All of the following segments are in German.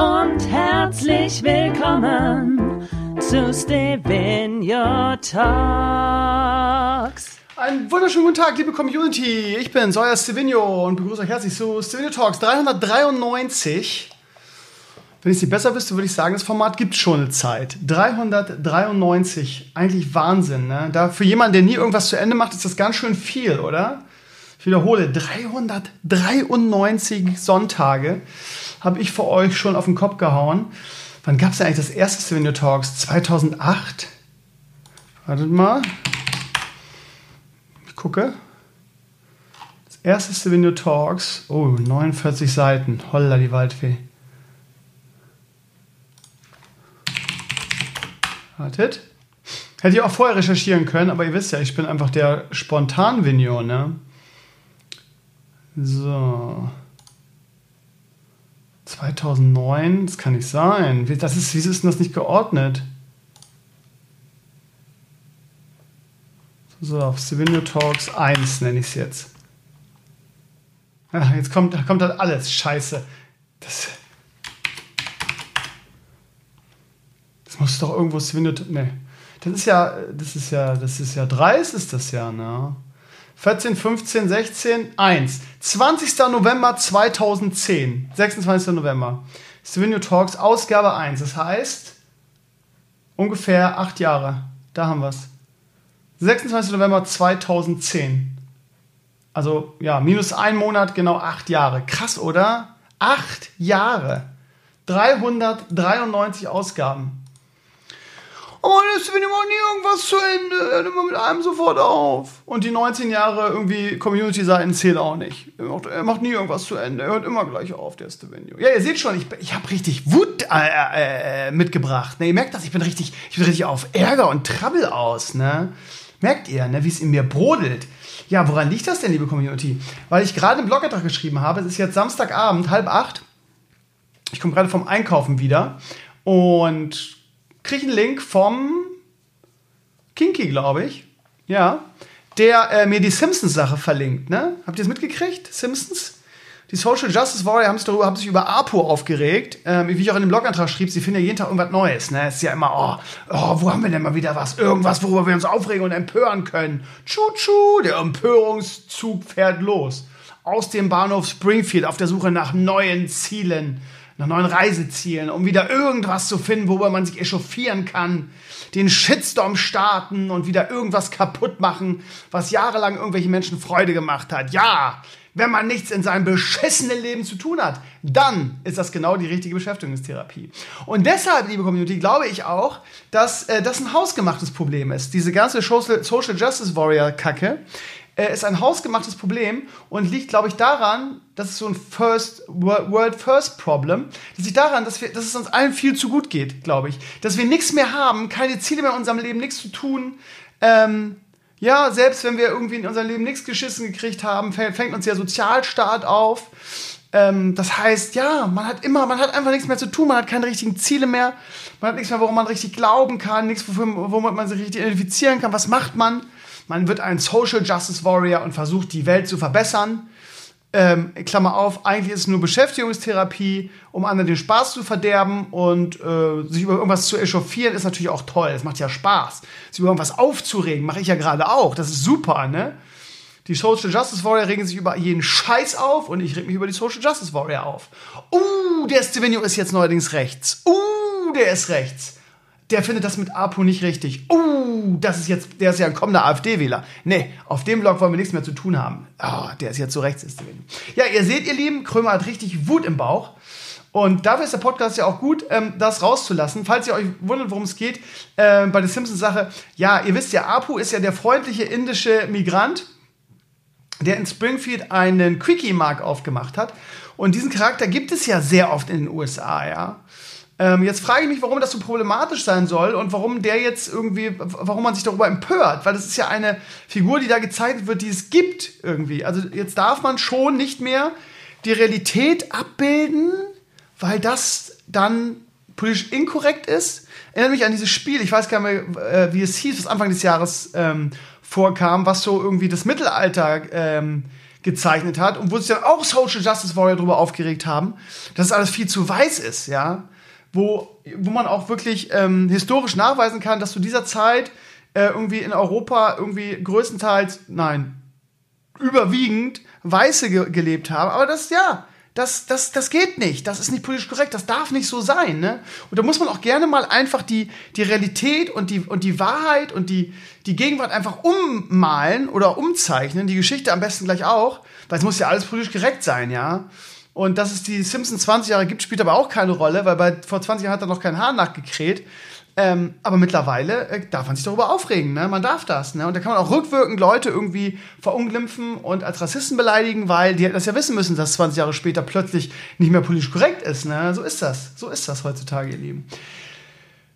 Und herzlich willkommen zu Stevenio Talks. Einen wunderschönen guten Tag, liebe Community. Ich bin Sawyer Stevenio und begrüße euch herzlich zu Stevenio Talks 393. Wenn ich sie besser wüsste, würde ich sagen, das Format gibt schon eine Zeit. 393, eigentlich Wahnsinn. Ne? Da für jemanden, der nie irgendwas zu Ende macht, ist das ganz schön viel, oder? Ich wiederhole, 393 Sonntage habe ich für euch schon auf den Kopf gehauen. Wann gab es eigentlich das erste Stevenio Talks? 2008? Wartet mal. Ich gucke. Das erste Stevenio Talks. Oh, 49 Seiten. Holla die Waldfee. Wartet. Hätte ich auch vorher recherchieren können, aber ihr wisst ja, ich bin einfach der Spontan-Vigno, ne? So. 2009, das kann nicht sein. Das ist, wieso ist denn das nicht geordnet? So, auf Stevenio Talks 1 nenne ich es jetzt. Ja, jetzt kommt, kommt halt alles. Scheiße. Das, das muss doch irgendwo Stevenio... Ne. Das ist ja, das ist ja, das ist ja dreist ist das ja, ne? 14, 15, 16, 1. 20. November 2010. 26. November. Stevenio Talks, Ausgabe 1. Das heißt, ungefähr acht Jahre. Da haben wir es. 26. November 2010. Also, ja, minus ein Monat, genau acht Jahre. Krass, oder? Acht Jahre. 393 Ausgaben. Aber das will immer nie irgendwas zu Ende. Er hört immer mit einem sofort auf. Und die 19 Jahre irgendwie Community-Seiten zählen auch nicht. Er macht, er macht, nie irgendwas zu Ende. Er hört immer gleich auf, der Stevenio. Ja, ihr seht schon, ich, ich habe richtig Wut äh, äh, mitgebracht. Ne, ihr merkt das, ich bin richtig, ich bin richtig auf Ärger und Trouble aus. Ne? Merkt ihr, ne, wie es in mir brodelt. Ja, woran liegt das denn, liebe Community? Weil ich gerade einen Blogantrag geschrieben habe. Es ist jetzt Samstagabend, halb acht. Ich komme gerade vom Einkaufen wieder. Und kriege einen Link vom Kinky, glaube ich. Ja. Der äh, mir die Simpsons-Sache verlinkt. Ne? Habt ihr das mitgekriegt? Simpsons? Die Social Justice Warrior haben sich, darüber, haben sich über APO aufgeregt. Ähm, wie ich auch in dem Blogantrag schrieb, sie finden ja jeden Tag irgendwas Neues. Ne? Es ist ja immer, oh, oh, wo haben wir denn mal wieder was? Irgendwas, worüber wir uns aufregen und empören können. Tschu-tschu, der Empörungszug fährt los. Aus dem Bahnhof Springfield auf der Suche nach neuen Zielen nach neuen Reisezielen, um wieder irgendwas zu finden, worüber man sich echauffieren kann, den Shitstorm starten und wieder irgendwas kaputt machen, was jahrelang irgendwelche Menschen Freude gemacht hat. Ja, wenn man nichts in seinem beschissenen Leben zu tun hat, dann ist das genau die richtige Beschäftigungstherapie. Und deshalb, liebe Community, glaube ich auch, dass äh, das ein hausgemachtes Problem ist. Diese ganze Social Justice Warrior Kacke äh, ist ein hausgemachtes Problem und liegt, glaube ich, daran, das ist so ein First World First Problem, das liegt daran, dass, wir, dass es uns allen viel zu gut geht, glaube ich. Dass wir nichts mehr haben, keine Ziele mehr in unserem Leben, nichts zu tun. Ähm, ja, selbst wenn wir irgendwie in unserem Leben nichts geschissen gekriegt haben, fängt uns der Sozialstaat auf. Ähm, das heißt, ja, man hat immer, man hat einfach nichts mehr zu tun, man hat keine richtigen Ziele mehr, man hat nichts mehr, woran man richtig glauben kann, nichts, womit man sich richtig identifizieren kann. Was macht man? Man wird ein Social Justice Warrior und versucht, die Welt zu verbessern. Ähm, Klammer auf, eigentlich ist es nur Beschäftigungstherapie, um anderen den Spaß zu verderben und äh, sich über irgendwas zu echauffieren, ist natürlich auch toll. Es macht ja Spaß. Sich über irgendwas aufzuregen, mache ich ja gerade auch. Das ist super, ne? Die Social Justice Warrior regen sich über jeden Scheiß auf und ich reg mich über die Social Justice Warrior auf. Uh, der Stevenio ist jetzt neuerdings rechts. Uh, der ist rechts der findet das mit APO nicht richtig. Oh, das ist jetzt, der ist ja ein kommender AfD-Wähler. Nee, auf dem Blog wollen wir nichts mehr zu tun haben. Oh, der ist jetzt so rechts. Ist ja, ihr seht, ihr Lieben, Krömer hat richtig Wut im Bauch. Und dafür ist der Podcast ja auch gut, ähm, das rauszulassen. Falls ihr euch wundert, worum es geht, äh, bei der Simpsons-Sache, ja, ihr wisst ja, Apu ist ja der freundliche indische Migrant, der in Springfield einen Quickie-Mark aufgemacht hat. Und diesen Charakter gibt es ja sehr oft in den USA, ja. Ähm, jetzt frage ich mich, warum das so problematisch sein soll und warum der jetzt irgendwie, warum man sich darüber empört, weil das ist ja eine Figur, die da gezeigt wird, die es gibt irgendwie. Also jetzt darf man schon nicht mehr die Realität abbilden, weil das dann politisch inkorrekt ist. Erinnert mich an dieses Spiel, ich weiß gar nicht mehr, äh, wie es hieß, was Anfang des Jahres ähm, vorkam, was so irgendwie das Mittelalter ähm, gezeichnet hat und wo sich dann auch Social Justice Warrior darüber aufgeregt haben, dass es alles viel zu weiß ist, ja wo, wo man auch wirklich ähm, historisch nachweisen kann, dass zu dieser Zeit äh, irgendwie in Europa irgendwie größtenteils, nein, überwiegend Weiße ge gelebt haben. Aber das, ja, das, das, das geht nicht. Das ist nicht politisch korrekt. Das darf nicht so sein. Ne? Und da muss man auch gerne mal einfach die, die Realität und die, und die Wahrheit und die, die Gegenwart einfach ummalen oder umzeichnen. Die Geschichte am besten gleich auch. Weil es muss ja alles politisch korrekt sein, ja. Und dass es die Simpsons 20 Jahre gibt, spielt aber auch keine Rolle, weil bei, vor 20 Jahren hat er noch kein Haar nachgekräht. Ähm, aber mittlerweile äh, darf man sich darüber aufregen, ne? Man darf das, ne? Und da kann man auch rückwirkend Leute irgendwie verunglimpfen und als Rassisten beleidigen, weil die das ja wissen müssen, dass 20 Jahre später plötzlich nicht mehr politisch korrekt ist, ne? So ist das. So ist das heutzutage, ihr Lieben.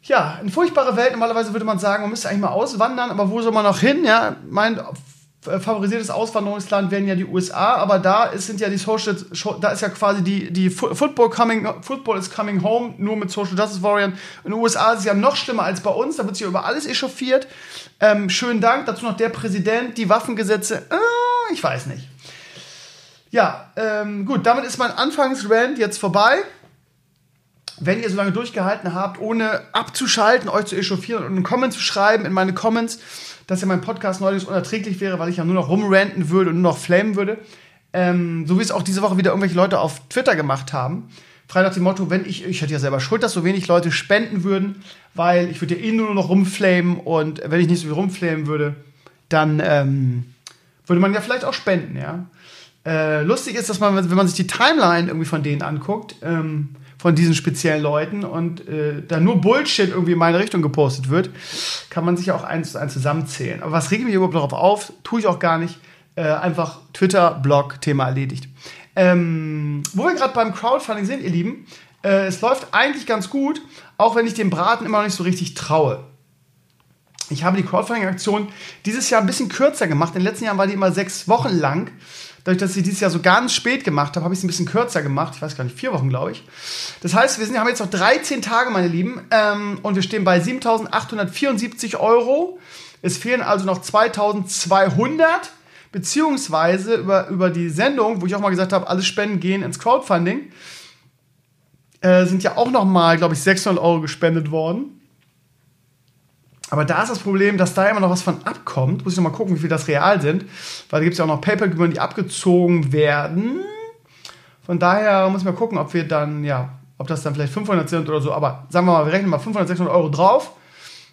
Ja, eine furchtbare Welt. Normalerweise würde man sagen, man müsste eigentlich mal auswandern, aber wo soll man noch hin? Ja, mein favorisiertes Auswanderungsland wären ja die USA, aber da ist, sind ja die Social, da ist ja quasi die, die Football coming, Football is coming home, nur mit Social Justice Warriors. In den USA ist es ja noch schlimmer als bei uns, da wird sich über alles echauffiert. Ähm, schönen Dank, dazu noch der Präsident, die Waffengesetze, äh, ich weiß nicht. Ja, ähm, gut, damit ist mein Anfangsrand jetzt vorbei. Wenn ihr so lange durchgehalten habt, ohne abzuschalten, euch zu echauffieren und einen Comment zu schreiben in meine Comments, dass ja mein Podcast neulich unerträglich wäre, weil ich ja nur noch rumranten würde und nur noch flamen würde. Ähm, so wie es auch diese Woche wieder irgendwelche Leute auf Twitter gemacht haben. Frei nach dem Motto, wenn ich, ich hätte ja selber Schuld, dass so wenig Leute spenden würden, weil ich würde ja eh nur noch rumflamen und wenn ich nicht so viel rumflamen würde, dann ähm, würde man ja vielleicht auch spenden, ja. Äh, lustig ist, dass man, wenn man sich die Timeline irgendwie von denen anguckt, ähm, von diesen speziellen Leuten und äh, da nur Bullshit irgendwie in meine Richtung gepostet wird, kann man sich auch eins zu eins zusammenzählen. Aber was regt mich überhaupt darauf auf? Tue ich auch gar nicht. Äh, einfach Twitter, Blog, Thema erledigt. Ähm, wo wir gerade beim Crowdfunding sind, ihr Lieben, äh, es läuft eigentlich ganz gut, auch wenn ich dem Braten immer noch nicht so richtig traue. Ich habe die Crowdfunding-Aktion dieses Jahr ein bisschen kürzer gemacht. In den letzten Jahren war die immer sechs Wochen lang. Dadurch, dass ich dieses Jahr so ganz spät gemacht habe, habe ich es ein bisschen kürzer gemacht. Ich weiß gar nicht, vier Wochen, glaube ich. Das heißt, wir sind, haben jetzt noch 13 Tage, meine Lieben, ähm, und wir stehen bei 7.874 Euro. Es fehlen also noch 2.200, beziehungsweise über, über die Sendung, wo ich auch mal gesagt habe, alle Spenden gehen ins Crowdfunding, äh, sind ja auch noch mal, glaube ich, 600 Euro gespendet worden. Aber da ist das Problem, dass da immer noch was von abkommt. Muss ich noch mal gucken, wie viel das real sind. Weil da gibt es ja auch noch PayPal-Gebühren, die abgezogen werden. Von daher muss ich mal gucken, ob wir dann, ja, ob das dann vielleicht 500 sind oder so. Aber sagen wir mal, wir rechnen mal 500, 600 Euro drauf.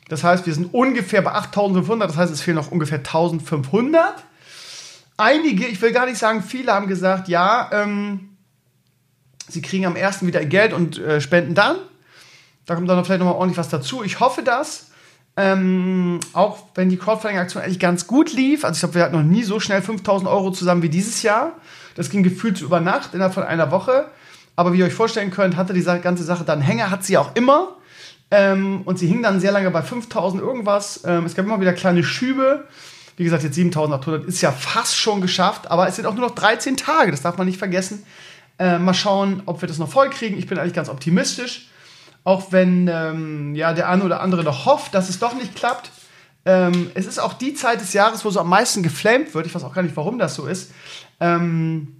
Das heißt, wir sind ungefähr bei 8500. Das heißt, es fehlen noch ungefähr 1500. Einige, ich will gar nicht sagen, viele haben gesagt, ja, ähm, sie kriegen am ersten wieder Geld und äh, spenden dann. Da kommt dann vielleicht noch mal ordentlich was dazu. Ich hoffe das. Ähm, auch wenn die Crowdfunding-Aktion eigentlich ganz gut lief. Also ich glaube, wir hatten noch nie so schnell 5000 Euro zusammen wie dieses Jahr. Das ging gefühlt über Nacht, innerhalb von einer Woche. Aber wie ihr euch vorstellen könnt, hatte die ganze Sache dann Hänger, hat sie auch immer. Ähm, und sie hing dann sehr lange bei 5000 irgendwas. Ähm, es gab immer wieder kleine Schübe. Wie gesagt, jetzt 7800 ist ja fast schon geschafft. Aber es sind auch nur noch 13 Tage, das darf man nicht vergessen. Äh, mal schauen, ob wir das noch voll kriegen. Ich bin eigentlich ganz optimistisch. Auch wenn ähm, ja, der eine oder andere noch hofft, dass es doch nicht klappt. Ähm, es ist auch die Zeit des Jahres, wo so am meisten geflamed wird. Ich weiß auch gar nicht, warum das so ist. Ähm,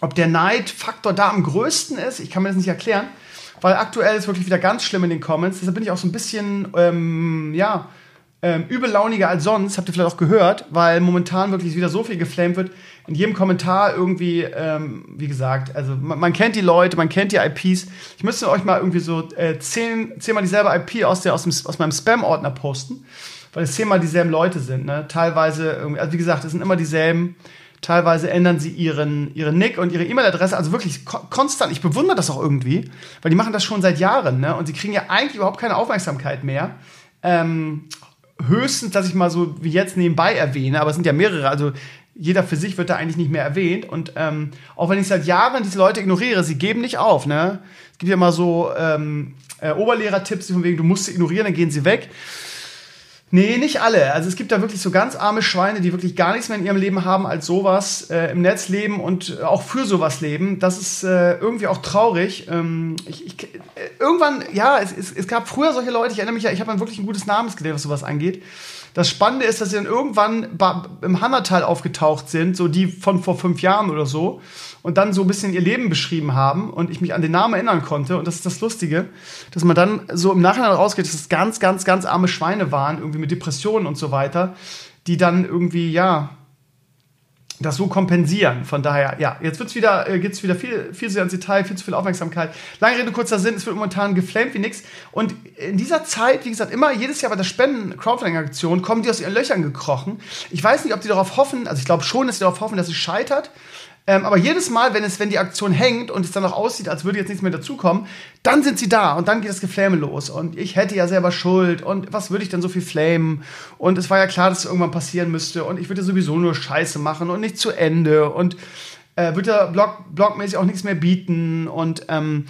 ob der Neidfaktor da am größten ist, ich kann mir das nicht erklären. Weil aktuell ist wirklich wieder ganz schlimm in den Comments. Deshalb bin ich auch so ein bisschen, ähm, ja, ähm, übellauniger als sonst, habt ihr vielleicht auch gehört, weil momentan wirklich wieder so viel geflamed wird. In jedem Kommentar irgendwie, ähm, wie gesagt, also man, man, kennt die Leute, man kennt die IPs. Ich müsste euch mal irgendwie so äh, zehn, zehnmal dieselbe IP aus, der, aus, dem, aus meinem Spam-Ordner posten, weil es zehnmal dieselben Leute sind. Ne? Teilweise, irgendwie, also wie gesagt, es sind immer dieselben. Teilweise ändern sie ihren, ihren Nick und ihre E-Mail-Adresse, also wirklich konstant. Ich bewundere das auch irgendwie, weil die machen das schon seit Jahren, ne? Und sie kriegen ja eigentlich überhaupt keine Aufmerksamkeit mehr. Ähm, höchstens, dass ich mal so wie jetzt nebenbei erwähne, aber es sind ja mehrere. Also jeder für sich wird da eigentlich nicht mehr erwähnt. Und ähm, auch wenn ich seit Jahren diese Leute ignoriere, sie geben nicht auf. Ne? Es gibt ja mal so ähm, äh, Oberlehrer-Tipps, von wegen, du musst sie ignorieren, dann gehen sie weg. Nee, nicht alle. Also es gibt da wirklich so ganz arme Schweine, die wirklich gar nichts mehr in ihrem Leben haben als sowas, äh, im Netz leben und auch für sowas leben. Das ist äh, irgendwie auch traurig. Ähm, ich, ich, äh, irgendwann, ja, es, es, es, gab früher solche Leute, ich erinnere mich ja, ich habe wirklich ein gutes Namensgedächtnis, was sowas angeht. Das Spannende ist, dass sie dann irgendwann im Hannertal aufgetaucht sind, so die von vor fünf Jahren oder so, und dann so ein bisschen ihr Leben beschrieben haben und ich mich an den Namen erinnern konnte. Und das ist das Lustige, dass man dann so im Nachhinein rausgeht, dass es ganz, ganz, ganz arme Schweine waren, irgendwie mit Depressionen und so weiter, die dann irgendwie, ja, das so kompensieren. Von daher, ja, jetzt wird's wieder, äh, geht's wieder viel, viel zu sehr ins Detail, viel zu viel Aufmerksamkeit. Lange Rede, kurzer Sinn, es wird momentan geflamed wie nix. Und in dieser Zeit, wie gesagt, immer jedes Jahr bei der Spenden-Crowdfunding-Aktion kommen die aus ihren Löchern gekrochen. Ich weiß nicht, ob die darauf hoffen, also ich glaube schon, dass sie darauf hoffen, dass es scheitert. Ähm, aber jedes Mal, wenn es, wenn die Aktion hängt und es dann noch aussieht, als würde jetzt nichts mehr dazukommen, dann sind sie da und dann geht das Gefläme los. Und ich hätte ja selber Schuld und was würde ich denn so viel flamen? Und es war ja klar, dass es irgendwann passieren müsste und ich würde sowieso nur Scheiße machen und nicht zu Ende und äh, würde ja blog, blogmäßig auch nichts mehr bieten und ähm,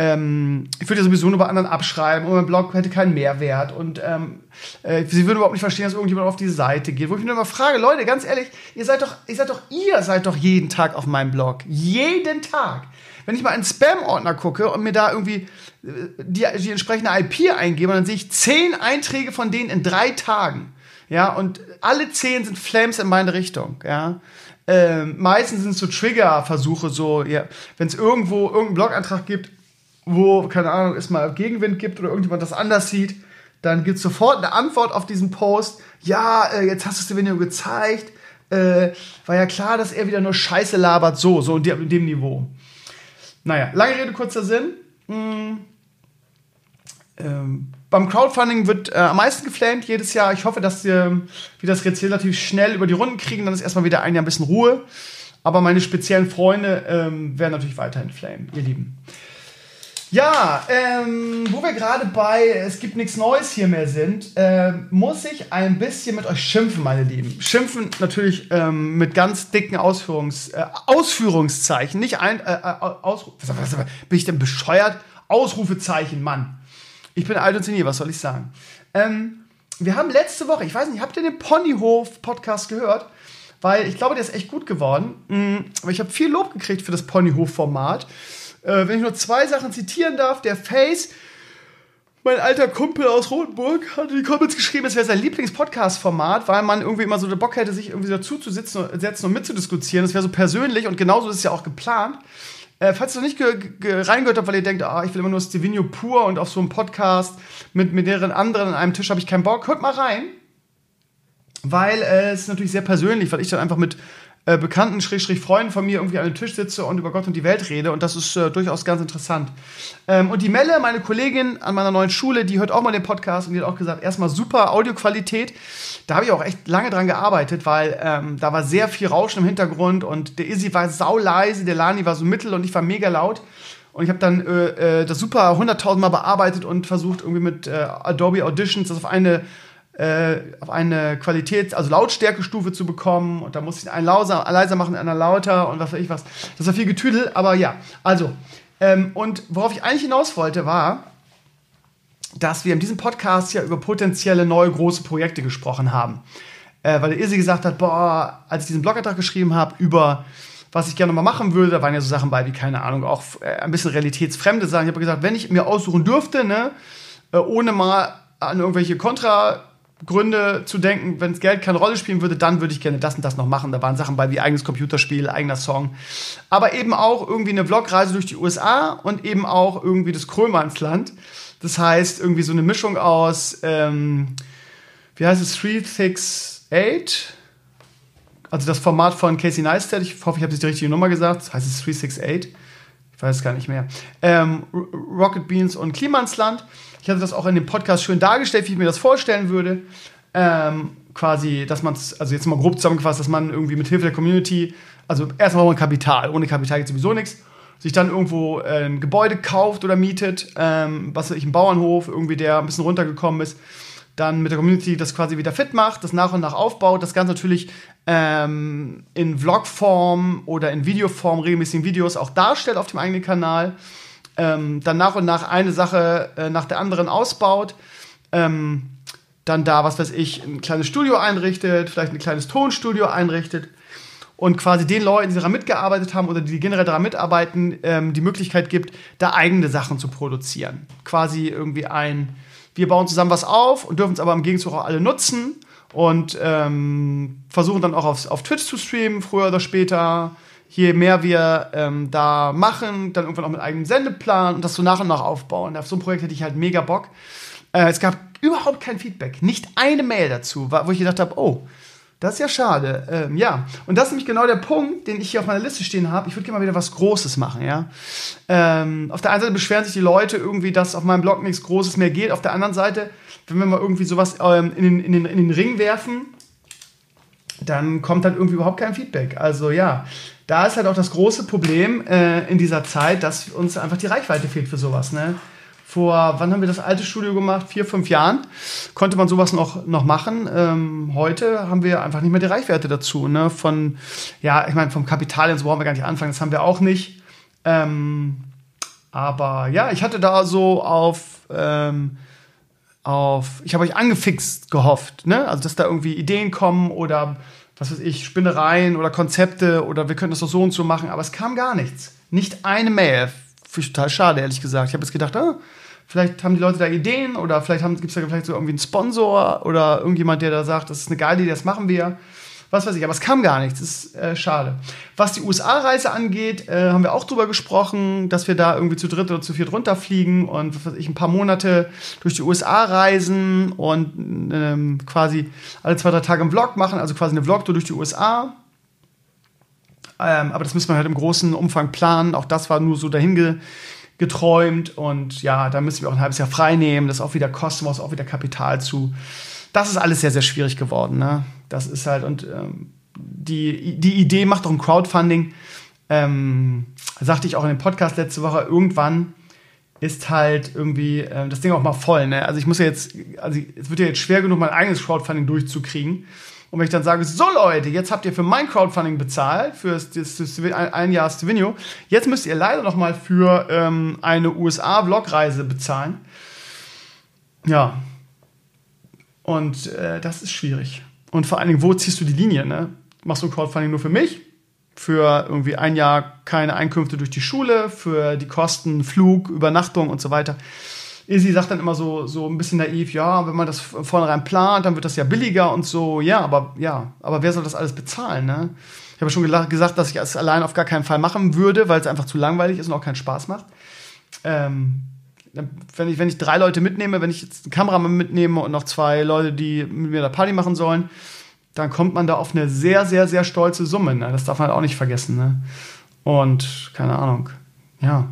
ähm, ich würde ja sowieso nur bei anderen abschreiben und mein Blog hätte keinen Mehrwert und ähm, äh, sie würden überhaupt nicht verstehen, dass irgendjemand auf die Seite geht. Wo ich mir immer frage, Leute, ganz ehrlich, ihr seid doch, ihr seid doch, ihr seid doch jeden Tag auf meinem Blog. Jeden Tag. Wenn ich mal einen Spam-Ordner gucke und mir da irgendwie äh, die, die entsprechende IP eingebe, dann sehe ich zehn Einträge von denen in drei Tagen. Ja, und alle zehn sind Flames in meine Richtung, ja. Ähm, meistens sind es so Trigger-Versuche, so, ja, wenn es irgendwo irgendeinen Blogantrag gibt, wo, keine Ahnung, es mal Gegenwind gibt oder irgendjemand das anders sieht, dann gibt es sofort eine Antwort auf diesen Post. Ja, äh, jetzt hast du es dem Video gezeigt. Äh, war ja klar, dass er wieder nur Scheiße labert, so, so in dem, Niveau. Naja, lange Rede, kurzer Sinn. Hm. Ähm, beim Crowdfunding wird äh, am meisten geflamed jedes Jahr. Ich hoffe, dass wir, wir das jetzt relativ schnell über die Runden kriegen. Dann ist erstmal wieder ein Jahr ein bisschen Ruhe. Aber meine speziellen Freunde ähm, werden natürlich weiterhin flamen, ihr Lieben. Ja, ähm, wo wir gerade bei Es gibt nichts Neues hier mehr sind, äh, muss ich ein bisschen mit euch schimpfen, meine Lieben. Schimpfen natürlich ähm, mit ganz dicken Ausführungs, äh, Ausführungszeichen, nicht ein, äh, äh Ausruf, was, was, was, bin ich denn bescheuert? Ausrufezeichen, Mann. Ich bin alt und senil, was soll ich sagen? Ähm, wir haben letzte Woche, ich weiß nicht, habt ihr den Ponyhof-Podcast gehört? Weil ich glaube, der ist echt gut geworden. Mhm, aber ich habe viel Lob gekriegt für das Ponyhof-Format. Äh, wenn ich nur zwei Sachen zitieren darf, der Face, mein alter Kumpel aus Rotenburg, hat in die Comments geschrieben, es wäre sein Lieblings-Podcast-Format, weil man irgendwie immer so den Bock hätte, sich irgendwie dazu zu sitzen, setzen und mitzudiskutieren. Das wäre so persönlich und genauso ist es ja auch geplant. Äh, falls ihr noch nicht reingehört habt, weil ihr denkt, ah, ich will immer nur Stevenio pur und auf so einem Podcast mit, mit mehreren anderen an einem Tisch habe ich keinen Bock, hört mal rein. Weil äh, es ist natürlich sehr persönlich, weil ich dann einfach mit äh, Bekannten, Schrägstrich Freunden von mir irgendwie an einem Tisch sitze und über Gott und die Welt rede. Und das ist äh, durchaus ganz interessant. Ähm, und die Melle, meine Kollegin an meiner neuen Schule, die hört auch mal den Podcast und die hat auch gesagt, erstmal super Audioqualität. Da habe ich auch echt lange dran gearbeitet, weil ähm, da war sehr viel Rauschen im Hintergrund und der Izzy war sau leise, der Lani war so mittel und ich war mega laut. Und ich habe dann äh, äh das super hunderttausendmal bearbeitet und versucht, irgendwie mit äh, Adobe Auditions das auf eine äh, auf eine Qualität, also Lautstärkestufe zu bekommen. Und da musste ich einen lauser, leiser machen, einer lauter und was weiß ich was. Das war viel Getüdel, aber ja. Also, ähm, und worauf ich eigentlich hinaus wollte, war, dass wir in diesem Podcast ja über potenzielle neue große Projekte gesprochen haben. Äh, weil der Irsi gesagt hat, boah, als ich diesen Blogantrag geschrieben habe über was ich gerne mal machen würde, da waren ja so Sachen bei wie, keine Ahnung, auch äh, ein bisschen realitätsfremde Sachen. Ich habe gesagt, wenn ich mir aussuchen dürfte, ne, äh, ohne mal an irgendwelche Kontra Gründe zu denken, wenn Geld keine Rolle spielen würde, dann würde ich gerne das und das noch machen. Da waren Sachen bei wie eigenes Computerspiel, eigener Song. Aber eben auch irgendwie eine Vlogreise durch die USA und eben auch irgendwie das Krömernsland. Das heißt, irgendwie so eine Mischung aus, ähm, wie heißt es, 368? Also das Format von Casey Neistat. Ich hoffe, ich habe jetzt die richtige Nummer gesagt. Das heißt es 368. Ich weiß es gar nicht mehr. Ähm, Rocket Beans und Klimansland. Ich hatte das auch in dem Podcast schön dargestellt, wie ich mir das vorstellen würde. Ähm, quasi, dass man es, also jetzt mal grob zusammengefasst, dass man irgendwie mit Hilfe der Community, also erstmal braucht man Kapital, ohne Kapital geht sowieso nichts, sich dann irgendwo äh, ein Gebäude kauft oder mietet, ähm, was weiß ich, ein Bauernhof, irgendwie, der ein bisschen runtergekommen ist, dann mit der Community das quasi wieder fit macht, das nach und nach aufbaut, das Ganze natürlich ähm, in Vlogform oder in Videoform, regelmäßigen Videos auch darstellt auf dem eigenen Kanal, ähm, dann nach und nach eine Sache äh, nach der anderen ausbaut, ähm, dann da, was weiß ich, ein kleines Studio einrichtet, vielleicht ein kleines Tonstudio einrichtet und quasi den Leuten, die daran mitgearbeitet haben oder die generell daran mitarbeiten, ähm, die Möglichkeit gibt, da eigene Sachen zu produzieren. Quasi irgendwie ein, wir bauen zusammen was auf und dürfen es aber im Gegenzug auch alle nutzen und ähm, versuchen dann auch auf, auf Twitch zu streamen, früher oder später. Je mehr wir ähm, da machen, dann irgendwann auch mit eigenem Sendeplan und das so nach und nach aufbauen. Auf so ein Projekt hätte ich halt mega Bock. Äh, es gab überhaupt kein Feedback, nicht eine Mail dazu, wo ich gedacht habe, oh, das ist ja schade. Ähm, ja, und das ist nämlich genau der Punkt, den ich hier auf meiner Liste stehen habe. Ich würde gerne mal wieder was Großes machen, ja. Ähm, auf der einen Seite beschweren sich die Leute irgendwie, dass auf meinem Blog nichts Großes mehr geht. Auf der anderen Seite, wenn wir mal irgendwie sowas ähm, in, den, in, den, in den Ring werfen, dann kommt dann irgendwie überhaupt kein Feedback. Also ja, da ist halt auch das große Problem äh, in dieser Zeit, dass uns einfach die Reichweite fehlt für sowas, ne? vor, wann haben wir das alte Studio gemacht? Vier, fünf Jahren konnte man sowas noch, noch machen. Ähm, heute haben wir einfach nicht mehr die Reichweite dazu. Ne? Von, ja, ich meine, vom Kapital so brauchen wir gar nicht anfangen, das haben wir auch nicht. Ähm, aber ja, ich hatte da so auf, ähm, auf ich habe euch angefixt gehofft, ne? Also, dass da irgendwie Ideen kommen oder was weiß ich, Spinnereien oder Konzepte oder wir könnten das doch so und so machen, aber es kam gar nichts. Nicht eine Mail. Finde ich total schade, ehrlich gesagt. Ich habe jetzt gedacht, ah, Vielleicht haben die Leute da Ideen oder vielleicht gibt es da vielleicht so irgendwie einen Sponsor oder irgendjemand, der da sagt, das ist eine geile Idee, das machen wir. Was weiß ich, aber es kam gar nichts, ist äh, schade. Was die USA-Reise angeht, äh, haben wir auch drüber gesprochen, dass wir da irgendwie zu dritt oder zu viert runterfliegen und was weiß ich, ein paar Monate durch die USA reisen und ähm, quasi alle zwei, drei Tage einen Vlog machen, also quasi eine Vlog-Tour durch die USA. Ähm, aber das müssen wir halt im großen Umfang planen. Auch das war nur so dahin geträumt und ja, da müssen wir auch ein halbes Jahr frei nehmen. Das ist auch wieder Kosten, auch wieder Kapital zu. Das ist alles sehr, sehr schwierig geworden. Ne? Das ist halt, und ähm, die, die Idee macht auch ein Crowdfunding. Ähm, sagte ich auch in dem Podcast letzte Woche, irgendwann ist halt irgendwie äh, das Ding auch mal voll. Ne? Also ich muss ja jetzt, also es wird ja jetzt schwer genug, mein eigenes Crowdfunding durchzukriegen. Und wenn ich dann sage, so Leute, jetzt habt ihr für mein Crowdfunding bezahlt, für das, das, das ein Jahr Stevenio, jetzt müsst ihr leider noch mal für ähm, eine USA-Vlogreise bezahlen. Ja. Und äh, das ist schwierig. Und vor allen Dingen, wo ziehst du die Linie? Ne? Machst du Crowdfunding nur für mich? Für irgendwie ein Jahr keine Einkünfte durch die Schule, für die Kosten, Flug, Übernachtung und so weiter. Izzy sagt dann immer so, so ein bisschen naiv, ja, wenn man das vornherein plant, dann wird das ja billiger und so. Ja, aber ja, aber wer soll das alles bezahlen, ne? Ich habe schon gesagt, dass ich es allein auf gar keinen Fall machen würde, weil es einfach zu langweilig ist und auch keinen Spaß macht. Ähm, wenn ich, wenn ich drei Leute mitnehme, wenn ich jetzt einen Kameramann mitnehme und noch zwei Leute, die mit mir da Party machen sollen, dann kommt man da auf eine sehr, sehr, sehr stolze Summe. Ne? Das darf man halt auch nicht vergessen. Ne? Und keine Ahnung. Ja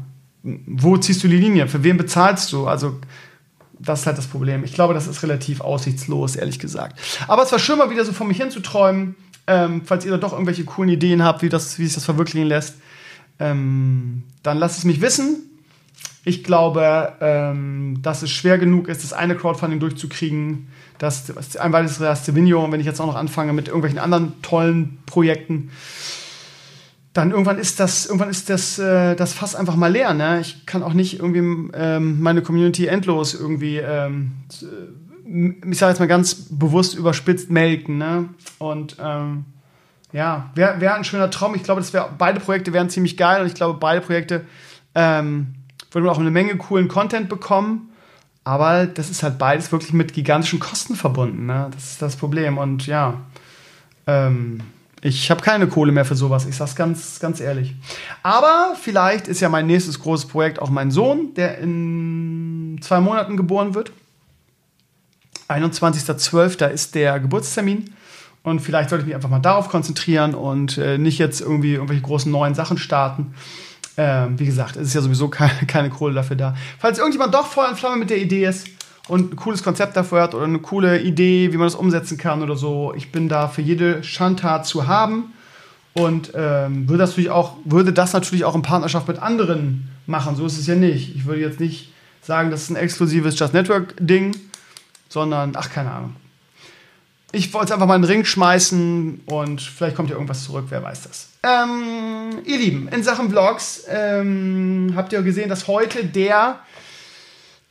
wo ziehst du die Linie? Für wen bezahlst du? Also, das ist halt das Problem. Ich glaube, das ist relativ aussichtslos, ehrlich gesagt. Aber es war schön, mal wieder so vor mich hinzuträumen. Ähm, falls ihr da doch irgendwelche coolen Ideen habt, wie, das, wie sich das verwirklichen lässt, ähm, dann lasst es mich wissen. Ich glaube, ähm, dass es schwer genug ist, das eine Crowdfunding durchzukriegen. Das, ein weiteres erste Video. Und wenn ich jetzt auch noch anfange mit irgendwelchen anderen tollen Projekten, dann irgendwann ist das, irgendwann ist das, äh, das Fass einfach mal leer. Ne? Ich kann auch nicht irgendwie ähm, meine Community endlos irgendwie, ähm, ich sage jetzt mal ganz bewusst überspitzt melken. Ne? Und ähm, ja, wäre wär ein schöner Traum. Ich glaube, das wär, beide Projekte wären ziemlich geil und ich glaube, beide Projekte ähm, würden auch eine Menge coolen Content bekommen. Aber das ist halt beides wirklich mit gigantischen Kosten verbunden. Ne? Das ist das Problem. Und ja, ähm, ich habe keine Kohle mehr für sowas, ich sag's ganz, ganz ehrlich. Aber vielleicht ist ja mein nächstes großes Projekt auch mein Sohn, der in zwei Monaten geboren wird. 21.12. ist der Geburtstermin. Und vielleicht sollte ich mich einfach mal darauf konzentrieren und äh, nicht jetzt irgendwie irgendwelche großen neuen Sachen starten. Ähm, wie gesagt, es ist ja sowieso keine, keine Kohle dafür da. Falls irgendjemand doch voll in Flamme mit der Idee ist, und ein cooles Konzept dafür hat oder eine coole Idee, wie man das umsetzen kann oder so. Ich bin da für jede Schandtat zu haben und ähm, würde, das natürlich auch, würde das natürlich auch in Partnerschaft mit anderen machen. So ist es ja nicht. Ich würde jetzt nicht sagen, das ist ein exklusives Just Network-Ding. sondern, ach, keine Ahnung. Ich wollte es einfach mal in den Ring schmeißen und vielleicht kommt ja irgendwas zurück, wer weiß das. Ähm, ihr Lieben, in Sachen Vlogs ähm, habt ihr gesehen, dass heute der,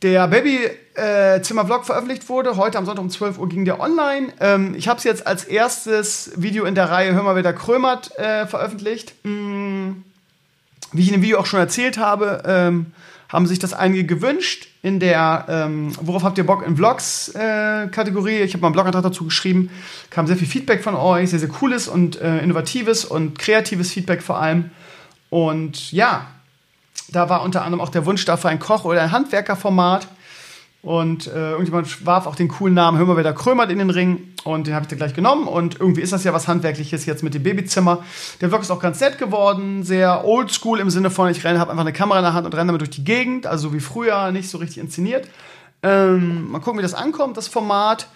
der Babyzimmer-Vlog veröffentlicht wurde. Heute am Sonntag um 12 Uhr ging der online. Ähm, ich habe es jetzt als erstes Video in der Reihe Hör mal, wer da krömert äh, veröffentlicht. Hm, wie ich in dem Video auch schon erzählt habe, ähm, haben sich das einige gewünscht in der ähm, Worauf habt ihr Bock in Vlogs äh, Kategorie. Ich habe mal einen Blogantrag dazu geschrieben, kam sehr viel Feedback von euch, sehr, sehr cooles und äh, innovatives und kreatives Feedback vor allem. Und ja, da war unter anderem auch der Wunsch dafür ein Koch- oder ein Handwerkerformat. Und äh, irgendjemand warf auch den coolen Namen Hör mal, wer da krömert in den Ring. Und den habe ich dann gleich genommen. Und irgendwie ist das ja was Handwerkliches jetzt mit dem Babyzimmer. Der Vlog ist auch ganz nett geworden. Sehr oldschool im Sinne von, ich renne, habe einfach eine Kamera in der Hand und renne damit durch die Gegend. Also wie früher, nicht so richtig inszeniert. Ähm, mal gucken, wie das ankommt, das Format.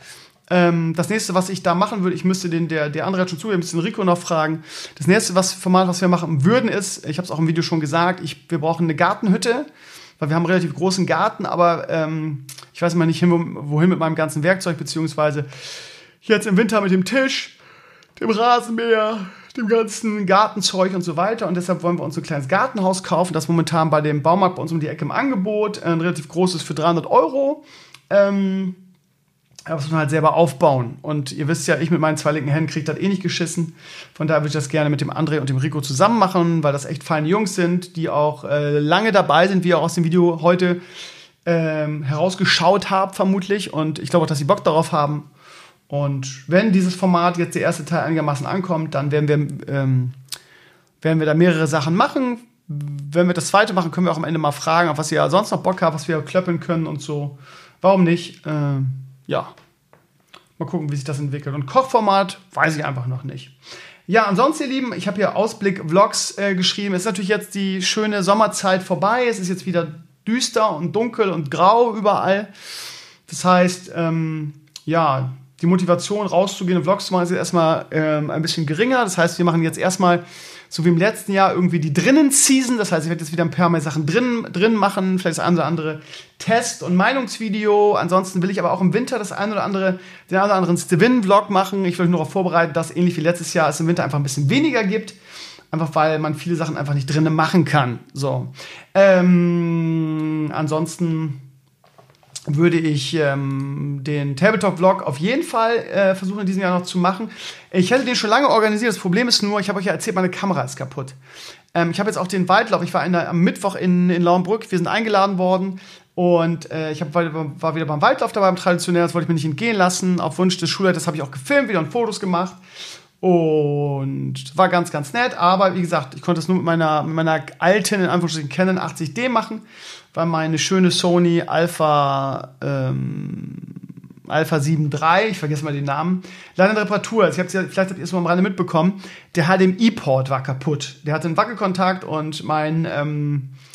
Ähm, das nächste, was ich da machen würde, ich müsste den, der, der andere hat schon zu, wir müssen Rico noch fragen. Das nächste was, Format, was wir machen würden, ist, ich habe es auch im Video schon gesagt, ich, wir brauchen eine Gartenhütte weil wir haben einen relativ großen Garten, aber ähm, ich weiß immer nicht, hin, wohin mit meinem ganzen Werkzeug, beziehungsweise jetzt im Winter mit dem Tisch, dem Rasenmäher, dem ganzen Gartenzeug und so weiter. Und deshalb wollen wir uns ein kleines Gartenhaus kaufen, das momentan bei dem Baumarkt bei uns um die Ecke im Angebot, ein relativ großes für 300 Euro. Ähm, das muss man halt selber aufbauen. Und ihr wisst ja, ich mit meinen zwei linken Händen kriege das eh nicht geschissen. Von daher würde ich das gerne mit dem André und dem Rico zusammen machen, weil das echt feine Jungs sind, die auch äh, lange dabei sind, wie ihr auch aus dem Video heute ähm, herausgeschaut habt, vermutlich. Und ich glaube auch, dass sie Bock darauf haben. Und wenn dieses Format jetzt der erste Teil einigermaßen ankommt, dann werden wir, ähm, werden wir da mehrere Sachen machen. Wenn wir das zweite machen, können wir auch am Ende mal fragen, auf was ihr sonst noch Bock habt, was wir klöppeln können und so. Warum nicht? Ähm, ja, mal gucken, wie sich das entwickelt. Und Kochformat weiß ich einfach noch nicht. Ja, ansonsten, ihr Lieben, ich habe hier Ausblick-Vlogs äh, geschrieben. Es ist natürlich jetzt die schöne Sommerzeit vorbei. Es ist jetzt wieder düster und dunkel und grau überall. Das heißt, ähm, ja, die Motivation rauszugehen und Vlogs zu machen ist jetzt erstmal ähm, ein bisschen geringer. Das heißt, wir machen jetzt erstmal so wie im letzten Jahr irgendwie die drinnen Season. Das heißt, ich werde jetzt wieder ein paar mehr Sachen drin, drin machen, vielleicht das eine oder andere Test- und Meinungsvideo. Ansonsten will ich aber auch im Winter das eine oder andere, den einen oder anderen Steven-Vlog machen. Ich will euch nur darauf vorbereiten, dass ähnlich wie letztes Jahr es im Winter einfach ein bisschen weniger gibt. Einfach weil man viele Sachen einfach nicht drinnen machen kann. So. Ähm, ansonsten würde ich ähm, den Tabletop-Vlog auf jeden Fall äh, versuchen in diesem Jahr noch zu machen. Ich hätte den schon lange organisiert. Das Problem ist nur, ich habe euch ja erzählt, meine Kamera ist kaputt. Ähm, ich habe jetzt auch den Waldlauf. Ich war der, am Mittwoch in, in Lauenbrück. Wir sind eingeladen worden. Und äh, ich hab, war wieder beim Waldlauf dabei, beim Traditionell. Das wollte ich mir nicht entgehen lassen. Auf Wunsch des Schulleiters habe ich auch gefilmt, wieder und Fotos gemacht. Und war ganz, ganz nett. Aber wie gesagt, ich konnte es nur mit meiner, mit meiner alten, in Anführungsstrichen, Canon 80D machen weil meine schöne Sony Alpha ähm, Alpha 7 III, ich vergesse mal den Namen, leider eine Reparatur. Also ich hab's ja, vielleicht habt ihr es mal am Rande mitbekommen. Der HDMI-Port war kaputt. Der hatte einen Wackelkontakt und mein ähm, äh,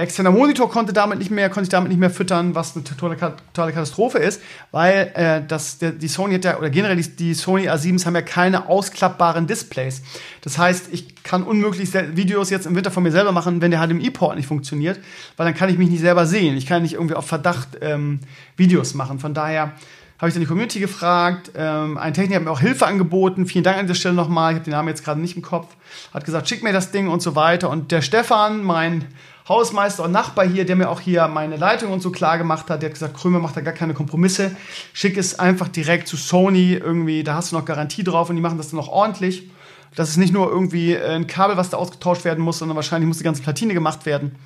externer Monitor konnte damit nicht mehr, konnte ich damit nicht mehr füttern, was eine totale, totale Katastrophe ist, weil äh, das, der, die Sony hat ja, oder generell die, die Sony A7s haben ja keine ausklappbaren Displays. Das heißt, ich kann unmöglich Videos jetzt im Winter von mir selber machen, wenn der HDMI-Port nicht funktioniert, weil dann kann ich mich nicht selber sehen. Ich kann nicht irgendwie auf Verdacht ähm, Videos machen. Von daher habe ich dann die Community gefragt. Ähm, ein Techniker hat mir auch Hilfe angeboten. Vielen Dank an dieser Stelle nochmal. Ich habe den Namen jetzt gerade nicht im Kopf. Hat gesagt, schick mir das Ding und so weiter. Und der Stefan, mein Hausmeister und Nachbar hier, der mir auch hier meine Leitung und so klar gemacht hat, der hat gesagt, Krömer macht da gar keine Kompromisse. Schick es einfach direkt zu Sony irgendwie, da hast du noch Garantie drauf und die machen das dann noch ordentlich. Das ist nicht nur irgendwie ein Kabel, was da ausgetauscht werden muss, sondern wahrscheinlich muss die ganze Platine gemacht werden.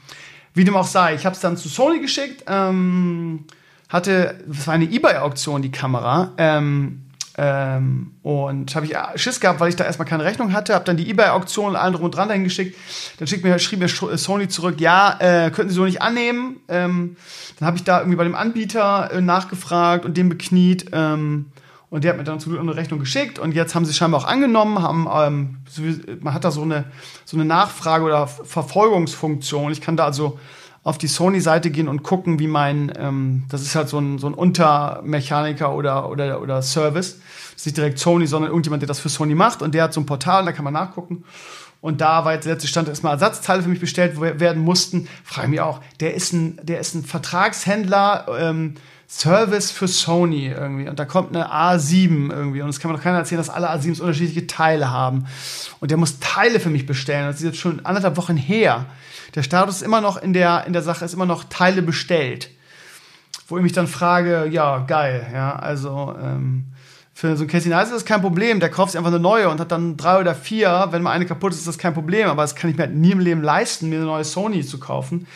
Wie dem auch sei. Ich habe es dann zu Sony geschickt, ähm, hatte, das war eine Ebay-Auktion, die Kamera. Ähm, ähm, und habe ich Schiss gehabt, weil ich da erstmal keine Rechnung hatte, habe dann die eBay-Auktion und allen drum und dran dahin geschickt. Dann schrieb mir, schrieb mir Sony zurück, ja, äh, könnten sie so nicht annehmen. Ähm, dann habe ich da irgendwie bei dem Anbieter äh, nachgefragt und den bekniet. Ähm, und der hat mir dann zum Glück eine Rechnung geschickt. Und jetzt haben sie scheinbar auch angenommen, haben, ähm, man hat da so eine, so eine Nachfrage- oder Verfolgungsfunktion. Ich kann da also auf die Sony-Seite gehen und gucken, wie mein, ähm, das ist halt so ein, so ein Untermechaniker oder, oder, oder Service. Das ist nicht direkt Sony, sondern irgendjemand, der das für Sony macht. Und der hat so ein Portal, da kann man nachgucken. Und da war jetzt der letzte Stand, erstmal Ersatzteile für mich bestellt werden mussten. Frage mich auch, der ist ein, der ist ein Vertragshändler, ähm, Service für Sony irgendwie. Und da kommt eine A7 irgendwie. Und es kann mir doch keiner erzählen, dass alle A7s unterschiedliche Teile haben. Und der muss Teile für mich bestellen. Das ist jetzt schon anderthalb Wochen her. Der Status ist immer noch in der, in der Sache, ist immer noch Teile bestellt. Wo ich mich dann frage, ja, geil, ja, also, ähm, für so ein Casey Neistat ist das kein Problem. Der kauft sich einfach eine neue und hat dann drei oder vier. Wenn mal eine kaputt ist, ist das kein Problem. Aber das kann ich mir halt nie im Leben leisten, mir eine neue Sony zu kaufen.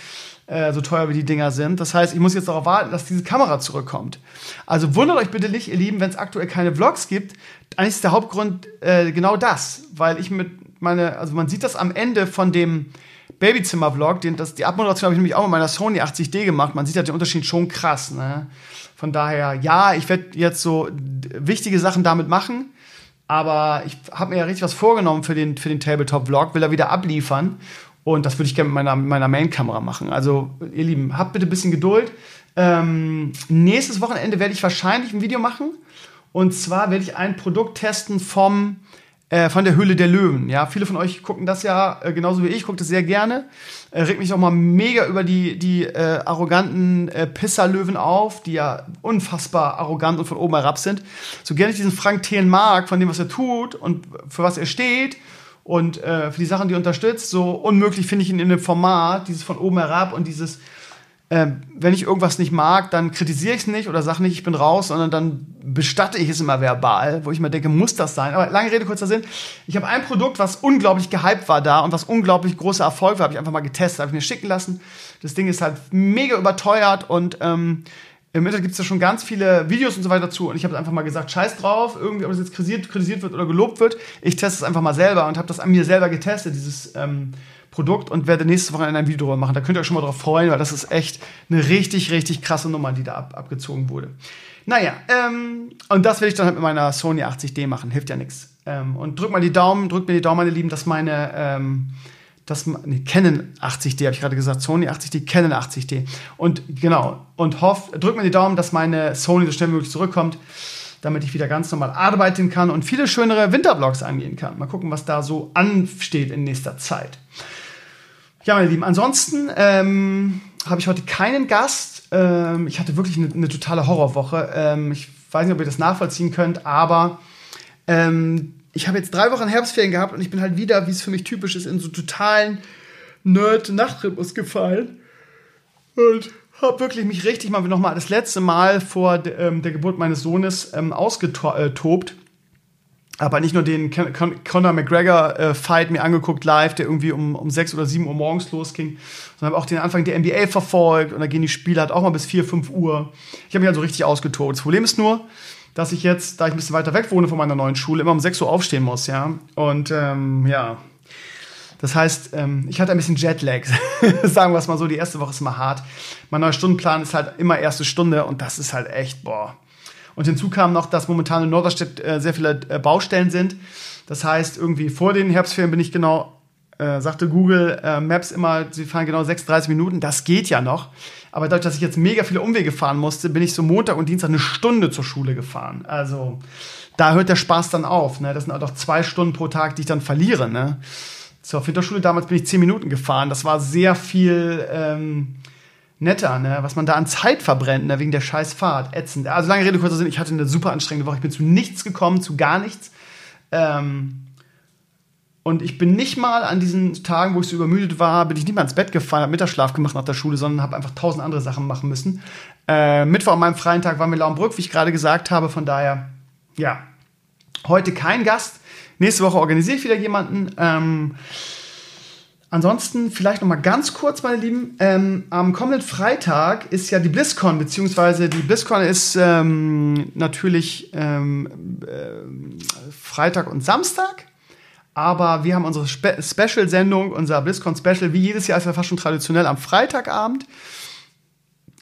Äh, so teuer wie die Dinger sind. Das heißt, ich muss jetzt darauf warten, dass diese Kamera zurückkommt. Also wundert euch bitte nicht, ihr Lieben, wenn es aktuell keine Vlogs gibt. Eigentlich ist der Hauptgrund äh, genau das, weil ich mit meine, also man sieht das am Ende von dem Babyzimmer-Vlog, die Abmoderation habe ich nämlich auch mit meiner Sony 80D gemacht. Man sieht ja den Unterschied schon krass. Ne? Von daher, ja, ich werde jetzt so wichtige Sachen damit machen. Aber ich habe mir ja richtig was vorgenommen für den, für den Tabletop-Vlog, will da wieder abliefern. Und das würde ich gerne mit meiner, meiner Main-Kamera machen. Also, ihr Lieben, habt bitte ein bisschen Geduld. Ähm, nächstes Wochenende werde ich wahrscheinlich ein Video machen. Und zwar werde ich ein Produkt testen vom, äh, von der Höhle der Löwen. Ja, viele von euch gucken das ja äh, genauso wie ich, gucke das sehr gerne. Äh, regt mich auch mal mega über die, die äh, arroganten äh, Pisserlöwen auf, die ja unfassbar arrogant und von oben herab sind. So gerne ich diesen Frank Thelen mag, von dem, was er tut und für was er steht und äh, für die Sachen, die er unterstützt, so unmöglich finde ich ihn in dem Format, dieses von oben herab und dieses, äh, wenn ich irgendwas nicht mag, dann kritisiere ich es nicht oder sage nicht, ich bin raus, sondern dann bestatte ich es immer verbal, wo ich mir denke, muss das sein? Aber lange Rede, kurzer Sinn. Ich habe ein Produkt, was unglaublich gehypt war da und was unglaublich großer Erfolg war, habe ich einfach mal getestet, habe ich mir schicken lassen. Das Ding ist halt mega überteuert und ähm, im Internet gibt es ja schon ganz viele Videos und so weiter dazu. Und ich habe einfach mal gesagt, scheiß drauf, irgendwie, ob das jetzt kritisiert, kritisiert wird oder gelobt wird. Ich teste es einfach mal selber und habe das an mir selber getestet, dieses ähm, Produkt, und werde nächste Woche ein Video drüber machen. Da könnt ihr euch schon mal drauf freuen, weil das ist echt eine richtig, richtig krasse Nummer, die da ab, abgezogen wurde. Naja, ähm, und das werde ich dann halt mit meiner Sony 80D machen. Hilft ja nichts. Ähm, und drückt mal die Daumen, drückt mir die Daumen, meine Lieben, dass meine ähm, das nee, Canon 80D, habe ich gerade gesagt, Sony 80D, Canon 80D. Und genau, und hoff, drück mir die Daumen, dass meine Sony so schnell wie möglich zurückkommt, damit ich wieder ganz normal arbeiten kann und viele schönere Winterblogs angehen kann. Mal gucken, was da so ansteht in nächster Zeit. Ja, meine Lieben, ansonsten ähm, habe ich heute keinen Gast. Ähm, ich hatte wirklich eine, eine totale Horrorwoche. Ähm, ich weiß nicht, ob ihr das nachvollziehen könnt, aber ähm, ich habe jetzt drei Wochen Herbstferien gehabt und ich bin halt wieder, wie es für mich typisch ist, in so totalen Nerd-Nachtrhythmus gefallen. Und habe wirklich mich richtig mal nochmal das letzte Mal vor ähm, der Geburt meines Sohnes ähm, ausgetobt. Aber nicht nur den Con Conor McGregor-Fight äh, mir angeguckt live, der irgendwie um, um 6 oder 7 Uhr morgens losging, sondern habe auch den Anfang der NBA verfolgt und da gehen die Spiele halt auch mal bis 4, 5 Uhr. Ich habe mich also richtig ausgetobt. Das Problem ist nur, dass ich jetzt, da ich ein bisschen weiter weg wohne von meiner neuen Schule, immer um 6 Uhr aufstehen muss, ja. Und ähm, ja, das heißt, ähm, ich hatte ein bisschen Jetlag. Sagen wir es mal so, die erste Woche ist immer hart. Mein neuer Stundenplan ist halt immer erste Stunde und das ist halt echt, boah. Und hinzu kam noch, dass momentan in Norderstedt äh, sehr viele äh, Baustellen sind. Das heißt, irgendwie vor den Herbstferien bin ich genau, äh, sagte Google äh, Maps immer, sie fahren genau 36 Minuten. Das geht ja noch. Aber dadurch, dass ich jetzt mega viele Umwege fahren musste, bin ich so Montag und Dienstag eine Stunde zur Schule gefahren. Also da hört der Spaß dann auf. Ne? Das sind auch doch zwei Stunden pro Tag, die ich dann verliere. Ne? Zur Winterschule damals bin ich zehn Minuten gefahren. Das war sehr viel ähm, netter, ne? was man da an Zeit verbrennt, ne? wegen der scheiß Fahrt. Ätzend. Also lange Rede, kurzer Sinn, ich hatte eine super anstrengende Woche. Ich bin zu nichts gekommen, zu gar nichts. Ähm, und ich bin nicht mal an diesen Tagen, wo ich so übermüdet war, bin ich nicht mal ins Bett gefallen, habe Mittagsschlaf gemacht nach der Schule, sondern habe einfach tausend andere Sachen machen müssen. Äh, Mittwoch an meinem freien Tag waren wir Laumbrück, wie ich gerade gesagt habe. Von daher, ja, heute kein Gast. Nächste Woche organisiere ich wieder jemanden. Ähm, ansonsten vielleicht noch mal ganz kurz, meine Lieben. Ähm, am kommenden Freitag ist ja die BlizzCon, beziehungsweise die BlizzCon ist ähm, natürlich ähm, äh, Freitag und Samstag. Aber wir haben unsere Spe Special-Sendung, unser BlizzCon-Special, wie jedes Jahr ist ja fast schon traditionell am Freitagabend.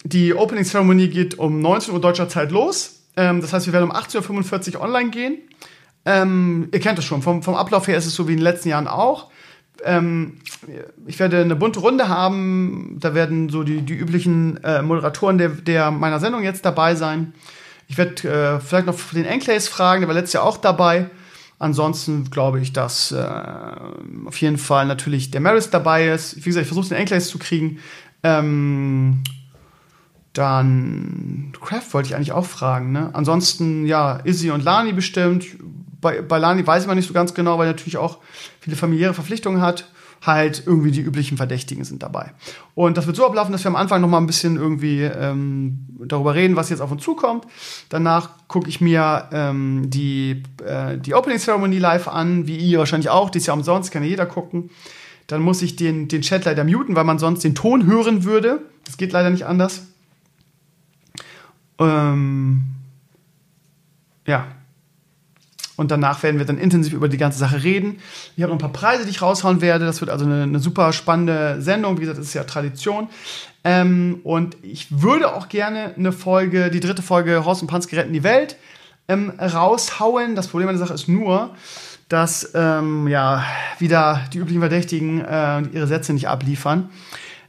Die Opening-Zeremonie geht um 19 Uhr deutscher Zeit los. Ähm, das heißt, wir werden um 18.45 Uhr online gehen. Ähm, ihr kennt es schon, vom, vom Ablauf her ist es so wie in den letzten Jahren auch. Ähm, ich werde eine bunte Runde haben. Da werden so die, die üblichen äh, Moderatoren der, der meiner Sendung jetzt dabei sein. Ich werde äh, vielleicht noch den Enclaves fragen, der war letztes Jahr auch dabei. Ansonsten glaube ich, dass äh, auf jeden Fall natürlich der Maris dabei ist. Wie gesagt, ich versuche den Enclaves zu kriegen. Ähm, Dann Craft wollte ich eigentlich auch fragen. Ne? Ansonsten, ja, Izzy und Lani bestimmt. Bei, bei Lani weiß ich mal nicht so ganz genau, weil er natürlich auch viele familiäre Verpflichtungen hat. Halt irgendwie die üblichen Verdächtigen sind dabei. Und das wird so ablaufen, dass wir am Anfang noch mal ein bisschen irgendwie ähm, darüber reden, was jetzt auf uns zukommt. Danach gucke ich mir ähm, die, äh, die Opening Ceremony live an, wie ihr wahrscheinlich auch. Die ist ja umsonst, kann ja jeder gucken. Dann muss ich den, den Chat leider muten, weil man sonst den Ton hören würde. Das geht leider nicht anders. Ähm, ja. Und danach werden wir dann intensiv über die ganze Sache reden. Ich habe noch ein paar Preise, die ich raushauen werde. Das wird also eine, eine super spannende Sendung. Wie gesagt, das ist ja Tradition. Ähm, und ich würde auch gerne eine Folge, die dritte Folge Horst und Panski retten die Welt, ähm, raushauen. Das Problem an der Sache ist nur, dass ähm, ja wieder die üblichen Verdächtigen äh, ihre Sätze nicht abliefern.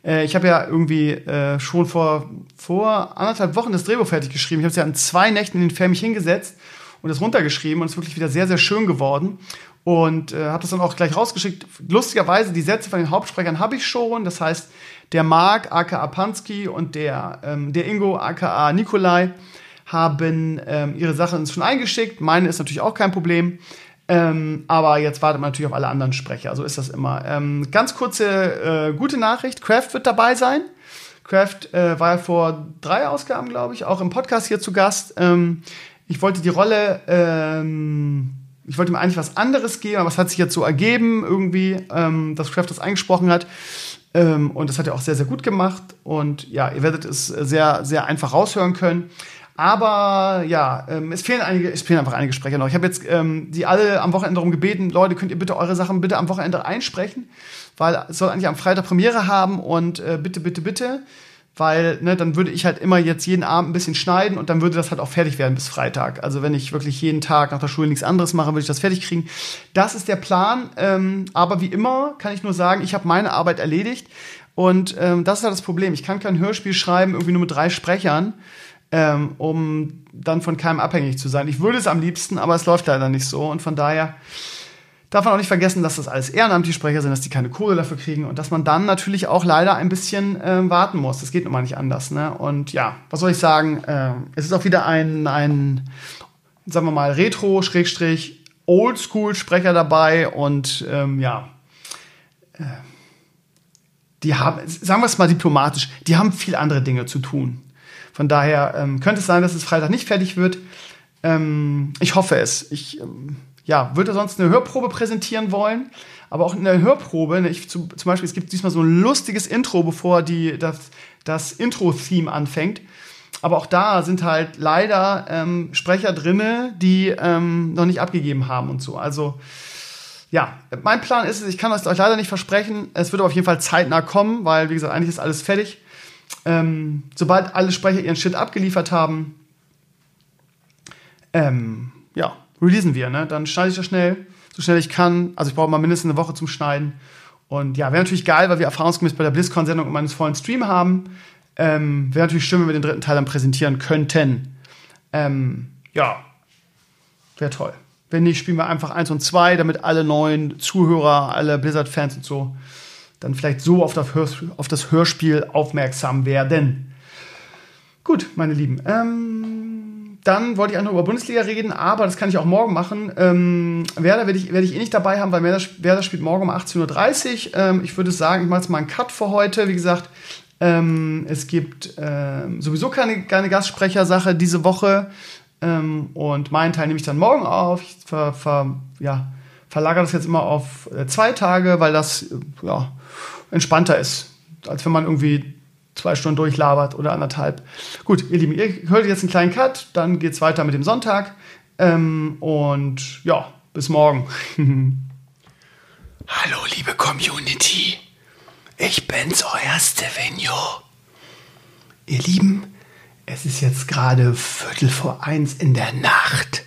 Äh, ich habe ja irgendwie äh, schon vor, vor anderthalb Wochen das Drehbuch fertig geschrieben. Ich habe es ja in zwei Nächten in den Film mich hingesetzt und das runtergeschrieben und ist wirklich wieder sehr, sehr schön geworden. Und äh, habe das dann auch gleich rausgeschickt. Lustigerweise, die Sätze von den Hauptsprechern habe ich schon. Das heißt, der Marc, aka Pansky, und der, ähm, der Ingo, aka Nikolai, haben ähm, ihre Sachen schon eingeschickt. Meine ist natürlich auch kein Problem. Ähm, aber jetzt wartet man natürlich auf alle anderen Sprecher. So ist das immer. Ähm, ganz kurze äh, gute Nachricht: Kraft wird dabei sein. Kraft äh, war ja vor drei Ausgaben, glaube ich, auch im Podcast hier zu Gast. Ähm, ich wollte die Rolle, ähm, ich wollte mir eigentlich was anderes geben, aber es hat sich jetzt so ergeben, irgendwie, ähm, dass Kraft das eingesprochen hat. Ähm, und das hat er auch sehr, sehr gut gemacht. Und ja, ihr werdet es sehr, sehr einfach raushören können. Aber ja, ähm, es fehlen einige, es fehlen einfach einige Sprecher noch. Ich habe jetzt ähm, die alle am Wochenende darum gebeten, Leute, könnt ihr bitte eure Sachen bitte am Wochenende einsprechen, weil es soll eigentlich am Freitag Premiere haben und äh, bitte, bitte, bitte, weil ne, dann würde ich halt immer jetzt jeden Abend ein bisschen schneiden und dann würde das halt auch fertig werden bis Freitag. Also wenn ich wirklich jeden Tag nach der Schule nichts anderes mache, würde ich das fertig kriegen. Das ist der Plan. Ähm, aber wie immer kann ich nur sagen, ich habe meine Arbeit erledigt und ähm, das ist halt das Problem. Ich kann kein Hörspiel schreiben irgendwie nur mit drei Sprechern ähm, um dann von keinem abhängig zu sein. Ich würde es am liebsten, aber es läuft leider nicht so. Und von daher darf man auch nicht vergessen, dass das alles ehrenamtliche Sprecher sind, dass die keine Kohle dafür kriegen und dass man dann natürlich auch leider ein bisschen ähm, warten muss. Das geht nun mal nicht anders. Ne? Und ja, was soll ich sagen? Äh, es ist auch wieder ein, ein sagen wir mal, Retro-Schrägstrich Oldschool-Sprecher dabei und ähm, ja, äh, die haben, sagen wir es mal diplomatisch, die haben viel andere Dinge zu tun. Von daher ähm, könnte es sein, dass es Freitag nicht fertig wird. Ähm, ich hoffe es. Ich ähm, ja, würde sonst eine Hörprobe präsentieren wollen. Aber auch in der Hörprobe, ne, ich, zu, zum Beispiel, es gibt diesmal so ein lustiges Intro, bevor die, das, das Intro-Theme anfängt. Aber auch da sind halt leider ähm, Sprecher drinne, die ähm, noch nicht abgegeben haben und so. Also ja, mein Plan ist es, ich kann das euch leider nicht versprechen. Es wird auf jeden Fall zeitnah kommen, weil, wie gesagt, eigentlich ist alles fertig. Ähm, sobald alle Sprecher ihren Shit abgeliefert haben, ähm, ja, releasen wir, ne? Dann schneide ich das schnell, so schnell ich kann. Also ich brauche mal mindestens eine Woche zum Schneiden. Und ja, wäre natürlich geil, weil wir erfahrungsgemäß bei der BlizzCon-Sendung immer einen vollen Stream haben. Ähm, wäre natürlich schön, wenn wir den dritten Teil dann präsentieren könnten. Ähm, ja, wäre toll. Wenn nicht, spielen wir einfach eins und zwei, damit alle neuen Zuhörer, alle Blizzard-Fans und so dann vielleicht so auf das, Hörspiel, auf das Hörspiel aufmerksam werden. Gut, meine Lieben. Ähm, dann wollte ich einfach über Bundesliga reden, aber das kann ich auch morgen machen. Ähm, Werder werde ich, werd ich eh nicht dabei haben, weil Werder, Werder spielt morgen um 18.30 Uhr. Ähm, ich würde sagen, ich mache jetzt mal einen Cut für heute. Wie gesagt, ähm, es gibt ähm, sowieso keine, keine Gastsprechersache diese Woche. Ähm, und meinen Teil nehme ich dann morgen auf. Ich ver, ver, ja, verlagere das jetzt immer auf äh, zwei Tage, weil das äh, ja, entspannter ist, als wenn man irgendwie zwei Stunden durchlabert oder anderthalb. Gut, ihr Lieben, ihr hört jetzt einen kleinen Cut, dann geht es weiter mit dem Sonntag. Ähm, und ja, bis morgen. Hallo, liebe Community. Ich bin's, euer Stevenio. Ihr Lieben, es ist jetzt gerade Viertel vor eins in der Nacht.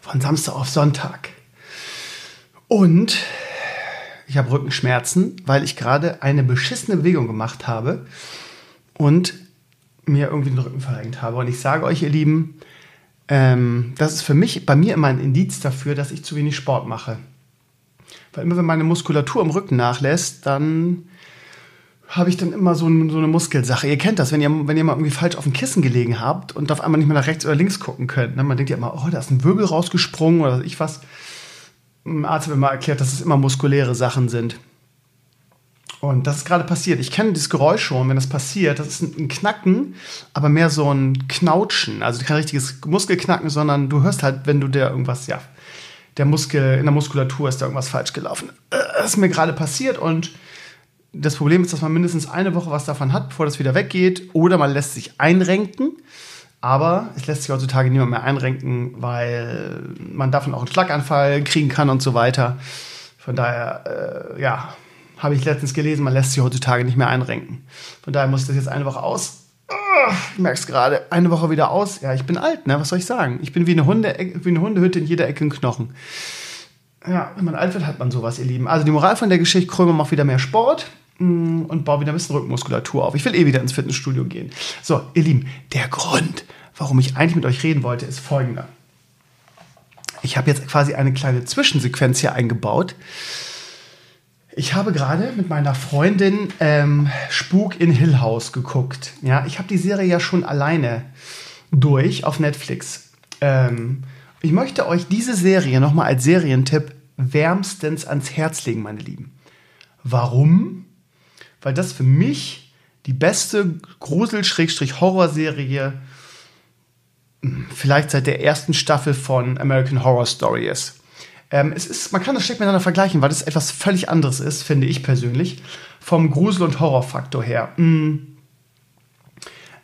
Von Samstag auf Sonntag. Und ich habe Rückenschmerzen, weil ich gerade eine beschissene Bewegung gemacht habe und mir irgendwie den Rücken verrenkt habe. Und ich sage euch, ihr Lieben, ähm, das ist für mich, bei mir immer ein Indiz dafür, dass ich zu wenig Sport mache. Weil immer wenn meine Muskulatur im Rücken nachlässt, dann habe ich dann immer so, ein, so, eine Muskelsache. Ihr kennt das, wenn ihr, wenn ihr mal irgendwie falsch auf dem Kissen gelegen habt und auf einmal nicht mehr nach rechts oder links gucken könnt. Ne? Man denkt ja immer, oh, da ist ein Wirbel rausgesprungen oder ich was. Ein Arzt hat mir mal erklärt, dass es immer muskuläre Sachen sind. Und das ist gerade passiert. Ich kenne dieses Geräusch schon, wenn das passiert. Das ist ein Knacken, aber mehr so ein Knautschen. Also kein richtiges Muskelknacken, sondern du hörst halt, wenn du dir irgendwas, ja, der Muskel, in der Muskulatur ist da irgendwas falsch gelaufen. Äh, das ist mir gerade passiert und das Problem ist, dass man mindestens eine Woche was davon hat, bevor das wieder weggeht. Oder man lässt sich einrenken. Aber es lässt sich heutzutage niemand mehr einrenken, weil man davon auch einen Schlaganfall kriegen kann und so weiter. Von daher, äh, ja, habe ich letztens gelesen, man lässt sich heutzutage nicht mehr einrenken. Von daher muss das jetzt eine Woche aus. Oh, ich merke es gerade, eine Woche wieder aus. Ja, ich bin alt, ne? Was soll ich sagen? Ich bin wie eine, Hunde, wie eine Hundehütte in jeder Ecke ein Knochen. Ja, wenn man alt wird, hat man sowas, ihr Lieben. Also die Moral von der Geschichte, Krömer macht wieder mehr Sport mm, und baue wieder ein bisschen Rückenmuskulatur auf. Ich will eh wieder ins Fitnessstudio gehen. So, ihr Lieben, der Grund, warum ich eigentlich mit euch reden wollte, ist folgender. Ich habe jetzt quasi eine kleine Zwischensequenz hier eingebaut. Ich habe gerade mit meiner Freundin ähm, Spuk in Hill House geguckt. Ja, ich habe die Serie ja schon alleine durch auf Netflix. Ähm, ich möchte euch diese Serie nochmal als Serientipp wärmstens ans Herz legen, meine Lieben. Warum? Weil das für mich die beste Grusel-Horror-Serie hm, vielleicht seit der ersten Staffel von American Horror Story ist. Ähm, es ist, man kann das schlecht miteinander vergleichen, weil das etwas völlig anderes ist, finde ich persönlich, vom Grusel- und Horrorfaktor her. Mm.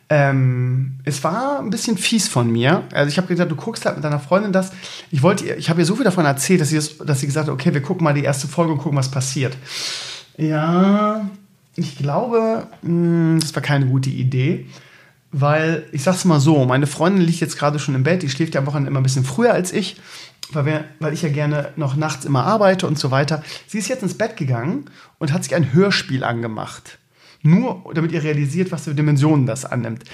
Ähm, es war ein bisschen fies von mir. Also ich habe gesagt, du guckst halt mit deiner Freundin das. Ich wollte, ich habe ihr so viel davon erzählt, dass sie, das, dass sie gesagt hat, okay, wir gucken mal die erste Folge und gucken, was passiert. Ja, ich glaube, mh, mm, das war keine gute Idee, weil ich sag's mal so, meine Freundin liegt jetzt gerade schon im Bett, die schläft ja am Wochenende immer ein bisschen früher als ich weil, wir, weil ich ja gerne noch nachts immer arbeite und so weiter. Sie ist jetzt ins Bett gegangen und hat sich ein Hörspiel angemacht. Nur damit ihr realisiert, was für Dimensionen das annimmt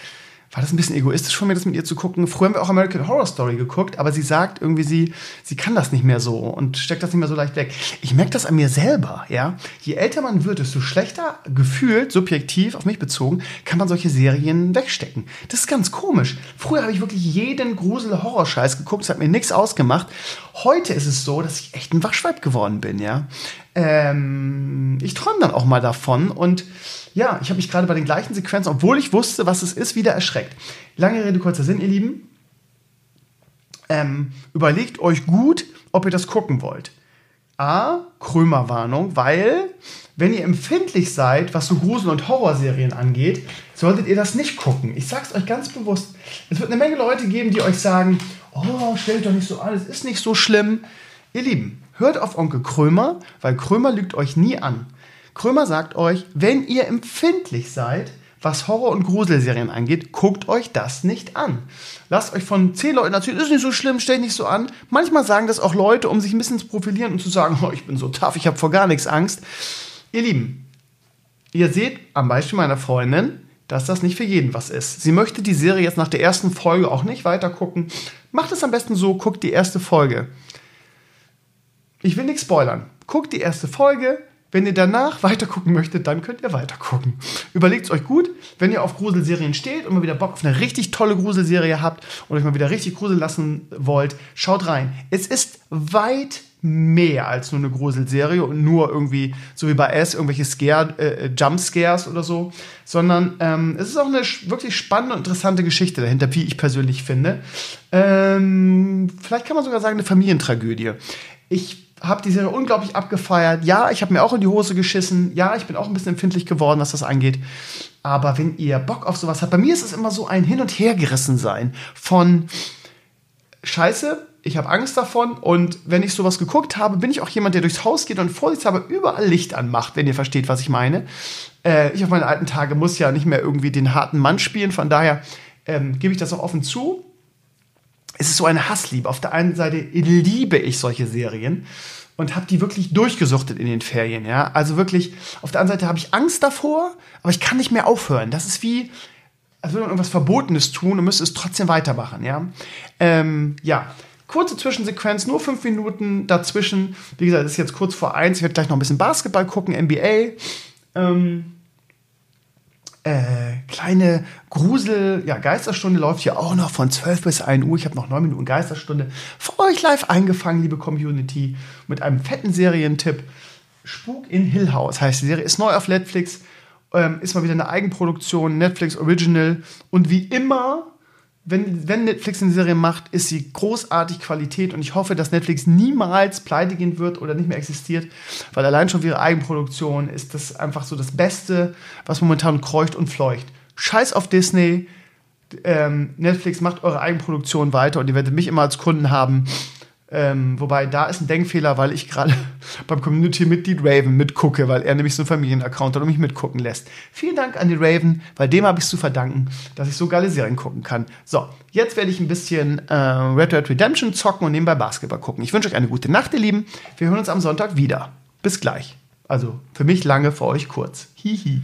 war das ein bisschen egoistisch von mir, das mit ihr zu gucken. Früher haben wir auch American Horror Story geguckt, aber sie sagt irgendwie, sie, sie kann das nicht mehr so und steckt das nicht mehr so leicht weg. Ich merke das an mir selber, ja. Je älter man wird, desto schlechter gefühlt, subjektiv auf mich bezogen, kann man solche Serien wegstecken. Das ist ganz komisch. Früher habe ich wirklich jeden Grusel-Horror-Scheiß geguckt, es hat mir nichts ausgemacht. Heute ist es so, dass ich echt ein Wachschweib geworden bin, ja. Ähm, ich träume dann auch mal davon und ja, ich habe mich gerade bei den gleichen Sequenzen, obwohl ich wusste, was es ist, wieder erschreckt. Lange Rede, kurzer Sinn, ihr Lieben. Ähm, überlegt euch gut, ob ihr das gucken wollt. A, Krömerwarnung, weil, wenn ihr empfindlich seid, was so Grusel- und Horrorserien angeht, solltet ihr das nicht gucken. Ich sag's euch ganz bewusst. Es wird eine Menge Leute geben, die euch sagen, oh, stellt doch nicht so an, es ist nicht so schlimm. Ihr Lieben, hört auf Onkel Krömer, weil Krömer lügt euch nie an. Krömer sagt euch, wenn ihr empfindlich seid, was Horror- und Gruselserien angeht, guckt euch das nicht an. Lasst euch von zehn Leuten erzählen, ist nicht so schlimm, stellt nicht so an. Manchmal sagen das auch Leute, um sich ein bisschen zu profilieren und zu sagen, oh, ich bin so tough, ich habe vor gar nichts Angst. Ihr Lieben, ihr seht am Beispiel meiner Freundin, dass das nicht für jeden was ist. Sie möchte die Serie jetzt nach der ersten Folge auch nicht weiter gucken. Macht es am besten so, guckt die erste Folge. Ich will nichts spoilern. Guckt die erste Folge, wenn ihr danach weitergucken möchtet, dann könnt ihr weitergucken. Überlegt es euch gut, wenn ihr auf Gruselserien steht und mal wieder Bock auf eine richtig tolle Gruselserie habt und euch mal wieder richtig gruseln lassen wollt, schaut rein. Es ist weit mehr als nur eine Gruselserie und nur irgendwie, so wie bei S, irgendwelche Scare, äh, Jumpscares oder so, sondern ähm, es ist auch eine wirklich spannende und interessante Geschichte dahinter, wie ich persönlich finde. Ähm, vielleicht kann man sogar sagen, eine Familientragödie. Ich habe die Serie unglaublich abgefeiert. Ja, ich habe mir auch in die Hose geschissen. Ja, ich bin auch ein bisschen empfindlich geworden, was das angeht. Aber wenn ihr Bock auf sowas habt, bei mir ist es immer so ein Hin- und Hergerissen sein von Scheiße, ich habe Angst davon und wenn ich sowas geguckt habe, bin ich auch jemand, der durchs Haus geht und vorsichtshalber überall Licht anmacht, wenn ihr versteht, was ich meine. Äh, ich auf meine alten Tage muss ja nicht mehr irgendwie den harten Mann spielen, von daher ähm, gebe ich das auch offen zu es ist so eine Hassliebe. Auf der einen Seite liebe ich solche Serien und habe die wirklich durchgesuchtet in den Ferien. Ja, also wirklich. Auf der anderen Seite habe ich Angst davor, aber ich kann nicht mehr aufhören. Das ist wie, als würde man irgendwas Verbotenes tun und müsste es trotzdem weitermachen. Ja, ähm, ja. Kurze Zwischensequenz, nur fünf Minuten dazwischen. Wie gesagt, es ist jetzt kurz vor eins. Ich werde gleich noch ein bisschen Basketball gucken, NBA. Ähm, äh, kleine Grusel, ja, Geisterstunde läuft hier auch noch von 12 bis 1 Uhr. Ich habe noch 9 Minuten Geisterstunde für euch live eingefangen, liebe Community, mit einem fetten Serientipp. Spuk in Hill House heißt die Serie, ist neu auf Netflix, ähm, ist mal wieder eine Eigenproduktion, Netflix Original und wie immer wenn, wenn Netflix eine Serie macht, ist sie großartig Qualität und ich hoffe, dass Netflix niemals pleite gehen wird oder nicht mehr existiert, weil allein schon für ihre Eigenproduktion ist das einfach so das Beste, was momentan kreucht und fleucht. Scheiß auf Disney, ähm, Netflix macht eure Eigenproduktion weiter und ihr werdet mich immer als Kunden haben. Ähm, wobei da ist ein Denkfehler, weil ich gerade beim Community-Mitglied Raven mitgucke, weil er nämlich so einen Familienaccount hat und mich mitgucken lässt. Vielen Dank an den Raven, weil dem habe ich es zu verdanken, dass ich so geile Serien gucken kann. So, jetzt werde ich ein bisschen äh, Red Dead Redemption zocken und nebenbei Basketball gucken. Ich wünsche euch eine gute Nacht, ihr Lieben. Wir hören uns am Sonntag wieder. Bis gleich. Also für mich lange, für euch kurz. Hihi.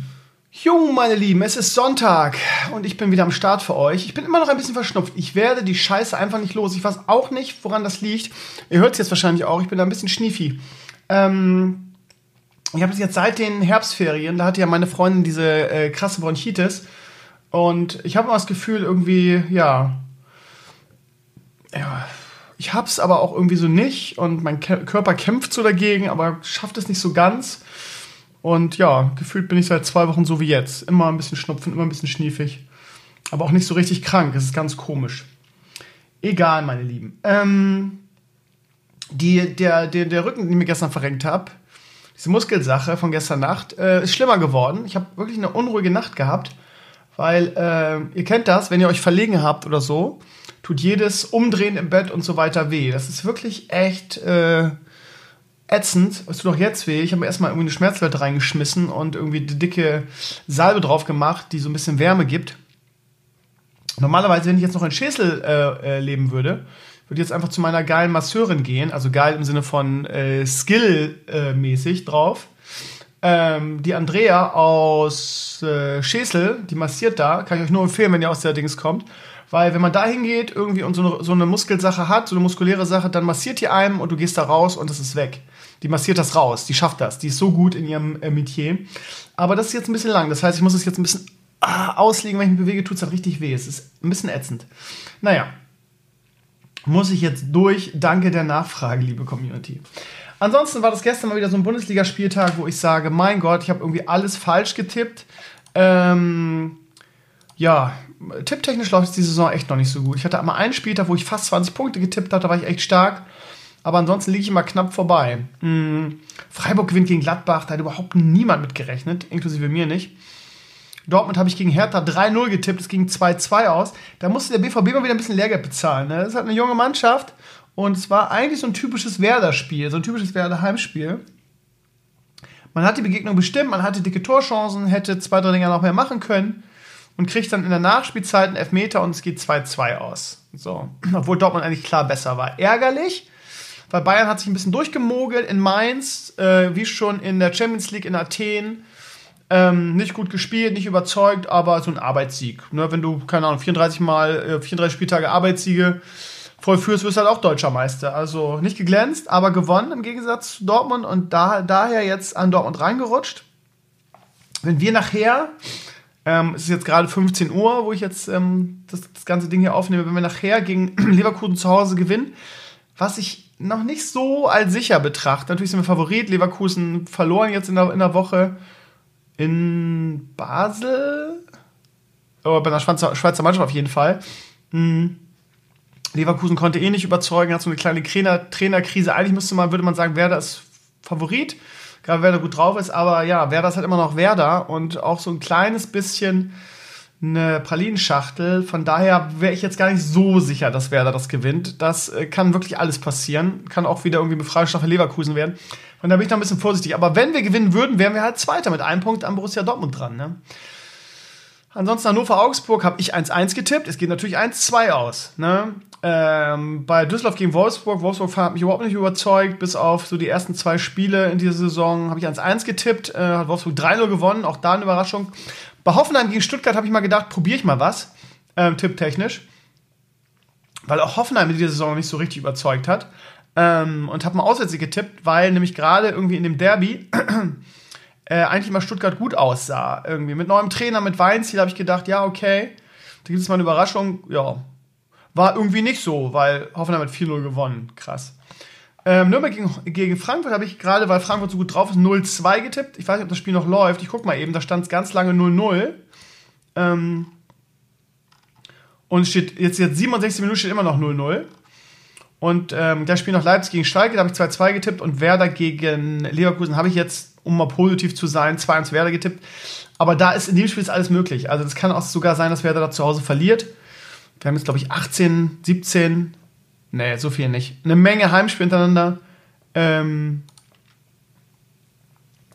Jo, meine Lieben, es ist Sonntag und ich bin wieder am Start für euch. Ich bin immer noch ein bisschen verschnupft. Ich werde die Scheiße einfach nicht los. Ich weiß auch nicht, woran das liegt. Ihr hört es jetzt wahrscheinlich auch. Ich bin da ein bisschen schniefi. Ähm, ich habe es jetzt seit den Herbstferien, da hatte ja meine Freundin diese äh, krasse Bronchitis. Und ich habe immer das Gefühl, irgendwie, ja, ja, ich hab's aber auch irgendwie so nicht. Und mein Körper kämpft so dagegen, aber schafft es nicht so ganz. Und ja, gefühlt bin ich seit zwei Wochen so wie jetzt. Immer ein bisschen schnupfen, immer ein bisschen schniefig. Aber auch nicht so richtig krank. Es ist ganz komisch. Egal, meine Lieben. Ähm, die, der, der, der Rücken, den ich mir gestern verrenkt habe, diese Muskelsache von gestern Nacht, äh, ist schlimmer geworden. Ich habe wirklich eine unruhige Nacht gehabt, weil äh, ihr kennt das, wenn ihr euch verlegen habt oder so, tut jedes Umdrehen im Bett und so weiter weh. Das ist wirklich echt äh, ätzend. Es tut auch jetzt weh. Ich habe erstmal irgendwie eine Schmerzwelt reingeschmissen und irgendwie die dicke Salbe drauf gemacht, die so ein bisschen Wärme gibt. Normalerweise, wenn ich jetzt noch in Schäsel äh, äh, leben würde, würde ich jetzt einfach zu meiner geilen Masseurin gehen, also geil im Sinne von äh, Skill-mäßig drauf. Ähm, die Andrea aus äh, Schäsel, die massiert da, kann ich euch nur empfehlen, wenn ihr aus der Dings kommt. Weil wenn man da hingeht irgendwie und so eine, so eine Muskelsache hat, so eine muskuläre Sache, dann massiert die einem und du gehst da raus und es ist weg. Die massiert das raus, die schafft das, die ist so gut in ihrem äh, Metier. Aber das ist jetzt ein bisschen lang, das heißt, ich muss es jetzt ein bisschen ah, auslegen, wenn ich mich bewege, tut es dann richtig weh. Es ist ein bisschen ätzend. Naja, muss ich jetzt durch. Danke der Nachfrage, liebe Community. Ansonsten war das gestern mal wieder so ein Bundesligaspieltag, wo ich sage, mein Gott, ich habe irgendwie alles falsch getippt. Ähm, ja, tipptechnisch läuft die Saison echt noch nicht so gut. Ich hatte einmal einen Spieltag, wo ich fast 20 Punkte getippt habe, da war ich echt stark. Aber ansonsten liege ich immer knapp vorbei. Hm, Freiburg gewinnt gegen Gladbach, da hat überhaupt niemand mit gerechnet, inklusive mir nicht. Dortmund habe ich gegen Hertha 3-0 getippt, es ging 2-2 aus. Da musste der BVB mal wieder ein bisschen Lehrgeld bezahlen. Ne? Das ist halt eine junge Mannschaft und es war eigentlich so ein typisches Werder-Spiel, so ein typisches Werder-Heimspiel. Man hat die Begegnung bestimmt, man hatte dicke Torchancen, hätte zwei, drei Dinger noch mehr machen können und kriegt dann in der Nachspielzeit einen Elfmeter und es geht 2-2 aus. So. Obwohl Dortmund eigentlich klar besser war. Ärgerlich, weil Bayern hat sich ein bisschen durchgemogelt in Mainz, äh, wie schon in der Champions League in Athen. Ähm, nicht gut gespielt, nicht überzeugt, aber so ein Arbeitssieg. Ne, wenn du, keine Ahnung, 34 mal, äh, 34 Spieltage Arbeitssiege vollführst, wirst du halt auch deutscher Meister. Also nicht geglänzt, aber gewonnen im Gegensatz zu Dortmund und da, daher jetzt an Dortmund reingerutscht. Wenn wir nachher ähm, es ist jetzt gerade 15 Uhr, wo ich jetzt ähm, das, das, ganze Ding hier aufnehme. Wenn wir nachher gegen Leverkusen zu Hause gewinnen, was ich noch nicht so als sicher betrachte. Natürlich sind wir Favorit. Leverkusen verloren jetzt in der, in der Woche in Basel. Oh, bei einer Schweizer, Schweizer Mannschaft auf jeden Fall. Hm. Leverkusen konnte eh nicht überzeugen, hat so eine kleine Trainer Trainerkrise. Eigentlich müsste man, würde man sagen, Werder ist Favorit gerade Werder gut drauf ist, aber ja, Werder ist halt immer noch Werder und auch so ein kleines bisschen eine Pralinschachtel. Von daher wäre ich jetzt gar nicht so sicher, dass Werder das gewinnt. Das äh, kann wirklich alles passieren. Kann auch wieder irgendwie Befreiungsstrafe Leverkusen werden. Von daher bin ich da ein bisschen vorsichtig. Aber wenn wir gewinnen würden, wären wir halt Zweiter mit einem Punkt am Borussia Dortmund dran. Ne? Ansonsten Hannover-Augsburg habe ich 1-1 getippt. Es geht natürlich 1-2 aus. Ne? Ähm, bei Düsseldorf gegen Wolfsburg, Wolfsburg hat mich überhaupt nicht überzeugt, bis auf so die ersten zwei Spiele in dieser Saison habe ich 1-1 getippt, äh, hat Wolfsburg 3-0 gewonnen, auch da eine Überraschung. Bei Hoffenheim gegen Stuttgart habe ich mal gedacht, probiere ich mal was, ähm, tipptechnisch, weil auch Hoffenheim in dieser Saison nicht so richtig überzeugt hat. Ähm, und habe mal auswärts getippt, weil nämlich gerade irgendwie in dem Derby äh, eigentlich mal Stuttgart gut aussah. Irgendwie mit neuem Trainer, mit Weinziel habe ich gedacht, ja, okay, da gibt es mal eine Überraschung. Ja, war irgendwie nicht so, weil Hoffenheim hat 4-0 gewonnen. Krass. Ähm, Nürnberg gegen, gegen Frankfurt habe ich gerade, weil Frankfurt so gut drauf ist, 0-2 getippt. Ich weiß nicht, ob das Spiel noch läuft. Ich gucke mal eben, da stand es ganz lange 0-0. Ähm, und steht jetzt, jetzt 67 Minuten steht immer noch 0-0. Und ähm, das Spiel noch Leipzig gegen Schalke, da habe ich 2-2 getippt. Und Werder gegen Leverkusen habe ich jetzt, um mal positiv zu sein, 2-1 Werder getippt. Aber da ist in dem Spiel ist alles möglich. Also es kann auch sogar sein, dass Werder da zu Hause verliert. Wir haben jetzt, glaube ich, 18, 17, nee, so viel nicht. Eine Menge Heimspiele hintereinander. Ähm,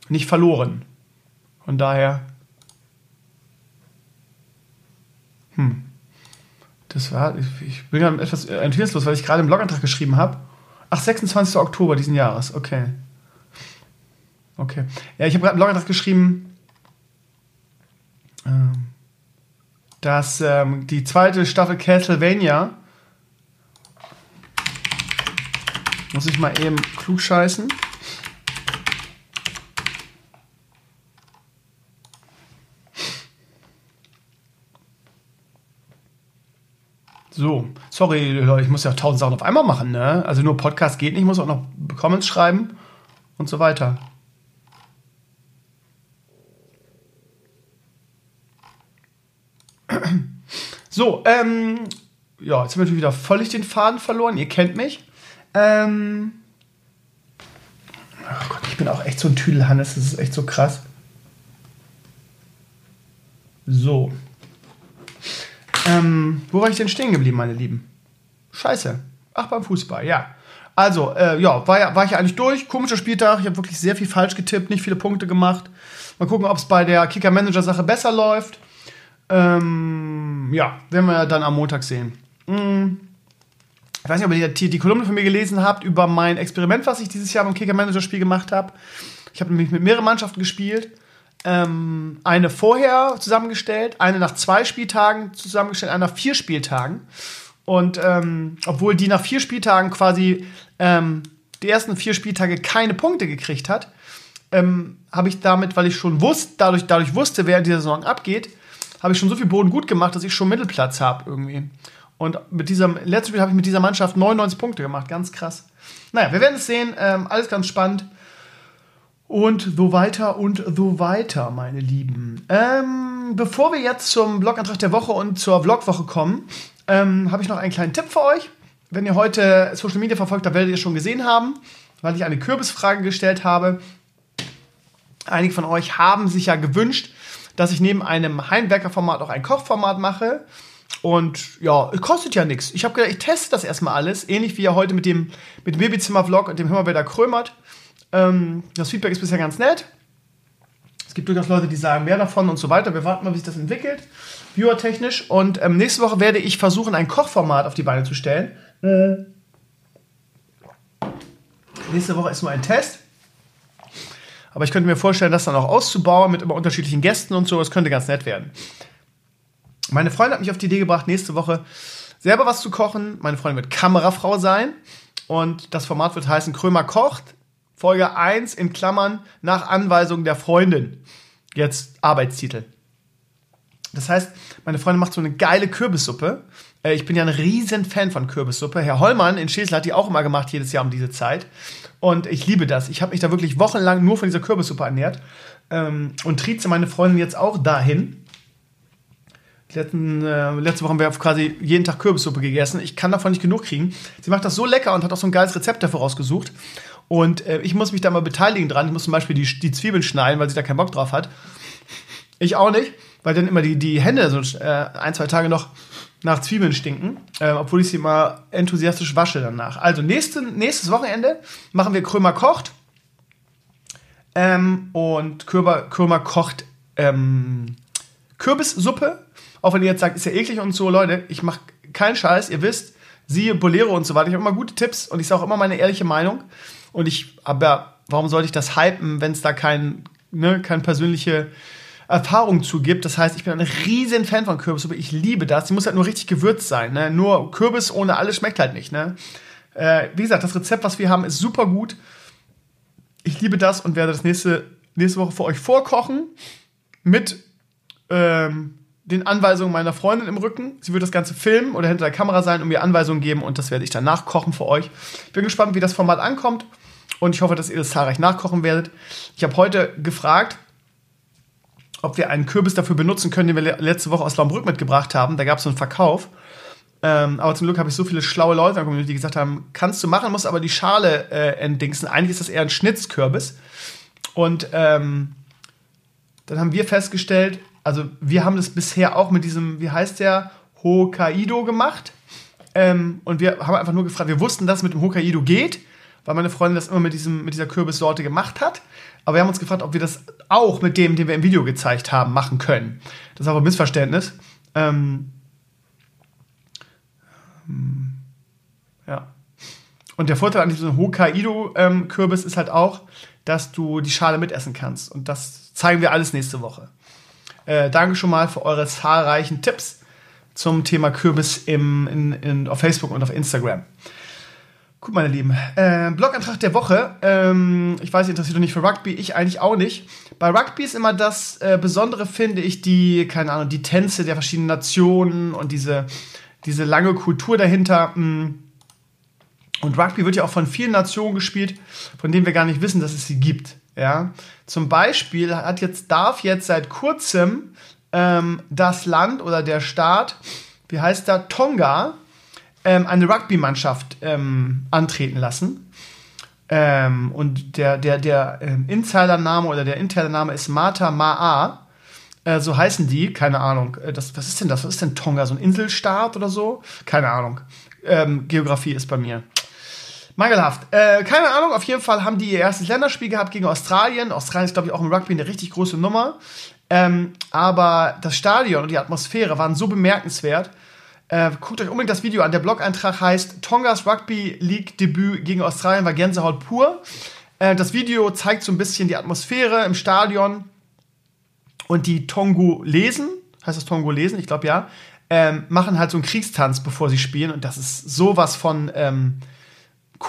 nicht verloren. Von daher. Hm. Das war, ich, ich bin ja etwas entwicklungslos, weil ich gerade im Blogantrag geschrieben habe. Ach, 26. Oktober diesen Jahres, okay. Okay. Ja, ich habe gerade im Blogantrag geschrieben, ähm, dass ähm, die zweite Staffel Castlevania muss ich mal eben klug scheißen. So, sorry, Leute, ich muss ja tausend Sachen auf einmal machen, ne? Also nur Podcast geht nicht, ich muss auch noch Comments schreiben und so weiter. So, ähm, ja, jetzt haben wir wieder völlig den Faden verloren. Ihr kennt mich. Ähm, oh Gott, ich bin auch echt so ein Tüdelhannes, das ist echt so krass. So. Ähm, wo war ich denn stehen geblieben, meine Lieben? Scheiße. Ach, beim Fußball, ja. Also, äh, ja, war, war ich ja eigentlich durch. Komischer Spieltag. Ich habe wirklich sehr viel falsch getippt, nicht viele Punkte gemacht. Mal gucken, ob es bei der Kicker-Manager-Sache besser läuft. Ähm, ja, werden wir dann am Montag sehen. Hm. Ich weiß nicht, ob ihr die, die Kolumne von mir gelesen habt über mein Experiment, was ich dieses Jahr beim Kicker-Manager-Spiel gemacht habe. Ich habe nämlich mit mehreren Mannschaften gespielt ähm, eine vorher zusammengestellt, eine nach zwei Spieltagen zusammengestellt, eine nach vier Spieltagen. Und ähm, obwohl die nach vier Spieltagen quasi ähm, die ersten vier Spieltage keine Punkte gekriegt hat, ähm, habe ich damit, weil ich schon wusste, dadurch, dadurch wusste, wer in dieser Saison abgeht, habe ich schon so viel Boden gut gemacht, dass ich schon Mittelplatz habe irgendwie. Und mit diesem letzten Spiel habe ich mit dieser Mannschaft 99 Punkte gemacht, ganz krass. Naja, wir werden es sehen, ähm, alles ganz spannend. Und so weiter und so weiter, meine Lieben. Ähm, bevor wir jetzt zum Blogantrag der Woche und zur Vlogwoche kommen, ähm, habe ich noch einen kleinen Tipp für euch. Wenn ihr heute Social Media verfolgt habt, werdet ihr schon gesehen haben, weil ich eine Kürbisfrage gestellt habe. Einige von euch haben sich ja gewünscht, dass ich neben einem Heimwerker-Format auch ein Kochformat mache. Und ja, es kostet ja nichts. Ich habe gedacht, ich teste das erstmal alles, ähnlich wie ja heute mit dem, mit dem Babyzimmer-Vlog und dem Himmelwetter Krömert. Ähm, das Feedback ist bisher ganz nett. Es gibt durchaus Leute, die sagen mehr davon und so weiter. Wir warten mal, wie sich das entwickelt, viewertechnisch. Und ähm, nächste Woche werde ich versuchen, ein Kochformat auf die Beine zu stellen. Mhm. Nächste Woche ist nur ein Test. Aber ich könnte mir vorstellen, das dann auch auszubauen mit immer unterschiedlichen Gästen und so. Das könnte ganz nett werden. Meine Freundin hat mich auf die Idee gebracht, nächste Woche selber was zu kochen. Meine Freundin wird Kamerafrau sein. Und das Format wird heißen Krömer kocht. Folge 1 in Klammern nach Anweisung der Freundin. Jetzt Arbeitstitel. Das heißt, meine Freundin macht so eine geile Kürbissuppe. Äh, ich bin ja ein riesen Fan von Kürbissuppe. Herr Hollmann in Schesel hat die auch immer gemacht, jedes Jahr um diese Zeit. Und ich liebe das. Ich habe mich da wirklich wochenlang nur von dieser Kürbissuppe ernährt. Ähm, und trieze meine Freundin jetzt auch dahin. Letzten, äh, letzte Woche haben wir quasi jeden Tag Kürbissuppe gegessen. Ich kann davon nicht genug kriegen. Sie macht das so lecker und hat auch so ein geiles Rezept dafür rausgesucht. Und äh, ich muss mich da mal beteiligen dran. Ich muss zum Beispiel die, die Zwiebeln schneiden, weil sie da keinen Bock drauf hat. Ich auch nicht, weil dann immer die, die Hände so äh, ein, zwei Tage noch nach Zwiebeln stinken, äh, obwohl ich sie mal enthusiastisch wasche danach. Also nächste, nächstes Wochenende machen wir Krömer kocht. Ähm, und Krömer, Krömer kocht ähm, Kürbissuppe. Auch wenn ihr jetzt sagt, ist ja eklig und so, Leute, ich mache keinen Scheiß, ihr wisst, siehe Bolero und so weiter. Ich habe immer gute Tipps und ich sage auch immer meine ehrliche Meinung. Und ich, aber warum sollte ich das hypen, wenn es da kein, ne, keine persönliche Erfahrung zugibt? Das heißt, ich bin ein riesen Fan von Kürbissuppe. Ich liebe das. Die muss halt nur richtig gewürzt sein. Ne? Nur Kürbis ohne alles schmeckt halt nicht. Ne? Äh, wie gesagt, das Rezept, was wir haben, ist super gut. Ich liebe das und werde das nächste nächste Woche für euch vorkochen mit ähm, den Anweisungen meiner Freundin im Rücken. Sie wird das Ganze filmen oder hinter der Kamera sein und mir Anweisungen geben und das werde ich dann nachkochen für euch. Ich bin gespannt, wie das Format ankommt und ich hoffe, dass ihr das zahlreich nachkochen werdet. Ich habe heute gefragt, ob wir einen Kürbis dafür benutzen können, den wir letzte Woche aus Laumbrück mitgebracht haben. Da gab es so einen Verkauf. Ähm, aber zum Glück habe ich so viele schlaue Leute in der Community, die gesagt haben, kannst du machen, musst aber die Schale äh, entdingsen. Eigentlich ist das eher ein Schnitzkürbis. Und ähm, dann haben wir festgestellt, also wir haben das bisher auch mit diesem, wie heißt der, Hokkaido gemacht. Ähm, und wir haben einfach nur gefragt, wir wussten, dass es mit dem Hokkaido geht, weil meine Freundin das immer mit, diesem, mit dieser Kürbissorte gemacht hat. Aber wir haben uns gefragt, ob wir das auch mit dem, den wir im Video gezeigt haben, machen können. Das ist aber ein Missverständnis. Ähm, ja. Und der Vorteil an diesem Hokkaido-Kürbis ist halt auch, dass du die Schale mitessen kannst. Und das zeigen wir alles nächste Woche. Äh, danke schon mal für eure zahlreichen Tipps zum Thema Kürbis im, in, in, auf Facebook und auf Instagram. Gut, meine Lieben. Äh, Blogantrag der Woche. Ähm, ich weiß, ihr interessiert euch nicht für Rugby, ich eigentlich auch nicht. Bei Rugby ist immer das äh, Besondere, finde ich, die, keine Ahnung, die Tänze der verschiedenen Nationen und diese, diese lange Kultur dahinter. Mm. Und Rugby wird ja auch von vielen Nationen gespielt, von denen wir gar nicht wissen, dass es sie gibt. Ja? Zum Beispiel hat jetzt, darf jetzt seit kurzem ähm, das Land oder der Staat, wie heißt da, Tonga, ähm, eine Rugby-Mannschaft ähm, antreten lassen. Ähm, und der, der, der ähm, Insider-Name oder der interne Name ist Mata Ma'a. Äh, so heißen die, keine Ahnung. Äh, das, was ist denn das? Was ist denn Tonga? So ein Inselstaat oder so? Keine Ahnung. Ähm, Geografie ist bei mir. Mangelhaft. Äh, keine Ahnung, auf jeden Fall haben die ihr erstes Länderspiel gehabt gegen Australien. Australien ist, glaube ich, auch im Rugby eine richtig große Nummer. Ähm, aber das Stadion und die Atmosphäre waren so bemerkenswert, äh, guckt euch unbedingt das Video an. Der Blog-Eintrag heißt Tongas Rugby League Debüt gegen Australien war Gänsehaut pur. Äh, das Video zeigt so ein bisschen die Atmosphäre im Stadion und die Tongu lesen, heißt das Tongu lesen? Ich glaube ja. Ähm, machen halt so einen Kriegstanz, bevor sie spielen und das ist sowas von ähm,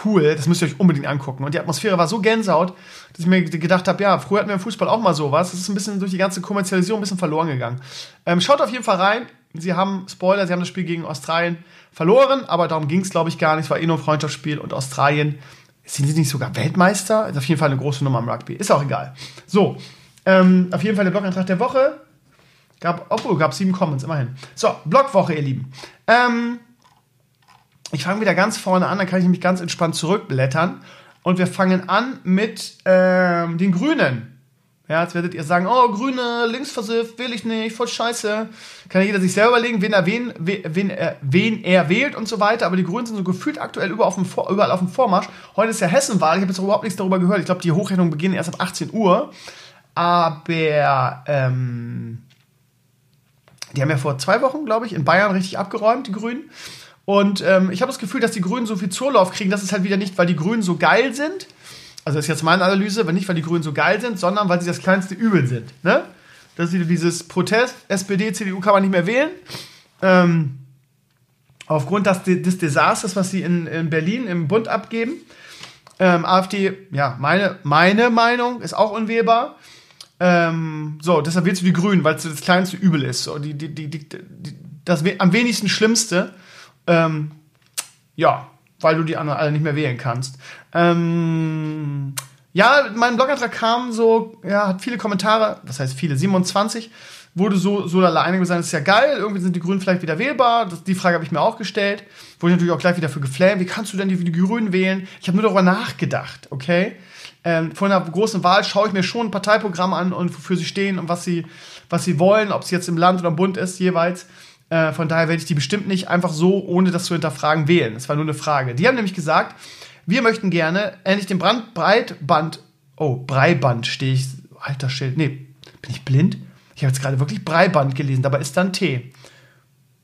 cool. Das müsst ihr euch unbedingt angucken. Und die Atmosphäre war so Gänsehaut, dass ich mir gedacht habe, ja, früher hatten wir im Fußball auch mal sowas. Das ist ein bisschen durch die ganze Kommerzialisierung ein bisschen verloren gegangen. Ähm, schaut auf jeden Fall rein sie haben, Spoiler, sie haben das Spiel gegen Australien verloren, aber darum ging es, glaube ich, gar nicht. Es war eh nur ein Freundschaftsspiel und Australien, sind sie nicht sogar Weltmeister? Ist auf jeden Fall eine große Nummer im Rugby. Ist auch egal. So, ähm, auf jeden Fall der Blog-Eintrag der Woche. Gab, obwohl, gab sieben Comments, immerhin. So, Blogwoche, ihr Lieben. Ähm, ich fange wieder ganz vorne an, dann kann ich nämlich ganz entspannt zurückblättern. Und wir fangen an mit ähm, den Grünen. Ja, jetzt werdet ihr sagen, oh, Grüne, linksversifft, will ich nicht, voll scheiße. Kann ja jeder sich selber überlegen, wen er, wen, wen, er, wen er wählt und so weiter. Aber die Grünen sind so gefühlt aktuell überall auf dem, überall auf dem Vormarsch. Heute ist ja Hessenwahl, ich habe jetzt überhaupt nichts darüber gehört. Ich glaube, die Hochrechnungen beginnen erst ab 18 Uhr. Aber ähm, die haben ja vor zwei Wochen, glaube ich, in Bayern richtig abgeräumt, die Grünen. Und ähm, ich habe das Gefühl, dass die Grünen so viel Zurlauf kriegen. Das ist halt wieder nicht, weil die Grünen so geil sind, also das ist jetzt meine Analyse, wenn nicht, weil die Grünen so geil sind, sondern weil sie das kleinste Übel sind. Ne? Das ist wieder dieses Protest, SPD, CDU kann man nicht mehr wählen. Ähm, aufgrund des, des, Desasters, was sie in, in, Berlin im Bund abgeben. Ähm, AfD, ja, meine, meine Meinung ist auch unwählbar. Ähm, so, deshalb wählst du die Grünen, weil es das kleinste Übel ist. So, die, die, die, die das am wenigsten Schlimmste. Ähm, ja, weil du die anderen alle nicht mehr wählen kannst. Ähm, ja, mein Blogantrag kam so, ja, hat viele Kommentare, was heißt viele, 27, wurde so, so alleine gesagt, das ist ja geil, irgendwie sind die Grünen vielleicht wieder wählbar. Das, die Frage habe ich mir auch gestellt. Wurde natürlich auch gleich wieder für geflammt. Wie kannst du denn die, die Grünen wählen? Ich habe nur darüber nachgedacht, okay? Ähm, vor einer großen Wahl schaue ich mir schon ein Parteiprogramm an und wofür sie stehen und was sie, was sie wollen, ob es jetzt im Land oder im Bund ist, jeweils. Äh, von daher werde ich die bestimmt nicht einfach so, ohne das zu hinterfragen, wählen. Das war nur eine Frage. Die haben nämlich gesagt, wir möchten gerne endlich den Brand Breitband, oh, Breiband stehe ich, alter Schild, nee, bin ich blind? Ich habe jetzt gerade wirklich Breiband gelesen, dabei ist dann T.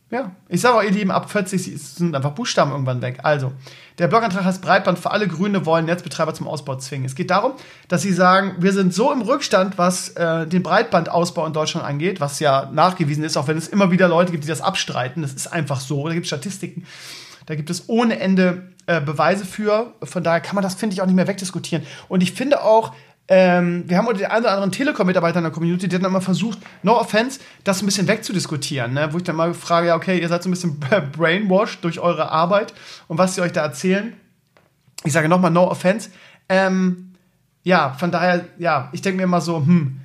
Ja, ich sage auch, ihr Lieben, ab 40 sind einfach Buchstaben irgendwann weg. Also, der Blogantrag heißt Breitband für alle Grüne wollen Netzbetreiber zum Ausbau zwingen. Es geht darum, dass sie sagen, wir sind so im Rückstand, was äh, den Breitbandausbau in Deutschland angeht, was ja nachgewiesen ist, auch wenn es immer wieder Leute gibt, die das abstreiten. Das ist einfach so. Da gibt es Statistiken. Da gibt es ohne Ende äh, Beweise für. Von daher kann man das, finde ich, auch nicht mehr wegdiskutieren. Und ich finde auch, ähm, wir haben den einen oder anderen Telekom-Mitarbeiter in der Community, die haben immer versucht, no offense, das ein bisschen wegzudiskutieren, ne? wo ich dann mal frage, ja, okay, ihr seid so ein bisschen brainwashed durch eure Arbeit und was sie euch da erzählen. Ich sage nochmal, no offense. Ähm, ja, von daher, ja, ich denke mir immer so, hm,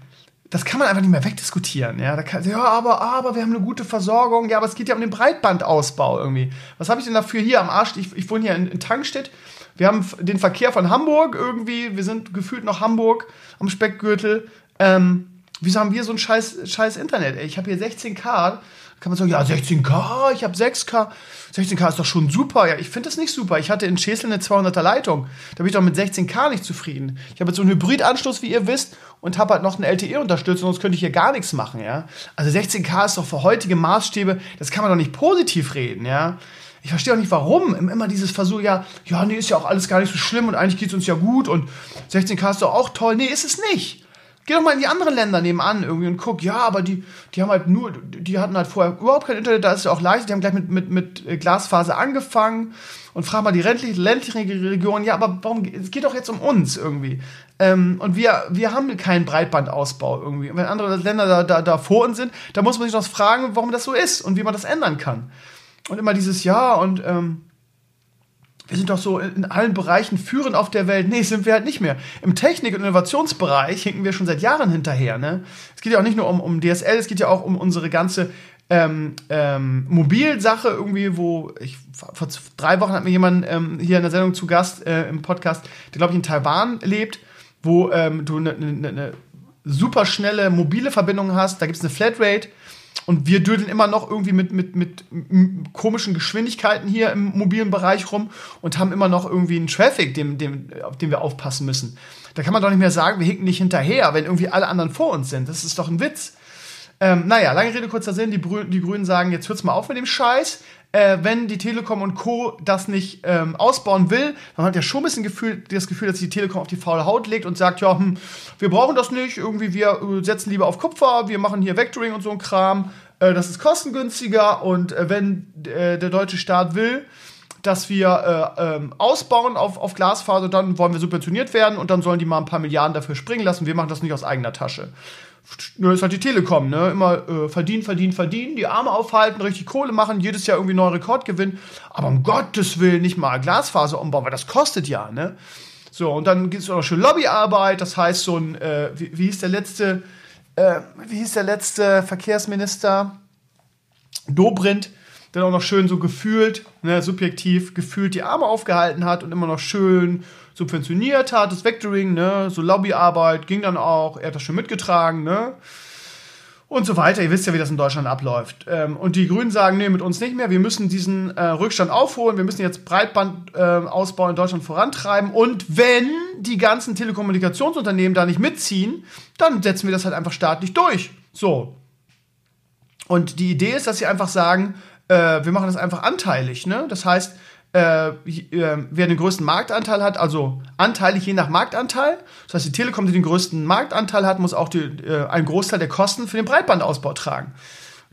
das kann man einfach nicht mehr wegdiskutieren. Ja, kann, ja aber, aber wir haben eine gute Versorgung. Ja, aber es geht ja um den Breitbandausbau irgendwie. Was habe ich denn dafür hier am Arsch? Ich, ich wohne hier in, in Tankstedt. Wir haben den Verkehr von Hamburg irgendwie. Wir sind gefühlt noch Hamburg am Speckgürtel. Ähm, wieso haben wir so ein scheiß, scheiß Internet? Ey? Ich habe hier 16K kann man sagen, ja, 16K, ich habe 6K. 16K ist doch schon super. Ja, ich finde das nicht super. Ich hatte in Schesel eine 200er Leitung. Da bin ich doch mit 16K nicht zufrieden. Ich habe jetzt so einen Hybridanschluss, wie ihr wisst, und habe halt noch eine LTE-Unterstützung, sonst könnte ich hier gar nichts machen, ja. Also 16K ist doch für heutige Maßstäbe, das kann man doch nicht positiv reden, ja. Ich verstehe auch nicht, warum. Immer dieses Versuch, ja, ja, nee, ist ja auch alles gar nicht so schlimm und eigentlich geht es uns ja gut und 16K ist doch auch toll. Nee, ist es nicht. Geh doch mal in die anderen Länder nebenan irgendwie und guck, ja, aber die, die haben halt nur, die hatten halt vorher überhaupt kein Internet, da ist es ja auch leicht, die haben gleich mit, mit, mit Glasfaser angefangen und frag mal die ländliche, ländliche Region, ja, aber warum, es geht doch jetzt um uns irgendwie. Ähm, und wir, wir haben keinen Breitbandausbau irgendwie. Und wenn andere Länder da, da, da vor uns sind, da muss man sich doch fragen, warum das so ist und wie man das ändern kann. Und immer dieses Ja und, ähm, wir sind doch so in allen Bereichen führend auf der Welt. Nee, sind wir halt nicht mehr. Im Technik- und Innovationsbereich hinken wir schon seit Jahren hinterher. Ne? Es geht ja auch nicht nur um, um DSL, es geht ja auch um unsere ganze ähm, ähm, Mobilsache irgendwie, wo ich vor drei Wochen hat mir jemand ähm, hier in der Sendung zu Gast äh, im Podcast, der glaube ich in Taiwan lebt, wo ähm, du eine ne, ne, ne super schnelle mobile Verbindung hast. Da gibt es eine Flatrate und wir dödeln immer noch irgendwie mit, mit, mit komischen Geschwindigkeiten hier im mobilen Bereich rum und haben immer noch irgendwie einen Traffic, dem, dem, auf den wir aufpassen müssen. Da kann man doch nicht mehr sagen, wir hinken nicht hinterher, wenn irgendwie alle anderen vor uns sind. Das ist doch ein Witz. Ähm, naja, lange Rede, kurzer Sinn. Die, Brü die Grünen sagen, jetzt hört's mal auf mit dem Scheiß. Äh, wenn die Telekom und Co. das nicht ähm, ausbauen will, dann hat ja schon ein bisschen Gefühl, das Gefühl, dass die Telekom auf die faule Haut legt und sagt, ja, hm, wir brauchen das nicht, irgendwie wir äh, setzen lieber auf Kupfer, wir machen hier Vectoring und so ein Kram, äh, das ist kostengünstiger und äh, wenn äh, der deutsche Staat will, dass wir äh, ähm, ausbauen auf, auf Glasfaser, dann wollen wir subventioniert werden und dann sollen die mal ein paar Milliarden dafür springen lassen. Wir machen das nicht aus eigener Tasche. Nur ist halt die Telekom, ne? Immer äh, verdienen, verdienen, verdienen, die Arme aufhalten, richtig Kohle machen, jedes Jahr irgendwie neuen Rekord gewinnen. Aber um Gottes Willen nicht mal Glasfaser umbauen, weil das kostet ja, ne? So, und dann gibt es auch noch schön Lobbyarbeit, das heißt so ein, äh, wie, wie hieß der letzte, äh, wie hieß der letzte Verkehrsminister? Dobrindt, der auch noch schön so gefühlt, ne, subjektiv gefühlt die Arme aufgehalten hat und immer noch schön subventioniert hat, das Vectoring, ne, so Lobbyarbeit ging dann auch, er hat das schon mitgetragen, ne, und so weiter. Ihr wisst ja, wie das in Deutschland abläuft. Ähm, und die Grünen sagen, nee, mit uns nicht mehr. Wir müssen diesen äh, Rückstand aufholen. Wir müssen jetzt Breitbandausbau äh, in Deutschland vorantreiben. Und wenn die ganzen Telekommunikationsunternehmen da nicht mitziehen, dann setzen wir das halt einfach staatlich durch. So. Und die Idee ist, dass sie einfach sagen, äh, wir machen das einfach anteilig. Ne? Das heißt, äh, äh, wer den größten Marktanteil hat, also anteilig je nach Marktanteil. Das heißt, die Telekom, die den größten Marktanteil hat, muss auch die, äh, einen Großteil der Kosten für den Breitbandausbau tragen.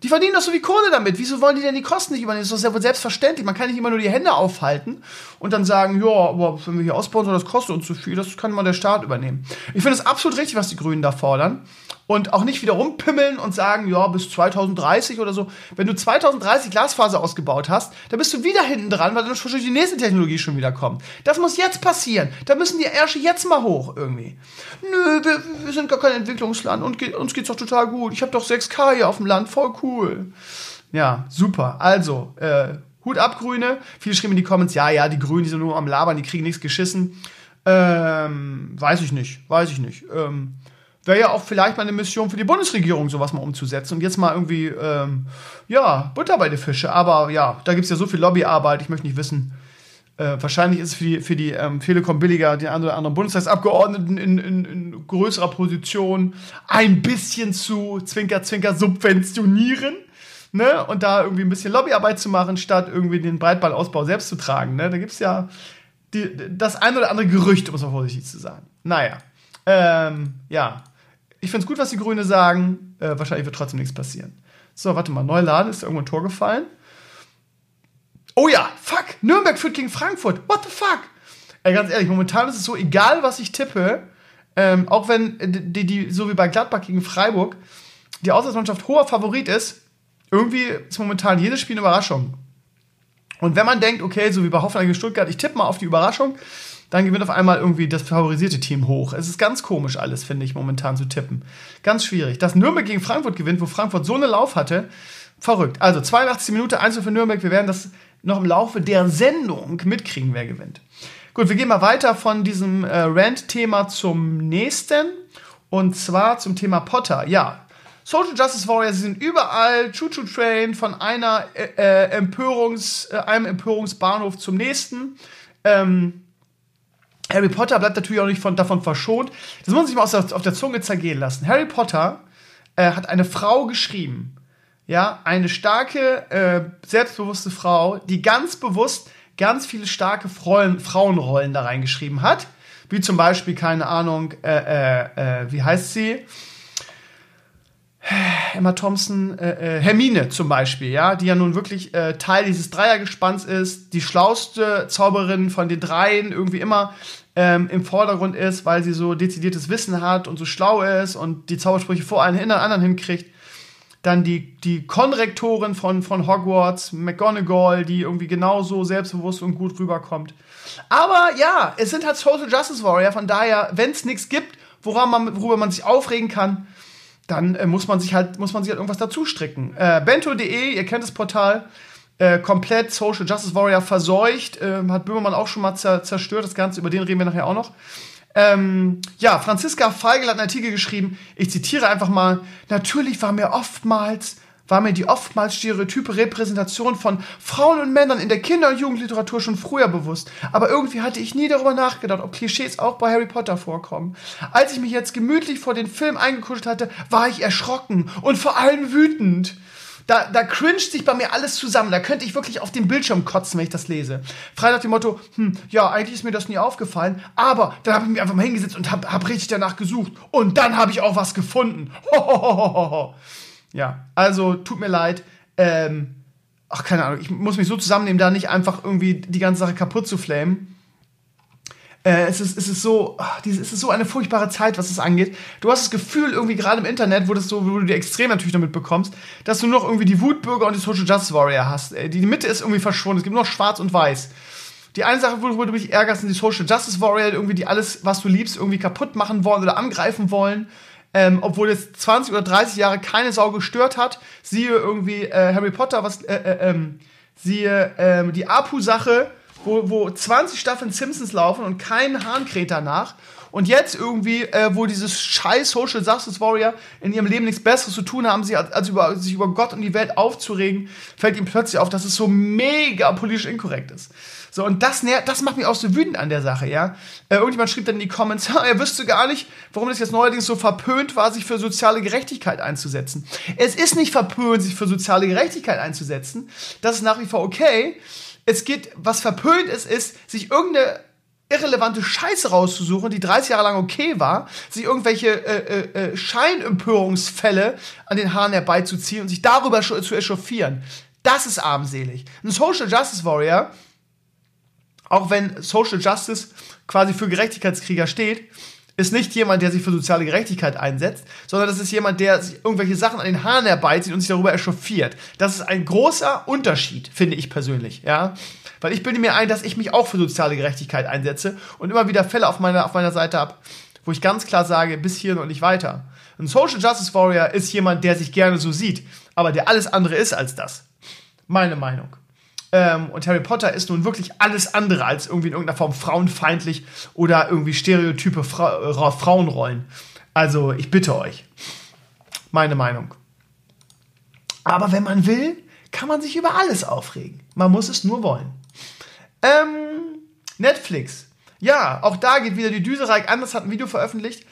Die verdienen doch so wie Kohle damit. Wieso wollen die denn die Kosten nicht übernehmen? Das ist doch sehr selbstverständlich. Man kann nicht immer nur die Hände aufhalten und dann sagen, ja, aber wenn wir hier ausbauen, soll das kostet uns zu viel. Das kann mal der Staat übernehmen. Ich finde es absolut richtig, was die Grünen da fordern und auch nicht wieder rumpimmeln und sagen, ja, bis 2030 oder so. Wenn du 2030 Glasfaser ausgebaut hast, dann bist du wieder hinten dran, weil dann wahrscheinlich die nächste Technologie schon wieder kommt. Das muss jetzt passieren. Da müssen die Ärsche jetzt mal hoch irgendwie. Nö, wir, wir sind gar kein Entwicklungsland und ge uns geht's doch total gut. Ich habe doch 6K hier auf dem Land, voll cool. Ja, super. Also, äh, Hut ab, Grüne. Viele schrieben in die Comments, ja, ja, die Grünen, die sind nur am Labern, die kriegen nichts geschissen. Ähm, weiß ich nicht, weiß ich nicht. Ähm, wäre ja auch vielleicht mal eine Mission für die Bundesregierung, sowas mal umzusetzen und jetzt mal irgendwie, ähm, ja, Butter bei den Fische. Aber ja, da gibt es ja so viel Lobbyarbeit, ich möchte nicht wissen. Äh, wahrscheinlich ist es für die, für die ähm, Telekom billiger, den einen oder anderen Bundestagsabgeordneten in, in, in größerer Position ein bisschen zu Zwinker, Zwinker subventionieren. Ne? Und da irgendwie ein bisschen Lobbyarbeit zu machen, statt irgendwie den Breitbandausbau selbst zu tragen. Ne? Da gibt es ja die, das ein oder andere Gerücht, um es mal vorsichtig zu sagen. Naja. Ähm, ja, ich finde es gut, was die Grüne sagen. Äh, wahrscheinlich wird trotzdem nichts passieren. So, warte mal. Neuladen, ist irgendwo ein Tor gefallen? Oh ja, fuck. Nürnberg führt gegen Frankfurt. What the fuck? Ey, ganz ehrlich, momentan ist es so, egal was ich tippe, ähm, auch wenn die, die, so wie bei Gladbach gegen Freiburg, die Auswärtsmannschaft hoher Favorit ist, irgendwie ist momentan jedes Spiel eine Überraschung. Und wenn man denkt, okay, so wie bei Hoffenheim gegen Stuttgart, ich tippe mal auf die Überraschung, dann gewinnt auf einmal irgendwie das favorisierte Team hoch. Es ist ganz komisch alles, finde ich, momentan zu tippen. Ganz schwierig. Dass Nürnberg gegen Frankfurt gewinnt, wo Frankfurt so eine Lauf hatte, verrückt. Also 82 Minuten, 1 für Nürnberg. Wir werden das noch im Laufe der Sendung mitkriegen, wer gewinnt. Gut, wir gehen mal weiter von diesem äh, Rant-Thema zum nächsten. Und zwar zum Thema Potter. Ja, Social Justice Warriors sind überall, Choo-Choo Train, von einer äh, äh, Empörungs, äh, einem Empörungsbahnhof zum nächsten. Ähm, Harry Potter bleibt natürlich auch nicht von, davon verschont. Das muss man sich mal der, auf der Zunge zergehen lassen. Harry Potter äh, hat eine Frau geschrieben. Ja, eine starke, äh, selbstbewusste Frau, die ganz bewusst ganz viele starke Frauen, Frauenrollen da reingeschrieben hat. Wie zum Beispiel, keine Ahnung, äh, äh, äh wie heißt sie? Emma Thompson, äh, äh, Hermine zum Beispiel, ja, die ja nun wirklich äh, Teil dieses Dreiergespanns ist, die schlauste Zauberin von den dreien irgendwie immer ähm, im Vordergrund ist, weil sie so dezidiertes Wissen hat und so schlau ist und die Zaubersprüche vor einen hin, anderen hinkriegt. Dann die, die Konrektorin von, von Hogwarts, McGonagall, die irgendwie genauso selbstbewusst und gut rüberkommt. Aber ja, es sind halt Social Justice Warrior, von daher, wenn es nichts gibt, woran man, worüber man sich aufregen kann, dann äh, muss man sich halt muss man sich halt irgendwas dazu stricken. Äh, Bento.de, ihr kennt das Portal, äh, komplett Social Justice Warrior verseucht, äh, hat Böhmermann auch schon mal zerstört, das Ganze, über den reden wir nachher auch noch. Ähm, ja, Franziska Feigl hat einen Artikel geschrieben, ich zitiere einfach mal, natürlich war mir oftmals war mir die oftmals stereotype Repräsentation von Frauen und Männern in der Kinder- und Jugendliteratur schon früher bewusst. Aber irgendwie hatte ich nie darüber nachgedacht, ob Klischees auch bei Harry Potter vorkommen. Als ich mich jetzt gemütlich vor den Film eingekuschelt hatte, war ich erschrocken und vor allem wütend. Da, da cringet sich bei mir alles zusammen. Da könnte ich wirklich auf den Bildschirm kotzen, wenn ich das lese. Frei nach dem Motto, hm, ja, eigentlich ist mir das nie aufgefallen, aber dann habe ich mich einfach mal hingesetzt und habe hab richtig danach gesucht. Und dann habe ich auch was gefunden. Hohohoho. Ja, also tut mir leid. Ähm, ach, keine Ahnung, ich muss mich so zusammennehmen, da nicht einfach irgendwie die ganze Sache kaputt zu flamen. Äh, es, ist, es, ist so, ach, es ist so eine furchtbare Zeit, was es angeht. Du hast das Gefühl, irgendwie gerade im Internet, wo, das so, wo du die extrem natürlich damit bekommst, dass du noch irgendwie die Wutbürger und die Social Justice Warrior hast. Äh, die Mitte ist irgendwie verschwunden. Es gibt nur noch schwarz und weiß. Die eine Sache, worüber du mich ärgerst, sind die Social Justice Warrior, irgendwie die alles, was du liebst, irgendwie kaputt machen wollen oder angreifen wollen ähm, obwohl es 20 oder 30 Jahre keine Sau gestört hat. Siehe irgendwie äh, Harry Potter, was, äh, äh, ähm, siehe ähm, die Apu-Sache, wo, wo 20 Staffeln Simpsons laufen und kein Hahn kräht danach. Und jetzt irgendwie, äh, wo dieses scheiß Social Justice Warrior in ihrem Leben nichts Besseres zu tun haben, als, als über, sich über Gott und die Welt aufzuregen, fällt ihm plötzlich auf, dass es so mega politisch inkorrekt ist. So, und das, das macht mich auch so wütend an der Sache, ja. Äh, irgendjemand schrieb dann in die Comments, er wüsste gar nicht, warum das jetzt neuerdings so verpönt war, sich für soziale Gerechtigkeit einzusetzen. Es ist nicht verpönt, sich für soziale Gerechtigkeit einzusetzen. Das ist nach wie vor okay. Es geht, was verpönt ist, ist, sich irgendeine irrelevante Scheiße rauszusuchen, die 30 Jahre lang okay war, sich irgendwelche äh, äh, äh Scheinempörungsfälle an den Haaren herbeizuziehen und sich darüber zu echauffieren. Das ist armselig. Ein Social Justice Warrior auch wenn Social Justice quasi für Gerechtigkeitskrieger steht, ist nicht jemand, der sich für soziale Gerechtigkeit einsetzt, sondern das ist jemand, der sich irgendwelche Sachen an den Haaren herbeizieht und sich darüber echauffiert. Das ist ein großer Unterschied, finde ich persönlich, ja. Weil ich bilde mir ein, dass ich mich auch für soziale Gerechtigkeit einsetze und immer wieder Fälle auf meiner, auf meiner Seite habe, wo ich ganz klar sage, bis hier und nicht weiter. Ein Social Justice Warrior ist jemand, der sich gerne so sieht, aber der alles andere ist als das. Meine Meinung. Ähm, und Harry Potter ist nun wirklich alles andere als irgendwie in irgendeiner Form frauenfeindlich oder irgendwie stereotype Fra äh, Frauenrollen. Also, ich bitte euch. Meine Meinung. Aber wenn man will, kann man sich über alles aufregen. Man muss es nur wollen. Ähm, Netflix. Ja, auch da geht wieder die Düse. Reich Anders hat ein Video veröffentlicht,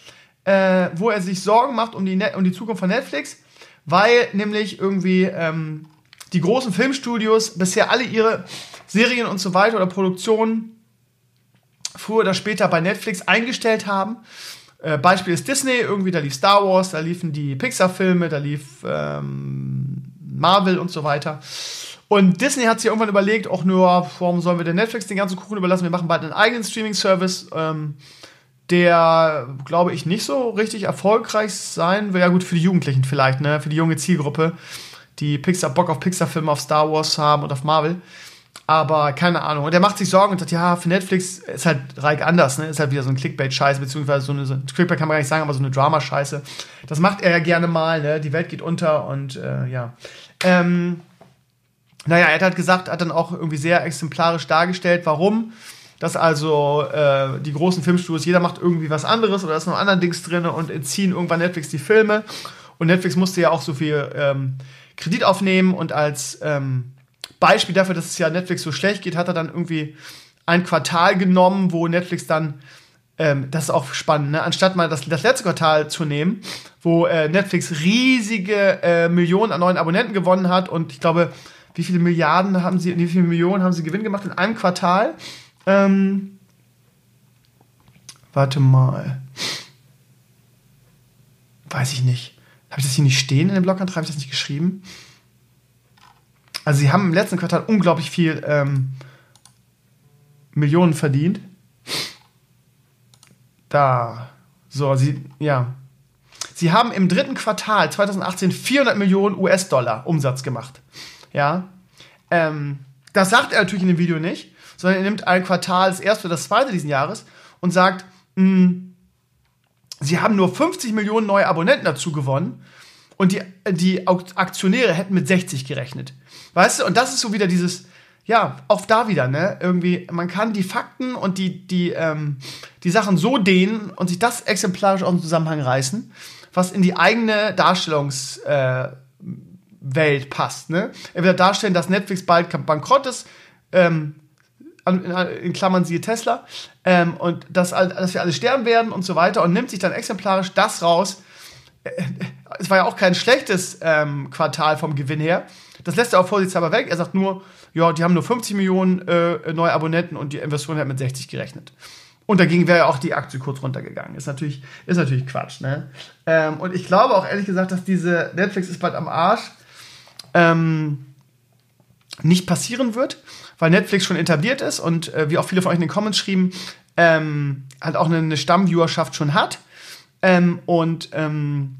äh, wo er sich Sorgen macht um die, um die Zukunft von Netflix, weil nämlich irgendwie ähm, die großen Filmstudios bisher alle ihre Serien und so weiter oder Produktionen früher oder später bei Netflix eingestellt haben. Äh, Beispiel ist Disney, irgendwie da lief Star Wars, da liefen die Pixar-Filme, da lief ähm, Marvel und so weiter. Und Disney hat sich irgendwann überlegt, auch nur, warum sollen wir denn Netflix den ganzen Kuchen überlassen? Wir machen bald einen eigenen Streaming-Service. Ähm, der, glaube ich, nicht so richtig erfolgreich sein will. Ja, gut, für die Jugendlichen vielleicht, ne? Für die junge Zielgruppe, die Pixar, Bock auf Pixar-Filme, auf Star Wars haben und auf Marvel. Aber keine Ahnung. Und er macht sich Sorgen und sagt, ja, für Netflix ist halt Reich anders, ne? Ist halt wieder so ein Clickbait-Scheiße, beziehungsweise so eine, so, Clickbait kann man gar nicht sagen, aber so eine Drama-Scheiße. Das macht er ja gerne mal, ne? Die Welt geht unter und äh, ja. Ähm, naja, er hat halt gesagt, hat dann auch irgendwie sehr exemplarisch dargestellt, warum dass also äh, die großen Filmstudios, jeder macht irgendwie was anderes oder ist noch anderen Dings drin und entziehen irgendwann Netflix die Filme. Und Netflix musste ja auch so viel ähm, Kredit aufnehmen und als ähm, Beispiel dafür, dass es ja Netflix so schlecht geht, hat er dann irgendwie ein Quartal genommen, wo Netflix dann, ähm, das ist auch spannend, ne? anstatt mal das, das letzte Quartal zu nehmen, wo äh, Netflix riesige äh, Millionen an neuen Abonnenten gewonnen hat und ich glaube, wie viele Milliarden haben sie, wie viele Millionen haben sie Gewinn gemacht in einem Quartal? Ähm, warte mal. Weiß ich nicht. Habe ich das hier nicht stehen in dem Blogantrag? Habe ich das nicht geschrieben? Also sie haben im letzten Quartal unglaublich viel ähm, Millionen verdient. Da. So, sie, ja. Sie haben im dritten Quartal 2018 400 Millionen US-Dollar Umsatz gemacht. Ja. Ähm, das sagt er natürlich in dem Video nicht sondern er nimmt ein Quartal, das erste oder das zweite diesen Jahres und sagt, mh, hm, sie haben nur 50 Millionen neue Abonnenten dazu gewonnen und die, die Aktionäre hätten mit 60 gerechnet. Weißt du, und das ist so wieder dieses, ja, auch da wieder, ne? Irgendwie, man kann die Fakten und die, die, ähm, die Sachen so dehnen und sich das exemplarisch aus dem Zusammenhang reißen, was in die eigene Darstellungswelt äh, passt, ne? Er will darstellen, dass Netflix bald bankrott ist, ähm, in Klammern siehe Tesla, ähm, und dass, dass wir alle sterben werden und so weiter und nimmt sich dann exemplarisch das raus. Äh, es war ja auch kein schlechtes ähm, Quartal vom Gewinn her. Das lässt er auch vorsichtshalber weg. Er sagt nur, ja, die haben nur 50 Millionen äh, neue Abonnenten und die Investoren hat mit 60 gerechnet. Und dagegen wäre ja auch die Aktie kurz runtergegangen. Ist natürlich, ist natürlich Quatsch, ne? Ähm, und ich glaube auch ehrlich gesagt, dass diese Netflix ist bald am Arsch ähm, nicht passieren wird weil Netflix schon etabliert ist und äh, wie auch viele von euch in den Comments schrieben, ähm, halt auch eine, eine Stammviewerschaft schon hat. Ähm, und ähm,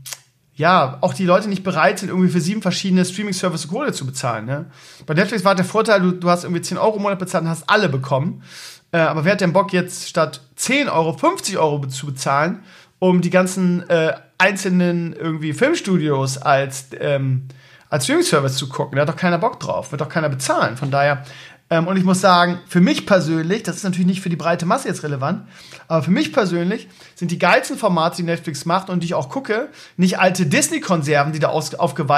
ja, auch die Leute nicht bereit sind, irgendwie für sieben verschiedene Streaming-Services Kohle zu bezahlen. Ne? Bei Netflix war der Vorteil, du, du hast irgendwie 10 Euro im Monat bezahlt und hast alle bekommen. Äh, aber wer hat denn Bock jetzt statt 10 Euro 50 Euro zu bezahlen, um die ganzen äh, einzelnen irgendwie Filmstudios als, ähm, als Streaming-Service zu gucken? Da hat doch keiner Bock drauf, wird doch keiner bezahlen. Von daher ähm, und ich muss sagen, für mich persönlich, das ist natürlich nicht für die breite Masse jetzt relevant, aber für mich persönlich sind die geilsten Formate, die Netflix macht und die ich auch gucke, nicht alte Disney-Konserven, die da aus,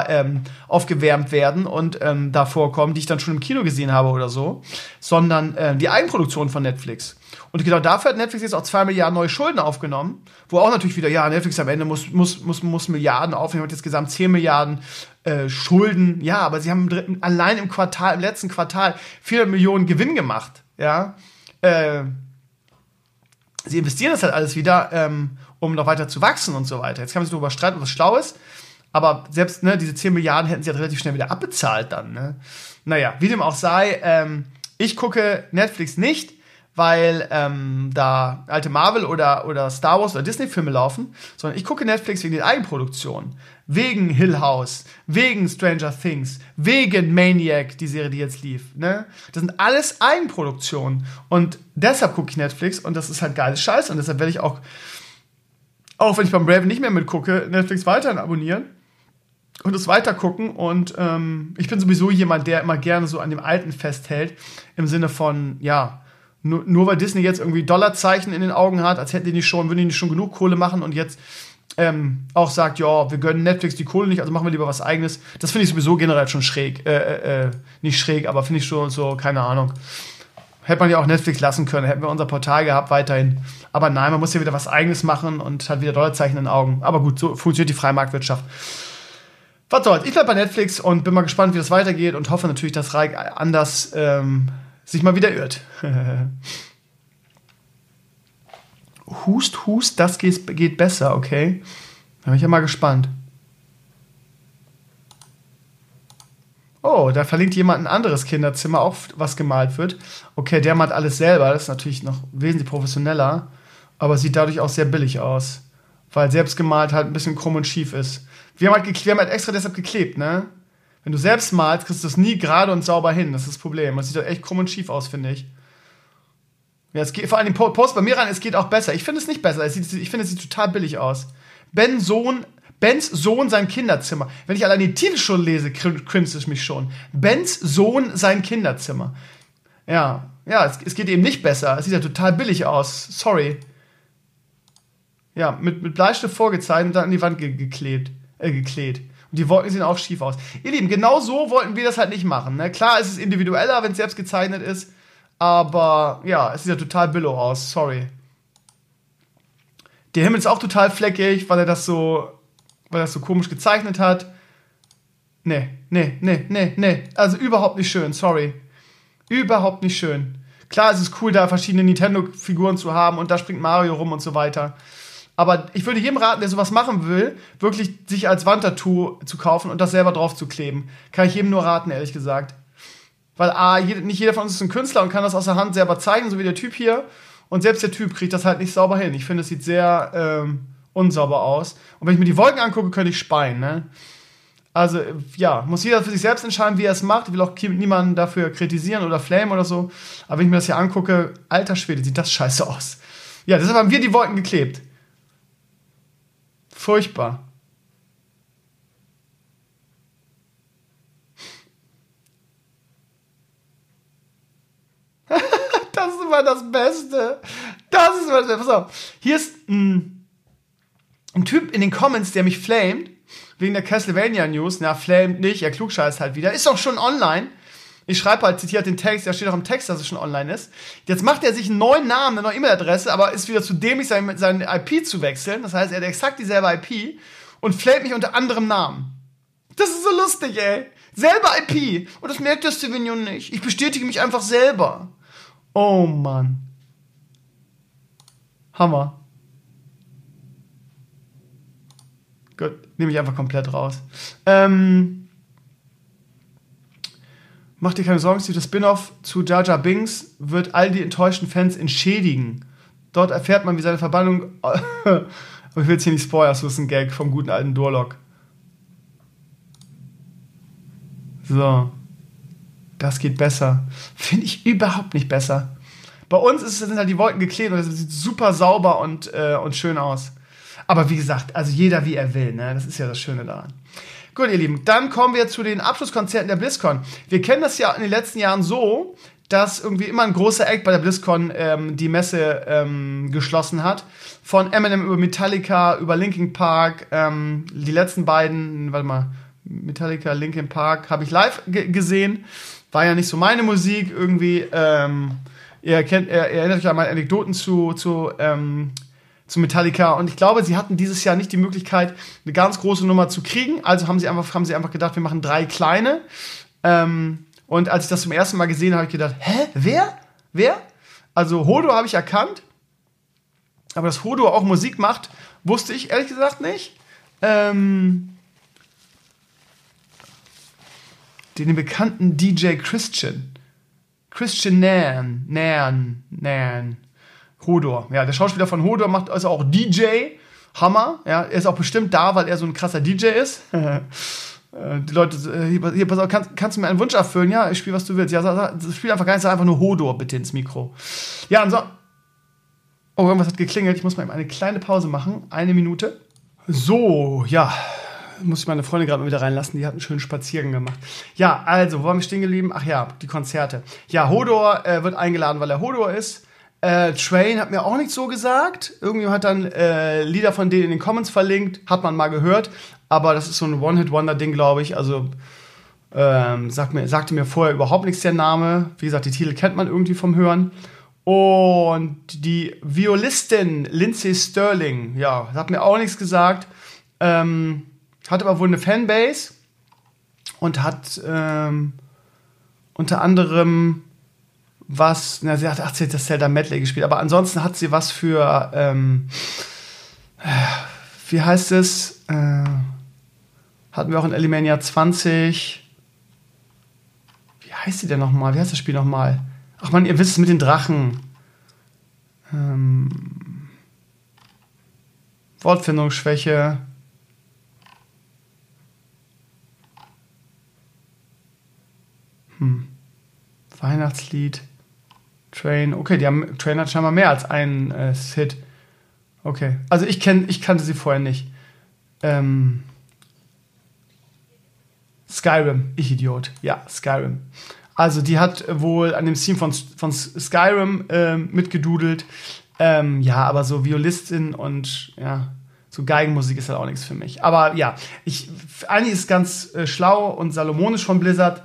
ähm, aufgewärmt werden und ähm, da vorkommen, die ich dann schon im Kino gesehen habe oder so, sondern äh, die Eigenproduktion von Netflix. Und genau dafür hat Netflix jetzt auch zwei Milliarden neue Schulden aufgenommen, wo auch natürlich wieder, ja, Netflix am Ende muss, muss, muss, muss Milliarden aufnehmen, hat jetzt gesamt 10 Milliarden äh, Schulden. Ja, aber sie haben im dritten, allein im Quartal, im letzten Quartal 400 Millionen Gewinn gemacht. Ja, äh, sie investieren das halt alles wieder, ähm, um noch weiter zu wachsen und so weiter. Jetzt kann man sich darüber streiten, was schlau ist. Aber selbst ne, diese 10 Milliarden hätten sie halt relativ schnell wieder abbezahlt dann. Ne? Naja, wie dem auch sei, ähm, ich gucke Netflix nicht, weil ähm, da alte Marvel oder, oder Star Wars oder Disney-Filme laufen, sondern ich gucke Netflix wegen den Eigenproduktionen. Wegen Hill House, wegen Stranger Things, wegen Maniac, die Serie, die jetzt lief. Ne? Das sind alles Eigenproduktionen. Und deshalb gucke ich Netflix und das ist halt geiles Scheiß. Und deshalb werde ich auch, auch wenn ich beim Raven nicht mehr mitgucke, Netflix weiterhin abonnieren und es weiter gucken. Und ähm, ich bin sowieso jemand, der immer gerne so an dem Alten festhält, im Sinne von, ja, nur, nur weil Disney jetzt irgendwie Dollarzeichen in den Augen hat, als hätten die nicht schon, würden die nicht schon genug Kohle machen und jetzt ähm, auch sagt, ja, wir gönnen Netflix die Kohle nicht, also machen wir lieber was eigenes. Das finde ich sowieso generell schon schräg. Äh, äh, äh, nicht schräg, aber finde ich schon so, keine Ahnung. Hätte man ja auch Netflix lassen können, hätten wir unser Portal gehabt weiterhin. Aber nein, man muss ja wieder was eigenes machen und hat wieder Dollarzeichen in den Augen. Aber gut, so funktioniert die freie Marktwirtschaft. Was soll's? Ich bleibe bei Netflix und bin mal gespannt, wie das weitergeht und hoffe natürlich, dass Reich anders ähm, sich mal wieder irrt. hust, hust, das geht, besser, okay? Da bin ich ja mal gespannt. Oh, da verlinkt jemand ein anderes Kinderzimmer, auch was gemalt wird. Okay, der malt alles selber, das ist natürlich noch wesentlich professioneller. aber sieht dadurch auch sehr billig aus. Weil selbst gemalt halt ein bisschen krumm und schief ist. Wir haben halt, wir haben halt extra deshalb geklebt, ne? Wenn du selbst malst, kriegst du das nie gerade und sauber hin. Das ist das Problem. Das sieht halt echt krumm und schief aus, finde ich. Ja, es geht, vor allem Post bei mir rein, es geht auch besser. Ich finde es nicht besser. Sieht, ich finde, es sieht total billig aus. Ben Sohn, Bens Sohn sein Kinderzimmer. Wenn ich allein die Titel schon lese, grinst es mich schon. Bens Sohn sein Kinderzimmer. Ja, ja, es, es, geht eben nicht besser. Es sieht ja total billig aus. Sorry. Ja, mit, mit Bleistift vorgezeichnet und dann an die Wand ge geklebt, äh, geklebt. Und die Wolken sehen auch schief aus. Ihr Lieben, genau so wollten wir das halt nicht machen. Ne? Klar, es ist individueller, wenn es selbst gezeichnet ist. Aber ja, es sieht ja total billow aus. Sorry. Der Himmel ist auch total fleckig, weil er das so, weil er das so komisch gezeichnet hat. Nee, nee, nee, nee, nee. Also überhaupt nicht schön, sorry. Überhaupt nicht schön. Klar, es ist cool, da verschiedene Nintendo-Figuren zu haben und da springt Mario rum und so weiter. Aber ich würde jedem raten, der sowas machen will, wirklich sich als Wandtattoo zu kaufen und das selber drauf zu kleben. Kann ich jedem nur raten, ehrlich gesagt. Weil A, nicht jeder von uns ist ein Künstler und kann das aus der Hand selber zeigen, so wie der Typ hier. Und selbst der Typ kriegt das halt nicht sauber hin. Ich finde, es sieht sehr ähm, unsauber aus. Und wenn ich mir die Wolken angucke, könnte ich speien, ne? Also, ja, muss jeder für sich selbst entscheiden, wie er es macht. Ich will auch niemanden dafür kritisieren oder flamen oder so. Aber wenn ich mir das hier angucke, alter Schwede, sieht das scheiße aus. Ja, deshalb haben wir die Wolken geklebt. Furchtbar. das ist immer das Beste. Das ist immer das Beste. Pass auf. Hier ist ein, ein Typ in den Comments, der mich flamet. Wegen der Castlevania News. Na, flamet nicht. Er klugscheißt halt wieder. Ist doch schon online. Ich schreibe halt, zitiert den Text, da steht auch im Text, dass es schon online ist. Jetzt macht er sich einen neuen Namen, eine neue E-Mail-Adresse, aber ist wieder zu dämlich, sein, seine IP zu wechseln. Das heißt, er hat exakt dieselbe IP und flamet mich unter anderem Namen. Das ist so lustig, ey. Selber IP. Und das merkt der Stevenio nicht. Ich bestätige mich einfach selber. Oh Mann. Hammer. Gut, nehme ich einfach komplett raus. Ähm, Mach dir keine Sorgen, Steve. Das Spin-off zu Jar Jar Binks wird all die enttäuschten Fans entschädigen. Dort erfährt man, wie seine Verbannung. Aber ich will jetzt hier nicht spoilern, das ist ein Gag vom guten alten Dorlock. So. Das geht besser. Finde ich überhaupt nicht besser. Bei uns ist, sind halt die Wolken geklebt und es sieht super sauber und, äh, und schön aus. Aber wie gesagt, also jeder wie er will, ne? Das ist ja das Schöne daran. Gut, ihr Lieben, dann kommen wir zu den Abschlusskonzerten der BlizzCon. Wir kennen das ja in den letzten Jahren so, dass irgendwie immer ein großer Act bei der BlizzCon ähm, die Messe ähm, geschlossen hat. Von Eminem über Metallica, über Linkin Park. Ähm, die letzten beiden, warte mal, Metallica, Linkin Park habe ich live gesehen. War ja nicht so meine Musik irgendwie. Ähm, ihr, kennt, ihr erinnert euch an meine Anekdoten zu, zu ähm, zu Metallica. Und ich glaube, sie hatten dieses Jahr nicht die Möglichkeit, eine ganz große Nummer zu kriegen. Also haben sie einfach, haben sie einfach gedacht, wir machen drei kleine. Ähm, und als ich das zum ersten Mal gesehen habe, habe ich gedacht, hä, wer? Wer? Also Hodo habe ich erkannt. Aber dass Hodo auch Musik macht, wusste ich ehrlich gesagt nicht. Ähm, den bekannten DJ Christian. Christian Nan, Nan, Nan. Hodor. Ja, der Schauspieler von Hodor macht also auch DJ. Hammer. Ja, er ist auch bestimmt da, weil er so ein krasser DJ ist. Äh, die Leute, äh, hier, pass auf, kannst, kannst, du mir einen Wunsch erfüllen? Ja, ich spiele, was du willst. Ja, sag, sag, spiel einfach gar nicht, sag einfach nur Hodor bitte ins Mikro. Ja, und so. Oh, irgendwas hat geklingelt. Ich muss mal eine kleine Pause machen. Eine Minute. So, ja. Muss ich meine Freundin gerade mal wieder reinlassen. Die hat einen schönen Spaziergang gemacht. Ja, also, wo waren wir stehen geblieben? Ach ja, die Konzerte. Ja, Hodor äh, wird eingeladen, weil er Hodor ist. Äh, Train hat mir auch nicht so gesagt. Irgendwie hat dann äh, Lieder von denen in den Comments verlinkt, hat man mal gehört. Aber das ist so ein One-Hit-Wonder-Ding, glaube ich. Also ähm, sagt mir, sagte mir vorher überhaupt nichts der Name. Wie gesagt, die Titel kennt man irgendwie vom Hören. Und die Violistin Lindsay Sterling, ja, hat mir auch nichts gesagt. Ähm, hat aber wohl eine Fanbase und hat ähm, unter anderem was, na, sie hat 18. Zelda Medley gespielt, aber ansonsten hat sie was für, ähm, wie heißt es? Äh, hatten wir auch in Elimania 20. Wie heißt sie denn nochmal? Wie heißt das Spiel nochmal? Ach man, ihr wisst es mit den Drachen. Ähm, Wortfindungsschwäche. Hm. Weihnachtslied. Train. Okay, die haben, Train hat scheinbar mehr als einen äh, Hit. Okay. Also ich, kenn, ich kannte sie vorher nicht. Ähm, Skyrim. Ich Idiot. Ja, Skyrim. Also die hat wohl an dem Theme von, von Skyrim äh, mitgedudelt. Ähm, ja, aber so Violistin und ja, so Geigenmusik ist halt auch nichts für mich. Aber ja, ich, eigentlich ist ganz äh, schlau und salomonisch von Blizzard,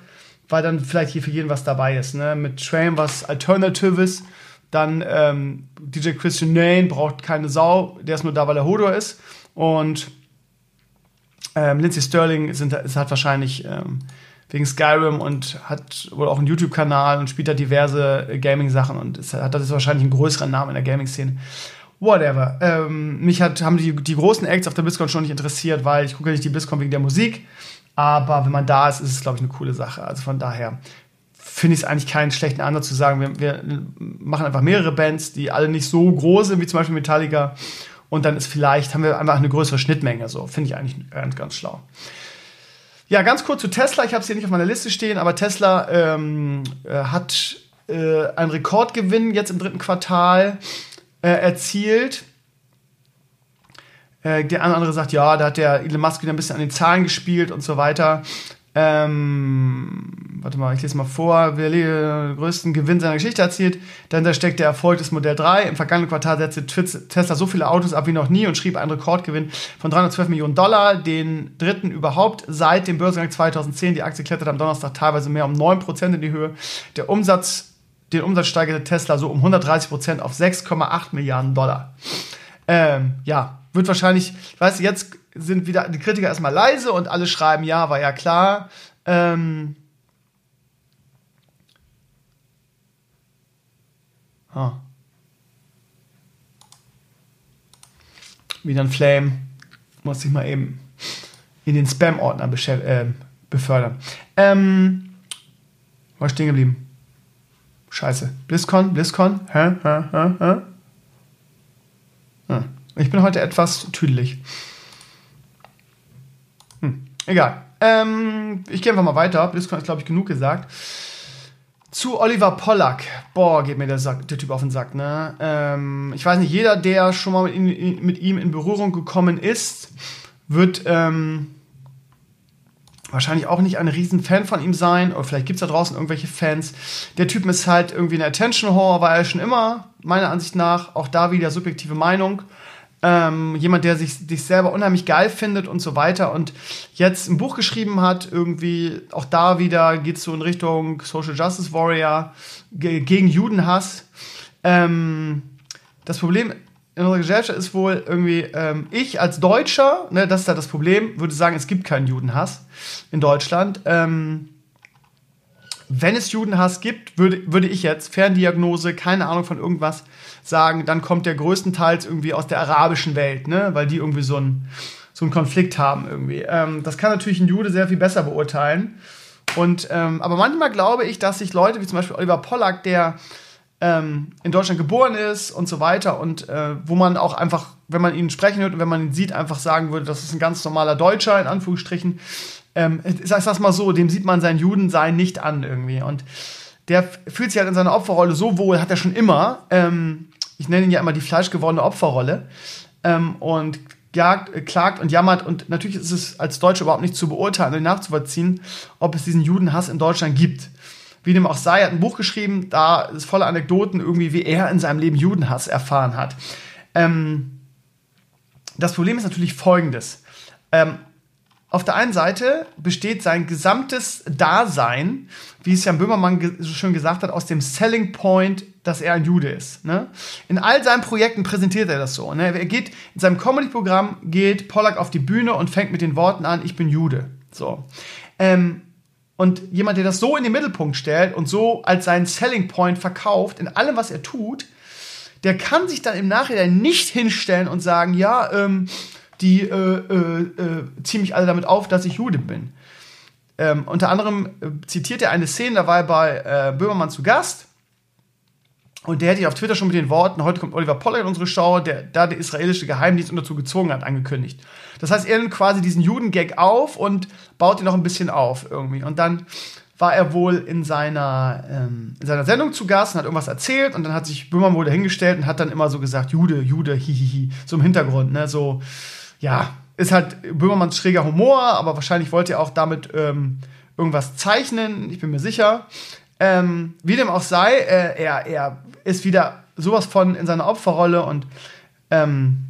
weil dann vielleicht hier für jeden was dabei ist. Ne? Mit Train was Alternatives. Dann ähm, DJ Christian Nane braucht keine Sau, der ist nur da, weil er Hodor ist. Und ähm, Lindsay Sterling sind, ist, hat wahrscheinlich ähm, wegen Skyrim und hat wohl auch einen YouTube-Kanal und spielt da diverse Gaming-Sachen und ist, hat das wahrscheinlich einen größeren Namen in der Gaming-Szene. Whatever. Ähm, mich hat, haben die, die großen Acts auf der BlizzCon schon nicht interessiert, weil ich gucke ja nicht die BlizzCon wegen der Musik. Aber wenn man da ist, ist es, glaube ich, eine coole Sache. Also von daher finde ich es eigentlich keinen schlechten Ansatz zu sagen, wir, wir, machen einfach mehrere Bands, die alle nicht so groß sind wie zum Beispiel Metallica. Und dann ist vielleicht, haben wir einfach eine größere Schnittmenge. So, finde ich eigentlich ganz, ganz schlau. Ja, ganz kurz zu Tesla. Ich habe es hier nicht auf meiner Liste stehen, aber Tesla ähm, äh, hat äh, einen Rekordgewinn jetzt im dritten Quartal äh, erzielt. Äh, der andere sagt, ja, da hat der Elon Musk wieder ein bisschen an den Zahlen gespielt und so weiter. Ähm, warte mal, ich lese mal vor, wer den größten Gewinn seiner Geschichte erzielt. Dahinter steckt der Erfolg des Modell 3. Im vergangenen Quartal setzte Tesla so viele Autos ab wie noch nie und schrieb einen Rekordgewinn von 312 Millionen Dollar, den dritten überhaupt seit dem Börsengang 2010. Die Aktie kletterte am Donnerstag teilweise mehr um 9% in die Höhe. Der Umsatz, den Umsatz steigerte Tesla so um 130% auf 6,8 Milliarden Dollar. Ähm, ja, wird wahrscheinlich, ich weiß, jetzt sind wieder die Kritiker erstmal leise und alle schreiben, ja, war ja klar. Ähm, ah. Wieder ein Flame. Muss ich mal eben in den Spam-Ordner äh, befördern. Ähm, war stehen geblieben. Scheiße. BlizzCon, BlizzCon, hä, hä, hä, hä? Hm. Ich bin heute etwas tüdelig. Hm. Egal. Ähm, ich gehe einfach mal weiter. BlizzCon ist, glaube ich, genug gesagt. Zu Oliver Pollack. Boah, geht mir der, Sack, der Typ auf den Sack, ne? Ähm, ich weiß nicht, jeder, der schon mal mit, in, mit ihm in Berührung gekommen ist, wird ähm, wahrscheinlich auch nicht ein riesen Fan von ihm sein. Oder vielleicht gibt es da draußen irgendwelche Fans. Der Typ ist halt irgendwie eine Attention Horror, war er schon immer, meiner Ansicht nach. Auch da wieder subjektive Meinung ähm, jemand, der sich, sich selber unheimlich geil findet und so weiter und jetzt ein Buch geschrieben hat, irgendwie auch da wieder geht es so in Richtung Social Justice Warrior ge gegen Judenhass. Ähm, das Problem in unserer Gesellschaft ist wohl irgendwie, ähm, ich als Deutscher, ne, das ist ja das Problem, würde sagen, es gibt keinen Judenhass in Deutschland. Ähm, wenn es Judenhass gibt, würde, würde ich jetzt, Ferndiagnose, keine Ahnung von irgendwas, sagen, dann kommt der größtenteils irgendwie aus der arabischen Welt, ne? weil die irgendwie so, ein, so einen Konflikt haben irgendwie. Ähm, das kann natürlich ein Jude sehr viel besser beurteilen. Und, ähm, aber manchmal glaube ich, dass sich Leute wie zum Beispiel Oliver Pollack, der ähm, in Deutschland geboren ist und so weiter und äh, wo man auch einfach, wenn man ihn sprechen hört und wenn man ihn sieht, einfach sagen würde, das ist ein ganz normaler Deutscher, in Anführungsstrichen. Ähm, ich sag's mal so, dem sieht man sein Judensein nicht an irgendwie. Und der fühlt sich halt in seiner Opferrolle so wohl, hat er schon immer. Ähm, ich nenne ihn ja immer die fleischgewordene Opferrolle. Ähm, und jagt, äh, klagt und jammert. Und natürlich ist es als Deutsche überhaupt nicht zu beurteilen und nachzuvollziehen, ob es diesen Judenhass in Deutschland gibt. Wie dem auch sei, er hat ein Buch geschrieben, da ist voller Anekdoten irgendwie, wie er in seinem Leben Judenhass erfahren hat. Ähm, das Problem ist natürlich folgendes. Ähm, auf der einen Seite besteht sein gesamtes Dasein, wie es Jan Böhmermann so schön gesagt hat, aus dem Selling Point, dass er ein Jude ist. Ne? In all seinen Projekten präsentiert er das so. Ne? Er geht in seinem Comedy-Programm geht Pollack auf die Bühne und fängt mit den Worten an: Ich bin Jude. So. Ähm, und jemand, der das so in den Mittelpunkt stellt und so als seinen Selling Point verkauft in allem, was er tut, der kann sich dann im Nachhinein nicht hinstellen und sagen, ja, ähm, die äh, äh, äh, ziehen mich alle damit auf, dass ich Jude bin. Ähm, unter anderem äh, zitiert er eine Szene, da war er bei äh, Böhmermann zu Gast Und der hätte ich auf Twitter schon mit den Worten, heute kommt Oliver Pollack in unsere Show, der da der israelische Geheimdienst dazu gezwungen hat, angekündigt. Das heißt, er nimmt quasi diesen Juden-Gag auf und baut ihn noch ein bisschen auf irgendwie. Und dann war er wohl in seiner, ähm, in seiner Sendung zu Gast und hat irgendwas erzählt und dann hat sich Böhmermann wohl dahingestellt und hat dann immer so gesagt, Jude, Jude, hihihi, so im Hintergrund, ne, so, ja, ist halt Böhmermanns schräger Humor, aber wahrscheinlich wollte er auch damit ähm, irgendwas zeichnen, ich bin mir sicher. Ähm, wie dem auch sei, äh, er, er ist wieder sowas von in seiner Opferrolle und ähm,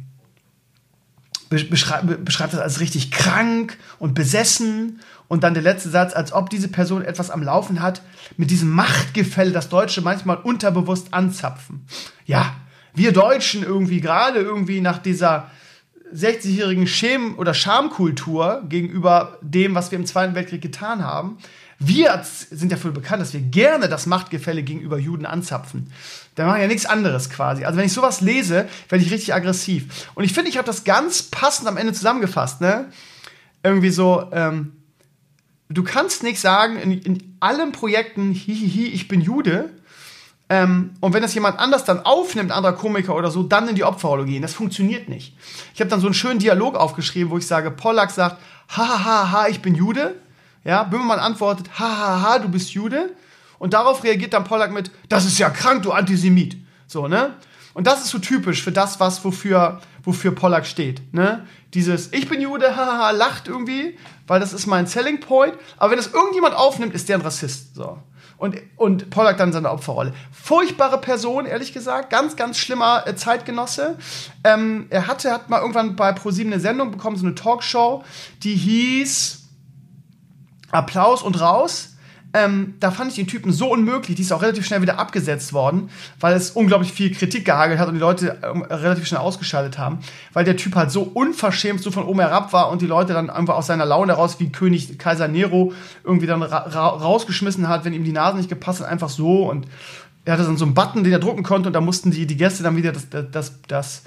beschreibt, beschreibt das als richtig krank und besessen. Und dann der letzte Satz, als ob diese Person etwas am Laufen hat, mit diesem Machtgefälle, das Deutsche manchmal unterbewusst anzapfen. Ja, wir Deutschen irgendwie gerade irgendwie nach dieser 60-jährigen Schäm- oder Schamkultur gegenüber dem, was wir im Zweiten Weltkrieg getan haben. Wir sind dafür bekannt, dass wir gerne das Machtgefälle gegenüber Juden anzapfen. Da machen ja nichts anderes quasi. Also wenn ich sowas lese, werde ich richtig aggressiv. Und ich finde, ich habe das ganz passend am Ende zusammengefasst, ne? Irgendwie so, ähm, du kannst nicht sagen, in, in allen Projekten, hihihi, ich bin Jude, ähm, und wenn das jemand anders dann aufnimmt, anderer Komiker oder so, dann in die Opferrolle gehen. Das funktioniert nicht. Ich habe dann so einen schönen Dialog aufgeschrieben, wo ich sage, Pollack sagt, ha, ha, ha, ha, ich bin Jude. Ja, Böhmermann antwortet, ha, ha, ha, du bist Jude. Und darauf reagiert dann Pollack mit, das ist ja krank, du Antisemit. So, ne? Und das ist so typisch für das, was wofür, wofür Pollack steht. Ne? Dieses Ich bin Jude, haha, lacht irgendwie, weil das ist mein Selling Point. Aber wenn das irgendjemand aufnimmt, ist der ein Rassist. So. Und, und Pollack dann seine Opferrolle. Furchtbare Person, ehrlich gesagt. Ganz, ganz schlimmer äh, Zeitgenosse. Ähm, er hatte, hat mal irgendwann bei ProSieben eine Sendung bekommen, so eine Talkshow, die hieß Applaus und raus. Ähm, da fand ich den Typen so unmöglich. Die ist auch relativ schnell wieder abgesetzt worden, weil es unglaublich viel Kritik gehagelt hat und die Leute ähm, relativ schnell ausgeschaltet haben, weil der Typ halt so unverschämt so von oben herab war und die Leute dann einfach aus seiner Laune heraus wie König Kaiser Nero irgendwie dann ra ra rausgeschmissen hat, wenn ihm die Nase nicht gepasst hat, einfach so und er hatte dann so einen Button, den er drucken konnte und da mussten die, die Gäste dann wieder das, das, das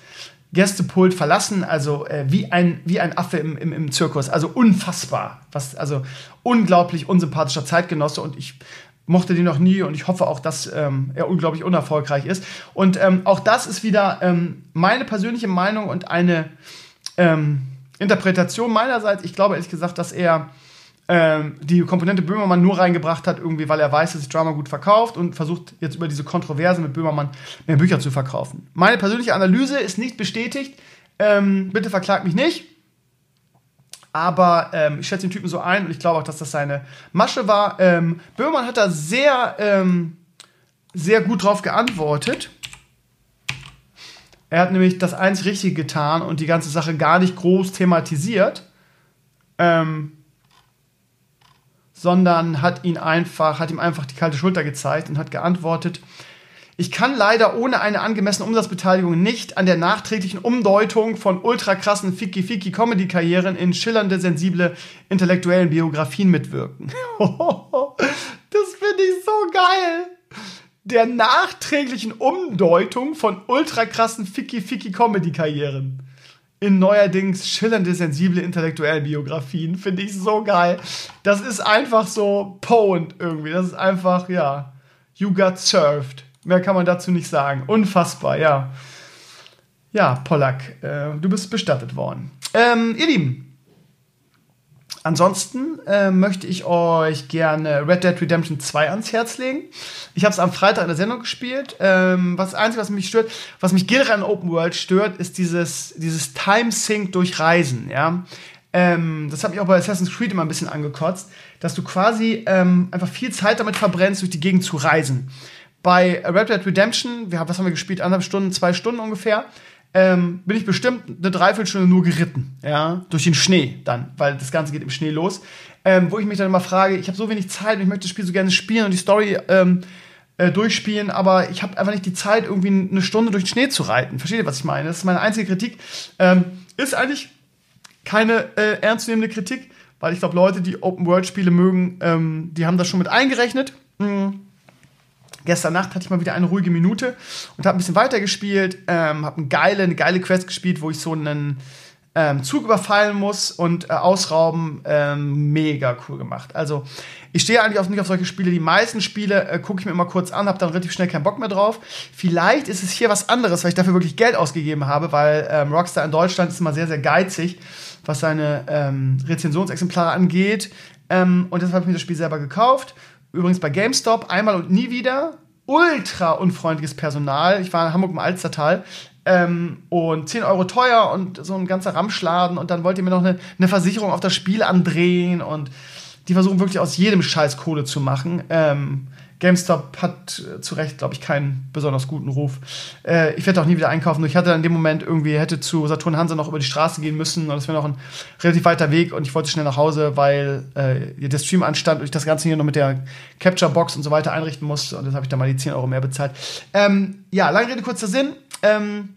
Gästepult verlassen, also äh, wie, ein, wie ein Affe im, im, im Zirkus. Also unfassbar. Was, also unglaublich unsympathischer Zeitgenosse und ich mochte den noch nie und ich hoffe auch, dass ähm, er unglaublich unerfolgreich ist. Und ähm, auch das ist wieder ähm, meine persönliche Meinung und eine ähm, Interpretation meinerseits. Ich glaube ehrlich gesagt, dass er ähm, die Komponente Böhmermann nur reingebracht hat, irgendwie, weil er weiß, dass sich Drama gut verkauft und versucht jetzt über diese Kontroverse mit Böhmermann mehr Bücher zu verkaufen. Meine persönliche Analyse ist nicht bestätigt. Ähm, bitte verklagt mich nicht. Aber ähm, ich schätze den Typen so ein und ich glaube auch, dass das seine Masche war. Ähm, Böhmermann hat da sehr, ähm, sehr gut drauf geantwortet. Er hat nämlich das einzig Richtige getan und die ganze Sache gar nicht groß thematisiert. Ähm, sondern hat ihn einfach, hat ihm einfach die kalte Schulter gezeigt und hat geantwortet, ich kann leider ohne eine angemessene Umsatzbeteiligung nicht an der nachträglichen Umdeutung von ultrakrassen Ficky-Ficky-Comedy-Karrieren in schillernde, sensible, intellektuellen Biografien mitwirken. das finde ich so geil. Der nachträglichen Umdeutung von ultrakrassen Ficky-Ficky-Comedy-Karrieren in neuerdings schillernde, sensible, intellektuelle Biografien. Finde ich so geil. Das ist einfach so Pound irgendwie. Das ist einfach, ja, you got served. Mehr kann man dazu nicht sagen. Unfassbar, ja. Ja, Pollack, äh, du bist bestattet worden. Ähm, ihr Lieben, Ansonsten äh, möchte ich euch gerne Red Dead Redemption 2 ans Herz legen. Ich habe es am Freitag in der Sendung gespielt. Ähm, was Einzige, was mich stört, was mich generell an Open World stört, ist dieses, dieses Time Sync durch Reisen. Ja? Ähm, das hat mich auch bei Assassin's Creed immer ein bisschen angekotzt, dass du quasi ähm, einfach viel Zeit damit verbrennst, durch die Gegend zu reisen. Bei Red Dead Redemption, wir was haben wir gespielt? Anderthalb Stunden, zwei Stunden ungefähr ähm, bin ich bestimmt eine Dreiviertelstunde nur geritten, ja, durch den Schnee dann, weil das Ganze geht im Schnee los. Ähm, wo ich mich dann immer frage, ich habe so wenig Zeit und ich möchte das Spiel so gerne spielen und die Story ähm, äh, durchspielen, aber ich habe einfach nicht die Zeit, irgendwie eine Stunde durch den Schnee zu reiten. Versteht ihr, was ich meine? Das ist meine einzige Kritik. Ähm, ist eigentlich keine äh, ernstzunehmende Kritik, weil ich glaube, Leute, die Open-World-Spiele mögen, ähm, die haben das schon mit eingerechnet. Mhm Gestern Nacht hatte ich mal wieder eine ruhige Minute und habe ein bisschen weitergespielt, ähm, habe eine geile, eine geile Quest gespielt, wo ich so einen, äh, ähm, Zug überfallen muss und äh, ausrauben. Ähm, mega cool gemacht. Also ich stehe eigentlich auch nicht auf solche Spiele. Die meisten Spiele äh, gucke ich mir immer kurz an, habe dann relativ schnell keinen Bock mehr drauf. Vielleicht ist es hier was anderes, weil ich dafür wirklich Geld ausgegeben habe, weil ähm, Rockstar in Deutschland ist immer sehr, sehr geizig, was seine ähm, Rezensionsexemplare angeht. Ähm, und deshalb habe ich mir das Spiel selber gekauft. Übrigens bei GameStop einmal und nie wieder. Ultra unfreundliches Personal. Ich war in Hamburg im Alstertal. Ähm, und 10 Euro teuer und so ein ganzer Ramschladen. Und dann wollt ihr mir noch eine, eine Versicherung auf das Spiel andrehen. Und die versuchen wirklich aus jedem Scheiß Kohle zu machen. Ähm, GameStop hat äh, zu Recht, glaube ich, keinen besonders guten Ruf. Äh, ich werde auch nie wieder einkaufen. Ich hatte in dem Moment irgendwie, hätte zu Saturn Hanse noch über die Straße gehen müssen und das wäre noch ein relativ weiter Weg und ich wollte schnell nach Hause, weil äh, der Stream anstand und ich das Ganze hier noch mit der Capture Box und so weiter einrichten musste und das habe ich dann mal die 10 Euro mehr bezahlt. Ähm, ja, lange Rede, kurzer Sinn. Ähm,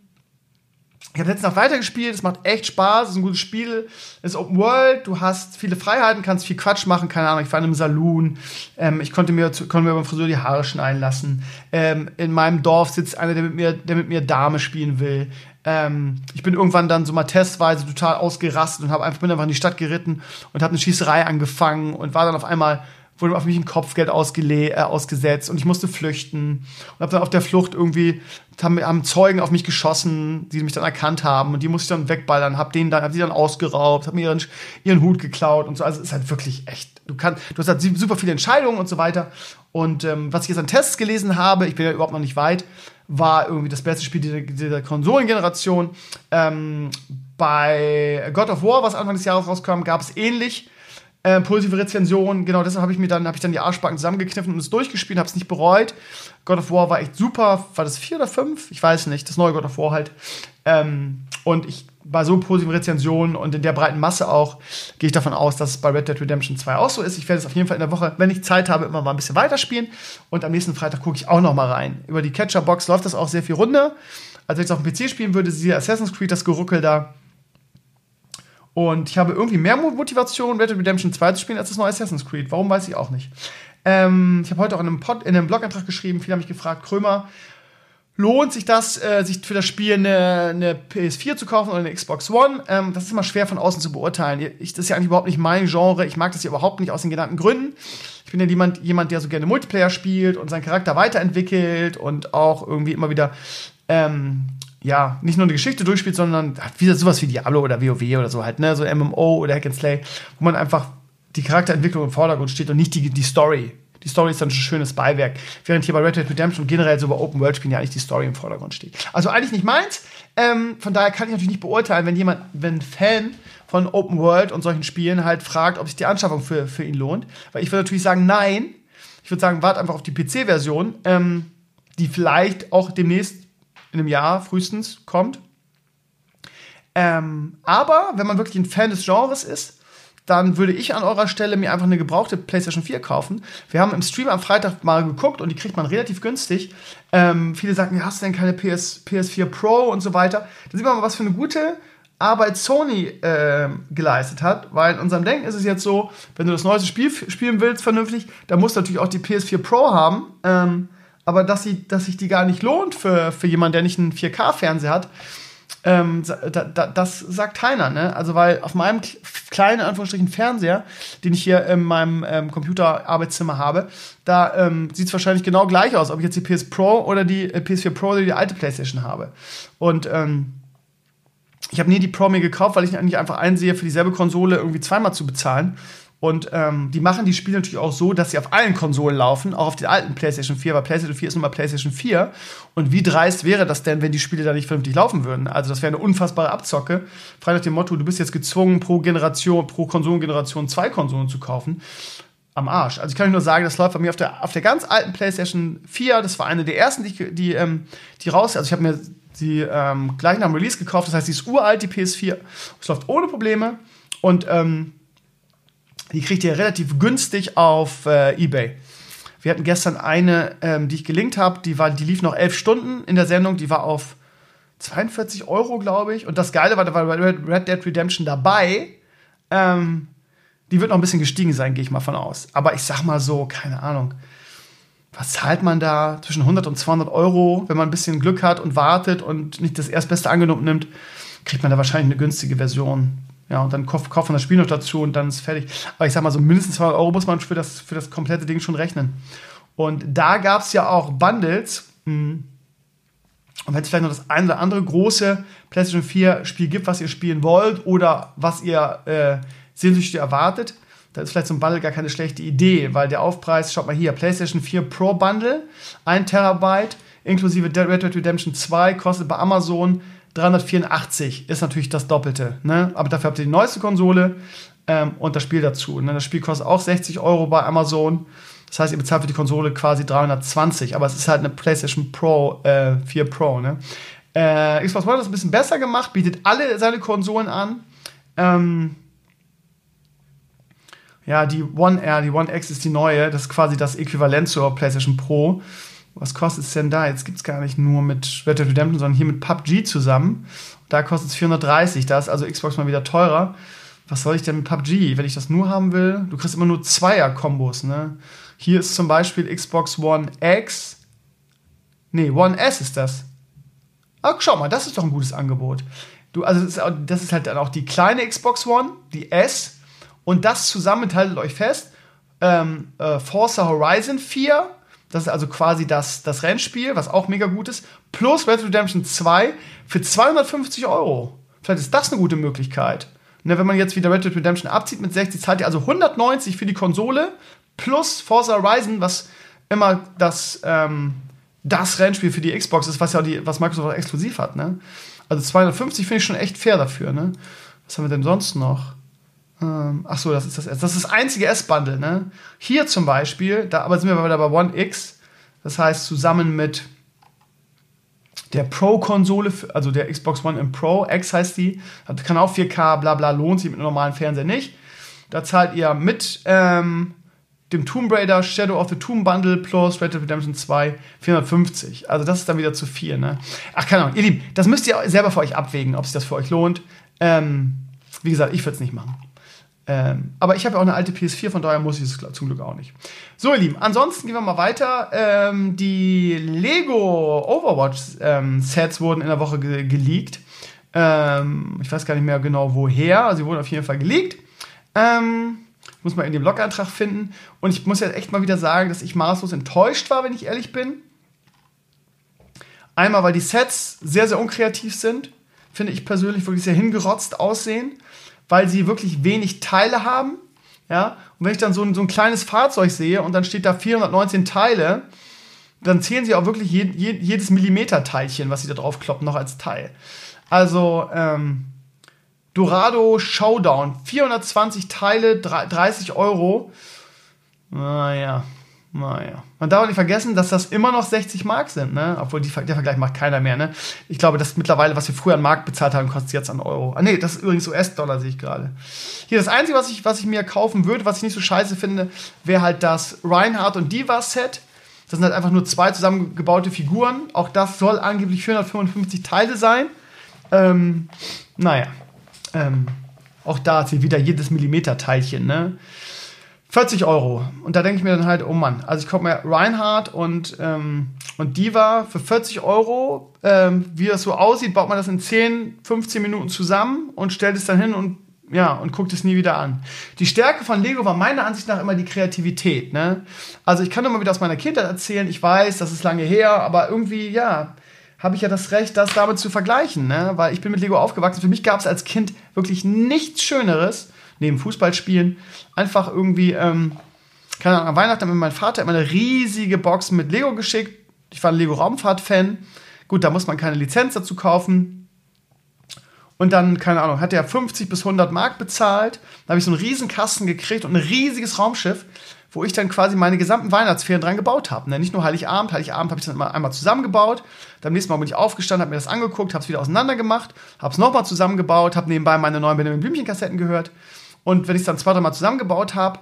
ich habe letztens noch weitergespielt, es macht echt Spaß, es ist ein gutes Spiel, es ist Open World, du hast viele Freiheiten, kannst viel Quatsch machen, keine Ahnung, ich war in einem Saloon, ähm, ich konnte mir, konnte mir beim Friseur die Haare schneiden lassen. Ähm, in meinem Dorf sitzt einer, der mit mir, der mit mir Dame spielen will. Ähm, ich bin irgendwann dann so mal testweise total ausgerastet und hab einfach, bin einfach in die Stadt geritten und habe eine Schießerei angefangen und war dann auf einmal wurde auf mich ein Kopfgeld äh, ausgesetzt und ich musste flüchten und habe dann auf der Flucht irgendwie haben, haben Zeugen auf mich geschossen, die mich dann erkannt haben und die musste ich dann wegballern, habe denen dann hab die dann ausgeraubt, habe mir ihren, ihren Hut geklaut und so. Also es ist halt wirklich echt. Du kannst, du hast halt super viele Entscheidungen und so weiter. Und ähm, was ich jetzt an Tests gelesen habe, ich bin ja überhaupt noch nicht weit, war irgendwie das beste Spiel dieser, dieser Konsolengeneration. Ähm, bei God of War, was Anfang des Jahres rauskam, gab es ähnlich äh, positive Rezensionen. Genau deshalb habe ich mir dann, habe ich dann die Arschbacken zusammengekniffen und es durchgespielt, habe es nicht bereut. God of War war echt super. War das vier oder fünf? Ich weiß nicht. Das neue God of War halt. Ähm, und ich bei so positiven Rezensionen und in der breiten Masse auch, gehe ich davon aus, dass es bei Red Dead Redemption 2 auch so ist. Ich werde es auf jeden Fall in der Woche, wenn ich Zeit habe, immer mal ein bisschen weiterspielen. Und am nächsten Freitag gucke ich auch noch mal rein. Über die Catcher-Box läuft das auch sehr viel runter. Wenn ich es auf dem PC spielen würde, siehe Assassin's Creed, das Geruckel da, und ich habe irgendwie mehr Motivation, Red Dead Redemption 2 zu spielen, als das neue Assassin's Creed. Warum, weiß ich auch nicht. Ähm, ich habe heute auch in einem, Pod, in einem Blogantrag geschrieben, viele haben mich gefragt, Krömer, lohnt sich das, äh, sich für das Spiel eine, eine, PS4 zu kaufen oder eine Xbox One? Ähm, das ist immer schwer von außen zu beurteilen. Ich, das ist ja eigentlich überhaupt nicht mein Genre. Ich mag das ja überhaupt nicht aus den genannten Gründen. Ich bin ja jemand, jemand, der so gerne Multiplayer spielt und seinen Charakter weiterentwickelt und auch irgendwie immer wieder ähm, ja, nicht nur eine Geschichte durchspielt, sondern wieder sowas wie Diablo oder WoW oder so halt, ne, so MMO oder Hack and Slay, wo man einfach die Charakterentwicklung im Vordergrund steht und nicht die, die Story. Die Story ist dann ein schönes Beiwerk. Während hier bei Red Dead Redemption generell so bei Open World Spielen ja eigentlich die Story im Vordergrund steht. Also eigentlich nicht meins. Ähm, von daher kann ich natürlich nicht beurteilen, wenn jemand, wenn ein Fan von Open World und solchen Spielen halt fragt, ob sich die Anschaffung für, für ihn lohnt. Weil ich würde natürlich sagen, nein. Ich würde sagen, wart einfach auf die PC-Version, ähm, die vielleicht auch demnächst in einem Jahr frühestens kommt. Ähm, aber wenn man wirklich ein Fan des Genres ist, dann würde ich an eurer Stelle mir einfach eine gebrauchte PlayStation 4 kaufen. Wir haben im Stream am Freitag mal geguckt und die kriegt man relativ günstig. Ähm, viele sagen, ja, hast du denn keine PS, PS4 Pro und so weiter? Da sieht man mal, was für eine gute Arbeit Sony äh, geleistet hat, weil in unserem Denken ist es jetzt so, wenn du das neueste Spiel spielen willst, vernünftig, dann musst du natürlich auch die PS4 Pro haben. Ähm, aber dass, sie, dass sich die gar nicht lohnt für, für jemanden, der nicht einen 4K-Fernseher hat, ähm, da, da, das sagt keiner, ne? Also, weil auf meinem kleinen, Anführungsstrichen, Fernseher, den ich hier in meinem ähm, Computerarbeitszimmer habe, da ähm, sieht es wahrscheinlich genau gleich aus, ob ich jetzt die PS Pro oder die äh, PS4 Pro oder die alte PlayStation habe. Und ähm, ich habe nie die Pro mir gekauft, weil ich eigentlich einfach einsehe, für dieselbe Konsole irgendwie zweimal zu bezahlen. Und ähm, die machen die Spiele natürlich auch so, dass sie auf allen Konsolen laufen, auch auf den alten PlayStation 4, weil PlayStation 4 ist nun mal PlayStation 4. Und wie dreist wäre das denn, wenn die Spiele da nicht vernünftig laufen würden? Also das wäre eine unfassbare Abzocke. Frei nach dem Motto, du bist jetzt gezwungen, pro Generation, pro Konsolengeneration zwei Konsolen zu kaufen. Am Arsch. Also ich kann euch nur sagen, das läuft bei mir auf der, auf der ganz alten PlayStation 4. Das war eine der ersten, die, die, ähm, die raus. Also ich habe mir die ähm, gleich nach dem Release gekauft. Das heißt, die ist uralt, die PS4. Es läuft ohne Probleme. Und ähm, die kriegt ihr relativ günstig auf äh, eBay. Wir hatten gestern eine, ähm, die ich gelinkt habe, die, die lief noch elf Stunden in der Sendung, die war auf 42 Euro, glaube ich. Und das Geile war, da war Red Dead Redemption dabei. Ähm, die wird noch ein bisschen gestiegen sein, gehe ich mal von aus. Aber ich sag mal so, keine Ahnung. Was zahlt man da? Zwischen 100 und 200 Euro, wenn man ein bisschen Glück hat und wartet und nicht das erstbeste angenommen nimmt. kriegt man da wahrscheinlich eine günstige Version. Ja, und dann kauft, kauft man das Spiel noch dazu und dann ist fertig. Aber ich sag mal, so mindestens 200 Euro muss man für das, für das komplette Ding schon rechnen. Und da gab es ja auch Bundles. Hm. Und wenn es vielleicht noch das eine oder andere große PlayStation 4 Spiel gibt, was ihr spielen wollt oder was ihr äh, sehnsüchtig erwartet, da ist vielleicht so ein Bundle gar keine schlechte Idee, weil der Aufpreis, schaut mal hier, PlayStation 4 Pro Bundle, 1 Terabyte, inklusive Red Dead Redemption 2, kostet bei Amazon 384, ist natürlich das Doppelte. Ne? Aber dafür habt ihr die neueste Konsole ähm, und das Spiel dazu. Ne? Das Spiel kostet auch 60 Euro bei Amazon. Das heißt, ihr bezahlt für die Konsole quasi 320, aber es ist halt eine PlayStation Pro äh, 4 Pro. Ne? Äh, Xbox One hat das ein bisschen besser gemacht, bietet alle seine Konsolen an. Ähm, ja, die One R, die One X ist die neue. Das ist quasi das Äquivalent zur PlayStation Pro. Was kostet es denn da? Jetzt gibt es gar nicht nur mit Red Dead Redemption, sondern hier mit PUBG zusammen. Da kostet es 430. Da ist also Xbox mal wieder teurer. Was soll ich denn mit PUBG? Wenn ich das nur haben will, du kriegst immer nur Zweier-Kombos, ne? Hier ist zum Beispiel Xbox One X. Nee, One S ist das. Ach, schau mal, das ist doch ein gutes Angebot. Du, also das ist, das ist halt dann auch die kleine Xbox One, die S und das zusammen, haltet euch fest, ähm, äh, Forza Horizon 4, das ist also quasi das, das Rennspiel, was auch mega gut ist, plus Red Dead Redemption 2 für 250 Euro. Vielleicht ist das eine gute Möglichkeit. Ne, wenn man jetzt wieder Red Dead Redemption abzieht mit 60, zahlt ihr also 190 für die Konsole plus Forza Horizon, was immer das, ähm, das Rennspiel für die Xbox ist, was ja die, was Microsoft exklusiv hat. Ne? Also 250 finde ich schon echt fair dafür. Ne? Was haben wir denn sonst noch? Ähm, ach so, das ist das S. Das ist das einzige S-Bundle, ne? Hier zum Beispiel, da aber sind wir wieder bei One X. Das heißt, zusammen mit der Pro-Konsole, also der Xbox One im Pro, X heißt die, kann auch 4K, bla bla, lohnt sich mit einem normalen Fernseher nicht. Da zahlt ihr mit ähm, dem Tomb Raider Shadow of the Tomb Bundle plus Red Dead Redemption 2 450. Also das ist dann wieder zu viel, ne? Ach, keine Ahnung, ihr Lieben, das müsst ihr selber für euch abwägen, ob sich das für euch lohnt. Ähm, wie gesagt, ich würde es nicht machen. Ähm, aber ich habe ja auch eine alte PS4, von daher muss ich es zum Glück auch nicht. So, ihr Lieben, ansonsten gehen wir mal weiter. Ähm, die Lego Overwatch ähm, Sets wurden in der Woche ge geleakt. Ähm, ich weiß gar nicht mehr genau woher. Sie wurden auf jeden Fall geleakt. Ähm, muss man in dem Blog-Eintrag finden. Und ich muss jetzt echt mal wieder sagen, dass ich maßlos enttäuscht war, wenn ich ehrlich bin. Einmal, weil die Sets sehr, sehr unkreativ sind. Finde ich persönlich wirklich sehr hingerotzt aussehen weil sie wirklich wenig Teile haben. Ja, und wenn ich dann so ein, so ein kleines Fahrzeug sehe und dann steht da 419 Teile, dann zählen sie auch wirklich je, je, jedes Millimeter-Teilchen, was sie da drauf kloppen, noch als Teil. Also, ähm, Dorado Showdown, 420 Teile, 30 Euro. Naja, naja. Man darf auch nicht vergessen, dass das immer noch 60 Mark sind, ne? Obwohl die, der Vergleich macht keiner mehr, ne? Ich glaube, dass mittlerweile, was wir früher an Markt bezahlt haben, kostet jetzt an Euro. Ah, nee, das ist übrigens US-Dollar, sehe ich gerade. Hier, das Einzige, was ich, was ich mir kaufen würde, was ich nicht so scheiße finde, wäre halt das Reinhardt und Diva-Set. Das sind halt einfach nur zwei zusammengebaute Figuren. Auch das soll angeblich 455 Teile sein. Ähm, naja. Ähm, auch da zählt wieder jedes Millimeter-Teilchen, ne? 40 Euro. Und da denke ich mir dann halt, oh Mann, also ich kaufe mir Reinhardt und, ähm, und Diva für 40 Euro. Ähm, wie das so aussieht, baut man das in 10, 15 Minuten zusammen und stellt es dann hin und ja, und guckt es nie wieder an. Die Stärke von Lego war meiner Ansicht nach immer die Kreativität. Ne? Also ich kann immer wieder aus meiner Kindheit erzählen, ich weiß, das ist lange her, aber irgendwie, ja, habe ich ja das Recht, das damit zu vergleichen. Ne? Weil ich bin mit Lego aufgewachsen. Für mich gab es als Kind wirklich nichts Schöneres, neben Fußballspielen, einfach irgendwie, ähm, keine Ahnung, an Weihnachten hat mir mein Vater immer eine riesige Box mit Lego geschickt. Ich war ein Lego-Raumfahrt-Fan. Gut, da muss man keine Lizenz dazu kaufen. Und dann, keine Ahnung, hat er 50 bis 100 Mark bezahlt. Da habe ich so einen riesen Kasten gekriegt und ein riesiges Raumschiff, wo ich dann quasi meine gesamten Weihnachtsferien dran gebaut habe. Ne? Nicht nur Heiligabend, Heiligabend habe ich dann immer einmal zusammengebaut. Dann nächsten Mal bin ich aufgestanden, habe mir das angeguckt, habe es wieder auseinander gemacht, habe es nochmal zusammengebaut, habe nebenbei meine neuen Benjamin Blümchen-Kassetten gehört und wenn ich es dann zwei, drei Mal zusammengebaut habe,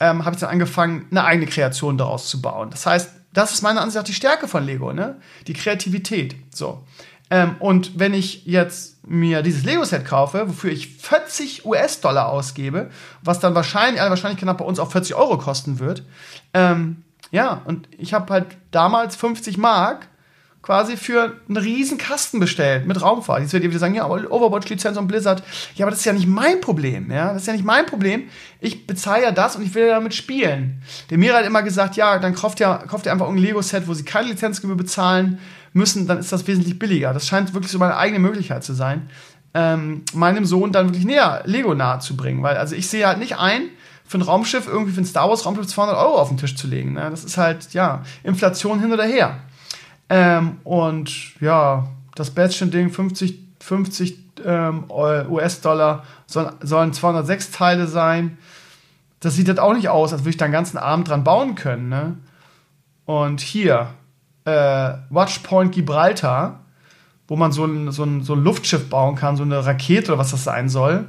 ähm, habe ich dann angefangen, eine eigene Kreation daraus zu bauen. Das heißt, das ist meiner Ansicht nach die Stärke von Lego, ne? Die Kreativität. So. Ähm, und wenn ich jetzt mir dieses Lego-Set kaufe, wofür ich 40 US-Dollar ausgebe, was dann wahrscheinlich, alle wahrscheinlich knapp bei uns auch 40 Euro kosten wird, ähm, ja, und ich habe halt damals 50 Mark quasi für einen riesen Kasten bestellt mit Raumfahrt. Jetzt werdet ihr wieder sagen, ja, Overwatch-Lizenz und Blizzard. Ja, aber das ist ja nicht mein Problem, ja. Das ist ja nicht mein Problem. Ich bezahle ja das und ich will ja damit spielen. Der Mira hat immer gesagt, ja, dann kauft ihr, kauft ihr einfach ein Lego-Set, wo sie keine Lizenzgebühr bezahlen müssen, dann ist das wesentlich billiger. Das scheint wirklich so meine eigene Möglichkeit zu sein, ähm, meinem Sohn dann wirklich näher Lego nahe zu bringen. Weil, also ich sehe halt nicht ein, für ein Raumschiff, irgendwie für ein Star Wars Raumschiff 200 Euro auf den Tisch zu legen. Ne? Das ist halt, ja, Inflation hin oder her. Ähm, und ja, das Batchen-Ding, 50, 50 ähm, US-Dollar, soll, sollen 206 Teile sein. Das sieht halt auch nicht aus, als würde ich da einen ganzen Abend dran bauen können. Ne? Und hier, äh, Watchpoint Gibraltar, wo man so ein, so, ein, so ein Luftschiff bauen kann, so eine Rakete oder was das sein soll.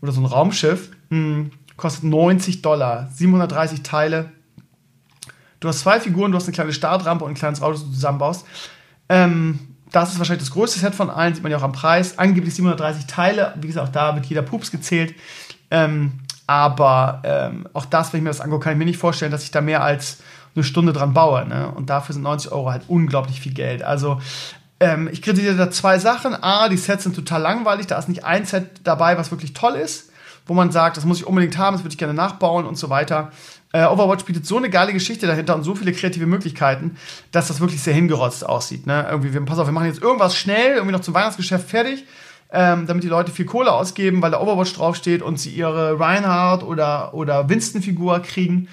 Oder so ein Raumschiff. Hm, kostet 90 Dollar, 730 Teile. Du hast zwei Figuren, du hast eine kleine Startrampe und ein kleines Auto, das du zusammenbaust. Ähm, das ist wahrscheinlich das größte Set von allen, sieht man ja auch am Preis. Angeblich 730 Teile, wie gesagt, auch da wird jeder Pups gezählt. Ähm, aber ähm, auch das, wenn ich mir das angucke, kann ich mir nicht vorstellen, dass ich da mehr als eine Stunde dran baue. Ne? Und dafür sind 90 Euro halt unglaublich viel Geld. Also ähm, ich kritisiere da zwei Sachen. A, die Sets sind total langweilig. Da ist nicht ein Set dabei, was wirklich toll ist, wo man sagt, das muss ich unbedingt haben, das würde ich gerne nachbauen und so weiter. Äh, Overwatch bietet so eine geile Geschichte dahinter und so viele kreative Möglichkeiten, dass das wirklich sehr hingerotzt aussieht. Ne? Irgendwie, wir, pass auf, wir machen jetzt irgendwas schnell, irgendwie noch zum Weihnachtsgeschäft fertig. Ähm, damit die Leute viel Kohle ausgeben, weil da Overwatch draufsteht und sie ihre Reinhardt oder, oder Winston-Figur kriegen.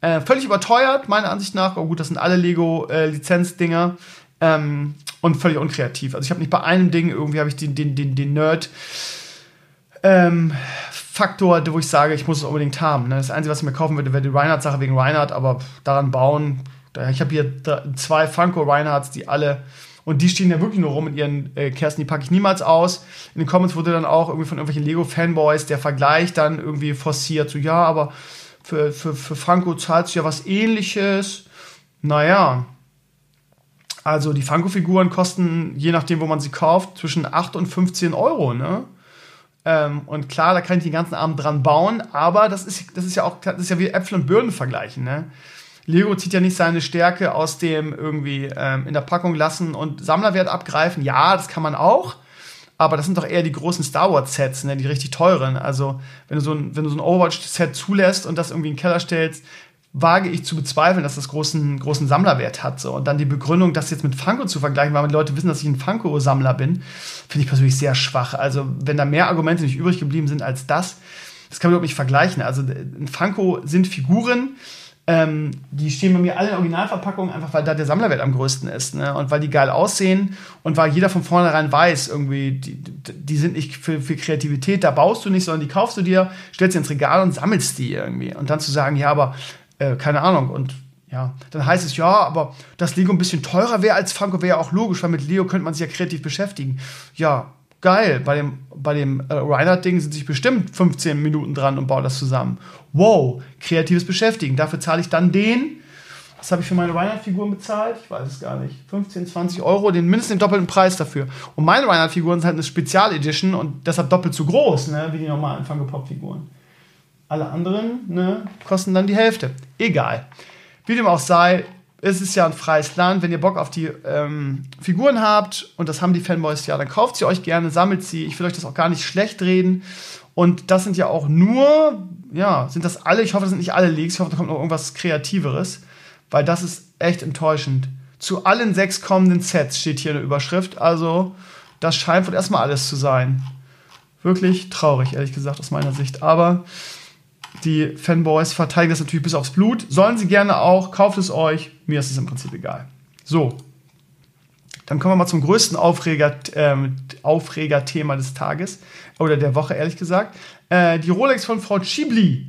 Äh, völlig überteuert, meiner Ansicht nach. Aber gut, das sind alle Lego-Lizenzdinger. Äh, ähm, und völlig unkreativ. Also ich habe nicht bei einem Ding irgendwie habe ich den, den, den, den Nerd ähm, Faktor, wo ich sage, ich muss es unbedingt haben. Ne? Das Einzige, was ich mir kaufen würde, wäre die Reinhardt-Sache wegen Reinhardt, aber daran bauen. Ich habe hier zwei Funko Reinhardts, die alle und die stehen ja wirklich nur rum mit ihren äh, Kerzen, die packe ich niemals aus. In den Comments wurde dann auch irgendwie von irgendwelchen Lego-Fanboys der Vergleich dann irgendwie forciert. So, ja, aber für, für, für Funko zahlst du ja was ähnliches. Naja, also die Funko-Figuren kosten, je nachdem, wo man sie kauft, zwischen 8 und 15 Euro, ne? Ähm, und klar, da kann ich den ganzen Abend dran bauen, aber das ist, das ist ja auch, das ist ja wie Äpfel und Birnen vergleichen, ne? Lego zieht ja nicht seine Stärke aus dem irgendwie ähm, in der Packung lassen und Sammlerwert abgreifen. Ja, das kann man auch. Aber das sind doch eher die großen Star Wars Sets, ne, die richtig teuren. Also, wenn du so ein, wenn du so ein Overwatch Set zulässt und das irgendwie in den Keller stellst, wage ich zu bezweifeln, dass das großen, großen Sammlerwert hat. So. Und dann die Begründung, das jetzt mit Funko zu vergleichen, weil die Leute wissen, dass ich ein Funko-Sammler bin, finde ich persönlich sehr schwach. Also, wenn da mehr Argumente nicht übrig geblieben sind als das, das kann man überhaupt nicht vergleichen. Also, ein Funko sind Figuren, ähm, die stehen bei mir alle in Originalverpackungen, einfach weil da der Sammlerwert am größten ist. Ne? Und weil die geil aussehen und weil jeder von vornherein weiß, irgendwie, die, die sind nicht für, für Kreativität, da baust du nicht, sondern die kaufst du dir, stellst sie ins Regal und sammelst die irgendwie. Und dann zu sagen, ja, aber äh, keine Ahnung. Und ja, dann heißt es, ja, aber dass Lego ein bisschen teurer wäre als Funko, wäre ja auch logisch, weil mit Lego könnte man sich ja kreativ beschäftigen. Ja, geil. Bei dem, bei dem äh, Reinhardt-Ding sind sich bestimmt 15 Minuten dran und bauen das zusammen. Wow, kreatives Beschäftigen. Dafür zahle ich dann den. Was habe ich für meine Reinhardt-Figuren bezahlt? Ich weiß es gar nicht. 15, 20 Euro, den mindestens den doppelten Preis dafür. Und meine Reinhardt-Figuren sind halt eine Spezialedition und deshalb doppelt so groß, ne, wie die normalen Funko Pop-Figuren. Alle anderen ne, kosten dann die Hälfte. Egal. Wie dem auch sei, es ist ja ein freies Land. Wenn ihr Bock auf die ähm, Figuren habt, und das haben die Fanboys ja, dann kauft sie euch gerne, sammelt sie. Ich will euch das auch gar nicht schlecht reden. Und das sind ja auch nur, ja, sind das alle, ich hoffe, das sind nicht alle Leaks, ich hoffe, da kommt noch irgendwas Kreativeres, weil das ist echt enttäuschend. Zu allen sechs kommenden Sets steht hier eine Überschrift, also das scheint wohl erstmal alles zu sein. Wirklich traurig, ehrlich gesagt, aus meiner Sicht. Aber die Fanboys verteidigen das natürlich bis aufs Blut. Sollen sie gerne auch, kauft es euch. Mir ist es im Prinzip egal. So. Dann kommen wir mal zum größten Aufreger, äh, Aufregerthema des Tages oder der Woche, ehrlich gesagt. Äh, die Rolex von Frau Chibli.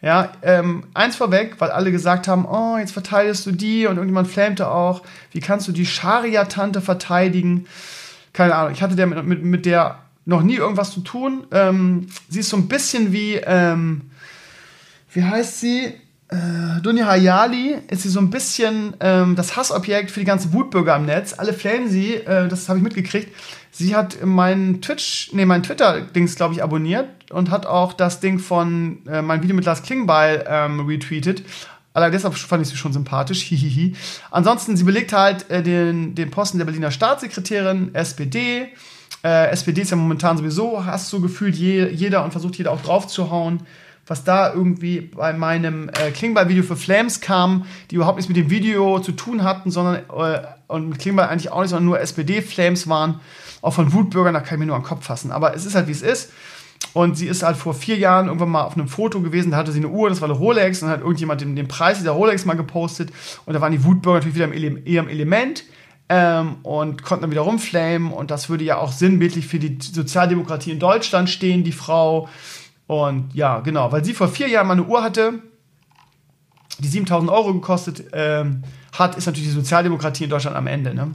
Ja, ähm, eins vorweg, weil alle gesagt haben, oh, jetzt verteidigst du die und irgendjemand flammte auch. Wie kannst du die Scharia-Tante verteidigen? Keine Ahnung, ich hatte der mit, mit, mit der noch nie irgendwas zu tun. Ähm, sie ist so ein bisschen wie, ähm, wie heißt sie? Äh, Dunja Hayali ist sie so ein bisschen ähm, das Hassobjekt für die ganzen Wutbürger im Netz. Alle flamen sie, äh, das habe ich mitgekriegt. Sie hat meinen Twitch, nee, mein Twitter-Dings, glaube ich, abonniert und hat auch das Ding von äh, mein Video mit Lars Klingbeil ähm, retweetet. Allein deshalb fand ich sie schon sympathisch. Hihihi. Ansonsten, sie belegt halt äh, den, den Posten der Berliner Staatssekretärin, SPD. Äh, SPD ist ja momentan sowieso, hast du gefühlt je, jeder und versucht jeder auch drauf zu hauen. Was da irgendwie bei meinem äh, Klingbeil-Video für Flames kam, die überhaupt nichts mit dem Video zu tun hatten, sondern äh, und mit Klingbeil eigentlich auch nicht, sondern nur SPD-Flames waren. Auch von Wutbürgern, da kann ich mir nur den Kopf fassen. Aber es ist halt, wie es ist. Und sie ist halt vor vier Jahren irgendwann mal auf einem Foto gewesen, da hatte sie eine Uhr, das war eine Rolex, und dann hat irgendjemand den, den Preis dieser Rolex mal gepostet. Und da waren die Wutbürger natürlich wieder im ihrem Element ähm, und konnten dann wieder rumflamen. Und das würde ja auch sinnbildlich für die Sozialdemokratie in Deutschland stehen, die Frau. Und ja, genau, weil sie vor vier Jahren mal eine Uhr hatte, die 7000 Euro gekostet ähm, hat, ist natürlich die Sozialdemokratie in Deutschland am Ende. Ne?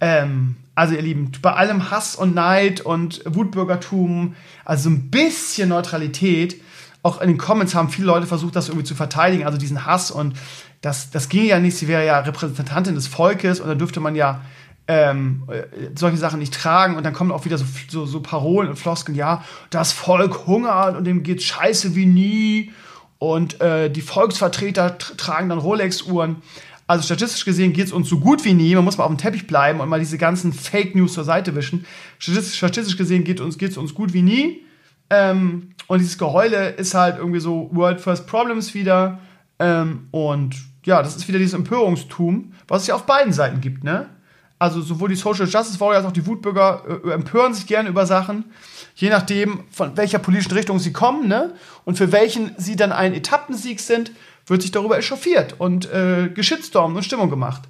Ähm, also ihr Lieben, bei allem Hass und Neid und Wutbürgertum, also ein bisschen Neutralität, auch in den Comments haben viele Leute versucht, das irgendwie zu verteidigen, also diesen Hass und das, das ging ja nicht, sie wäre ja Repräsentantin des Volkes und da dürfte man ja ähm, solche Sachen nicht tragen und dann kommen auch wieder so, so, so Parolen und Floskeln, ja, das Volk hungert und dem geht scheiße wie nie und äh, die Volksvertreter tragen dann Rolex-Uhren. Also statistisch gesehen geht es uns so gut wie nie. Man muss mal auf dem Teppich bleiben und mal diese ganzen Fake News zur Seite wischen. Statistisch, statistisch gesehen geht es uns, geht's uns gut wie nie. Ähm, und dieses Geheule ist halt irgendwie so World First Problems wieder. Ähm, und ja, das ist wieder dieses Empörungstum, was es ja auf beiden Seiten gibt, ne? Also sowohl die Social Justice Warriors als auch die Wutbürger äh, empören sich gerne über Sachen, je nachdem, von welcher politischen Richtung sie kommen, ne? Und für welchen sie dann ein Etappensieg sind, wird sich darüber echauffiert und äh, geschitstormt und Stimmung gemacht.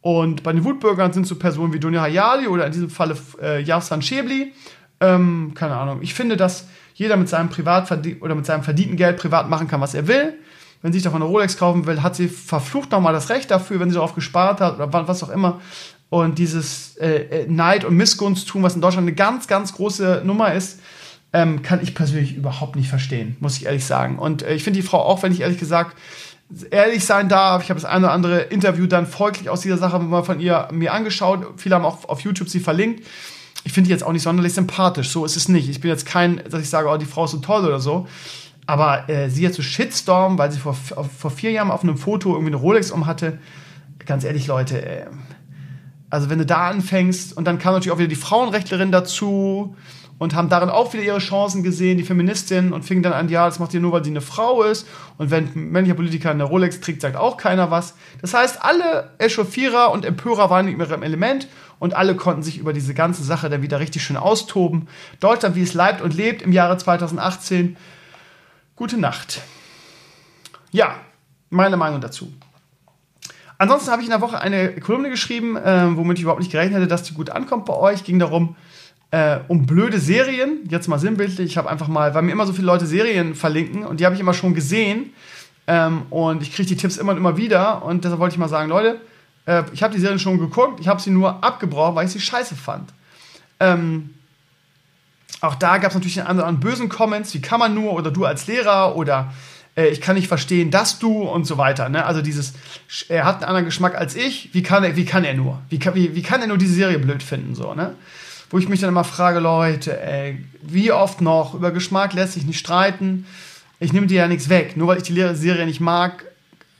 Und bei den Wutbürgern sind so Personen wie Dunja Hayali oder in diesem Falle äh, Yavsan Schäbli. Ähm, keine Ahnung. Ich finde, dass jeder mit seinem Privat oder mit seinem verdienten Geld privat machen kann, was er will. Wenn sie sich davon eine Rolex kaufen will, hat sie verflucht nochmal das Recht dafür, wenn sie darauf gespart hat oder was auch immer. Und dieses äh, äh Neid und Missgunsttum, was in Deutschland eine ganz, ganz große Nummer ist, ähm, kann ich persönlich überhaupt nicht verstehen, muss ich ehrlich sagen. Und äh, ich finde die Frau auch, wenn ich ehrlich gesagt ehrlich sein darf, ich habe das eine oder andere Interview dann folglich aus dieser Sache mal von ihr mir angeschaut. Viele haben auch auf YouTube sie verlinkt. Ich finde die jetzt auch nicht sonderlich sympathisch. So ist es nicht. Ich bin jetzt kein, dass ich sage, oh, die Frau ist so toll oder so. Aber äh, sie jetzt so Shitstorm, weil sie vor, vor vier Jahren auf einem Foto irgendwie eine Rolex um hatte. Ganz ehrlich, Leute, äh, also wenn du da anfängst und dann kam natürlich auch wieder die Frauenrechtlerin dazu und haben darin auch wieder ihre Chancen gesehen, die Feministin, und fingen dann an, ja, das macht ihr nur, weil sie eine Frau ist. Und wenn ein männlicher Politiker eine Rolex trägt, sagt auch keiner was. Das heißt, alle Echauffierer und Empörer waren in ihrem Element und alle konnten sich über diese ganze Sache dann wieder richtig schön austoben. Deutschland, wie es leibt und lebt im Jahre 2018. Gute Nacht. Ja, meine Meinung dazu. Ansonsten habe ich in der Woche eine Kolumne geschrieben, äh, womit ich überhaupt nicht gerechnet hätte, dass die gut ankommt bei euch. Ging darum, äh, um blöde Serien, jetzt mal sinnbildlich, ich habe einfach mal, weil mir immer so viele Leute Serien verlinken und die habe ich immer schon gesehen ähm, und ich kriege die Tipps immer und immer wieder und deshalb wollte ich mal sagen, Leute, äh, ich habe die Serien schon geguckt, ich habe sie nur abgebrochen, weil ich sie scheiße fand. Ähm, auch da gab es natürlich einen anderen bösen Comments, wie kann man nur oder du als Lehrer oder äh, ich kann nicht verstehen, dass du und so weiter. Ne? Also dieses, er hat einen anderen Geschmack als ich, wie kann er, wie kann er nur? Wie kann, wie, wie kann er nur diese Serie blöd finden? So, ne? wo ich mich dann immer frage, Leute, ey, wie oft noch? Über Geschmack lässt sich nicht streiten. Ich nehme dir ja nichts weg. Nur weil ich die Serie nicht mag,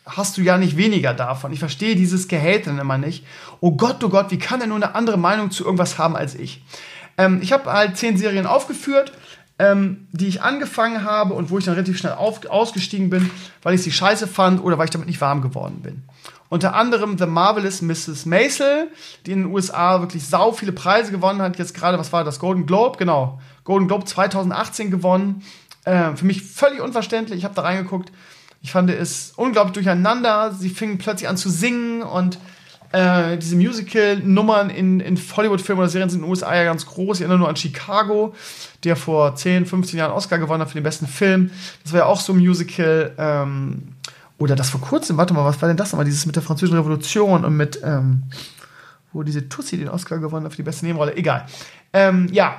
hast du ja nicht weniger davon. Ich verstehe dieses Gehate dann immer nicht. Oh Gott, oh Gott, wie kann er nur eine andere Meinung zu irgendwas haben als ich? Ähm, ich habe halt zehn Serien aufgeführt, ähm, die ich angefangen habe und wo ich dann relativ schnell auf, ausgestiegen bin, weil ich sie scheiße fand oder weil ich damit nicht warm geworden bin. Unter anderem The Marvelous Mrs. Maisel, die in den USA wirklich sau viele Preise gewonnen hat. Jetzt gerade, was war das? Golden Globe, genau. Golden Globe 2018 gewonnen. Äh, für mich völlig unverständlich. Ich habe da reingeguckt. Ich fand es unglaublich durcheinander. Sie fingen plötzlich an zu singen und äh, diese Musical-Nummern in, in Hollywood-Filmen oder Serien sind in den USA ja ganz groß. Ich erinnere nur an Chicago, der vor 10, 15 Jahren Oscar gewonnen hat für den besten Film. Das war ja auch so ein Musical. Ähm, oder das vor kurzem, warte mal, was war denn das nochmal? Dieses mit der Französischen Revolution und mit, ähm, wo diese Tussi den Oscar gewonnen hat für die beste Nebenrolle. Egal. Ähm, ja,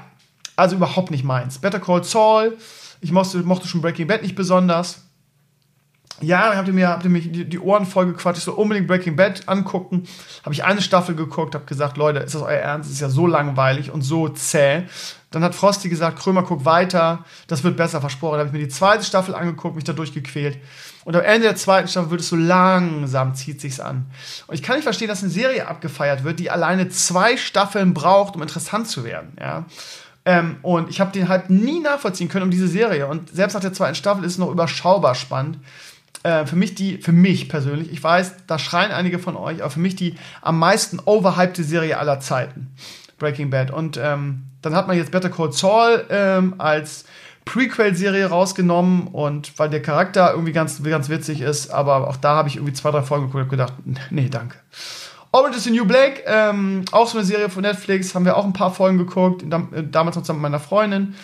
also überhaupt nicht meins. Better Call Saul. Ich mochte, mochte schon Breaking Bad nicht besonders. Ja, habt ihr mir, habt ihr mir die, die Ohren voll gequatscht, ich soll unbedingt Breaking Bad angucken. Habe ich eine Staffel geguckt, habe gesagt, Leute, ist das euer Ernst? Ist ja so langweilig und so zäh. Dann hat Frosty gesagt, Krömer, guck weiter, das wird besser, versprochen. Dann habe ich mir die zweite Staffel angeguckt, mich da durchgequält. Und am Ende der zweiten Staffel wird es so langsam, zieht sich's an. Und ich kann nicht verstehen, dass eine Serie abgefeiert wird, die alleine zwei Staffeln braucht, um interessant zu werden. Ja. Ähm, und ich habe den halt nie nachvollziehen können um diese Serie. Und selbst nach der zweiten Staffel ist es noch überschaubar spannend. Äh, für mich die, für mich persönlich, ich weiß, da schreien einige von euch, aber für mich die am meisten overhypte Serie aller Zeiten. Breaking Bad. Und ähm, dann hat man jetzt Better Call Saul ähm, als Prequel-Serie rausgenommen und weil der Charakter irgendwie ganz, ganz witzig ist, aber auch da habe ich irgendwie zwei, drei Folgen geguckt und gedacht, nee, danke. Orange is the New Black, ähm, auch so eine Serie von Netflix, haben wir auch ein paar Folgen geguckt, äh, damals noch zusammen mit meiner Freundin.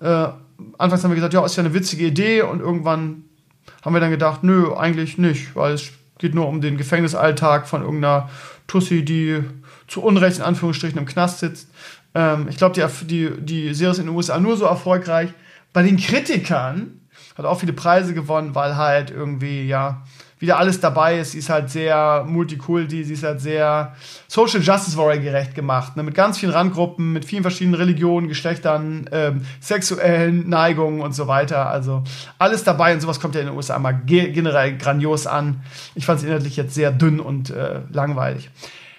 Äh, anfangs haben wir gesagt, ja, ist ja eine witzige Idee und irgendwann haben wir dann gedacht, nö, eigentlich nicht, weil es geht nur um den Gefängnisalltag von irgendeiner Tussi, die zu Unrecht in Anführungsstrichen im Knast sitzt. Ähm, ich glaube, die, die, die Serie ist in den USA nur so erfolgreich. Bei den Kritikern hat auch viele Preise gewonnen, weil halt irgendwie, ja, wieder alles dabei ist. Sie ist halt sehr Multikulti, sie ist halt sehr Social Justice Warrior gerecht gemacht. Ne? Mit ganz vielen Randgruppen, mit vielen verschiedenen Religionen, Geschlechtern, ähm, sexuellen Neigungen und so weiter. Also alles dabei und sowas kommt ja in den USA immer ge generell grandios an. Ich fand es inhaltlich jetzt sehr dünn und äh, langweilig.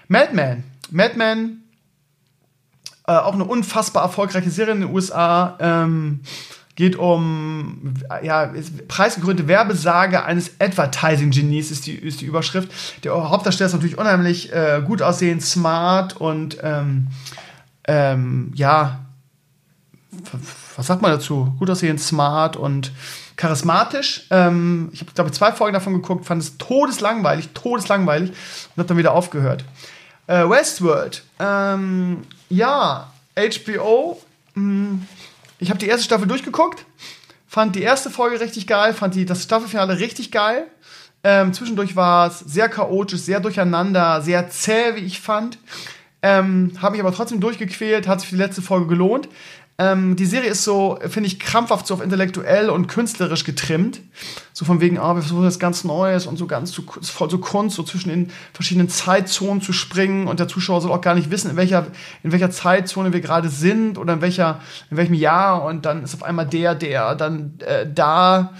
Madman. Madman, äh, auch eine unfassbar erfolgreiche Serie in den USA. Ähm, geht um ja, preisgekrönte Werbesage eines Advertising-Genies, ist die, ist die Überschrift. Der Hauptdarsteller ist natürlich unheimlich äh, gut aussehend, smart und ähm, ähm, ja, was sagt man dazu? Gut aussehend, smart und charismatisch. Ähm, ich habe, glaube ich, zwei Folgen davon geguckt, fand es todeslangweilig, todeslangweilig und habe dann wieder aufgehört. Äh, Westworld, ähm, ja, HBO, mh, hm, ich habe die erste Staffel durchgeguckt, fand die erste Folge richtig geil, fand die, das Staffelfinale richtig geil. Ähm, zwischendurch war es sehr chaotisch, sehr durcheinander, sehr zäh, wie ich fand. Ähm, habe mich aber trotzdem durchgequält, hat sich für die letzte Folge gelohnt. Ähm, die Serie ist so, finde ich, krampfhaft so auf intellektuell und künstlerisch getrimmt. So von wegen, ah, wir versuchen das ganz Neues und so ganz zu, voll so Kunst, so zwischen den verschiedenen Zeitzonen zu springen und der Zuschauer soll auch gar nicht wissen, in welcher, in welcher Zeitzone wir gerade sind oder in welcher, in welchem Jahr und dann ist auf einmal der, der dann äh, da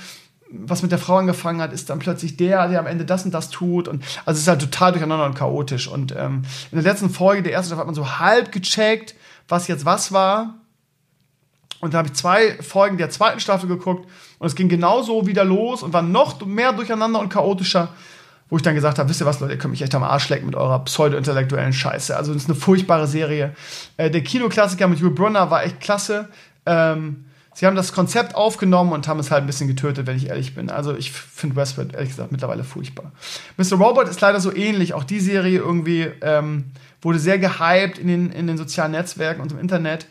was mit der Frau angefangen hat, ist dann plötzlich der, der am Ende das und das tut. Und also es ist halt total durcheinander und chaotisch. Und ähm, in der letzten Folge, der ersten Staffel, hat man so halb gecheckt, was jetzt was war. Und da habe ich zwei Folgen der zweiten Staffel geguckt und es ging genauso wieder los und war noch mehr durcheinander und chaotischer, wo ich dann gesagt habe, wisst ihr was, Leute, ihr könnt mich echt am Arsch lecken mit eurer pseudo-intellektuellen Scheiße. Also das ist eine furchtbare Serie. Äh, der Kinoklassiker mit Hugh Brunner war echt klasse. Ähm, sie haben das Konzept aufgenommen und haben es halt ein bisschen getötet, wenn ich ehrlich bin. Also ich finde Westworld, ehrlich gesagt, mittlerweile furchtbar. Mr. Robot ist leider so ähnlich. Auch die Serie irgendwie ähm, wurde sehr gehypt in den, in den sozialen Netzwerken und im Internet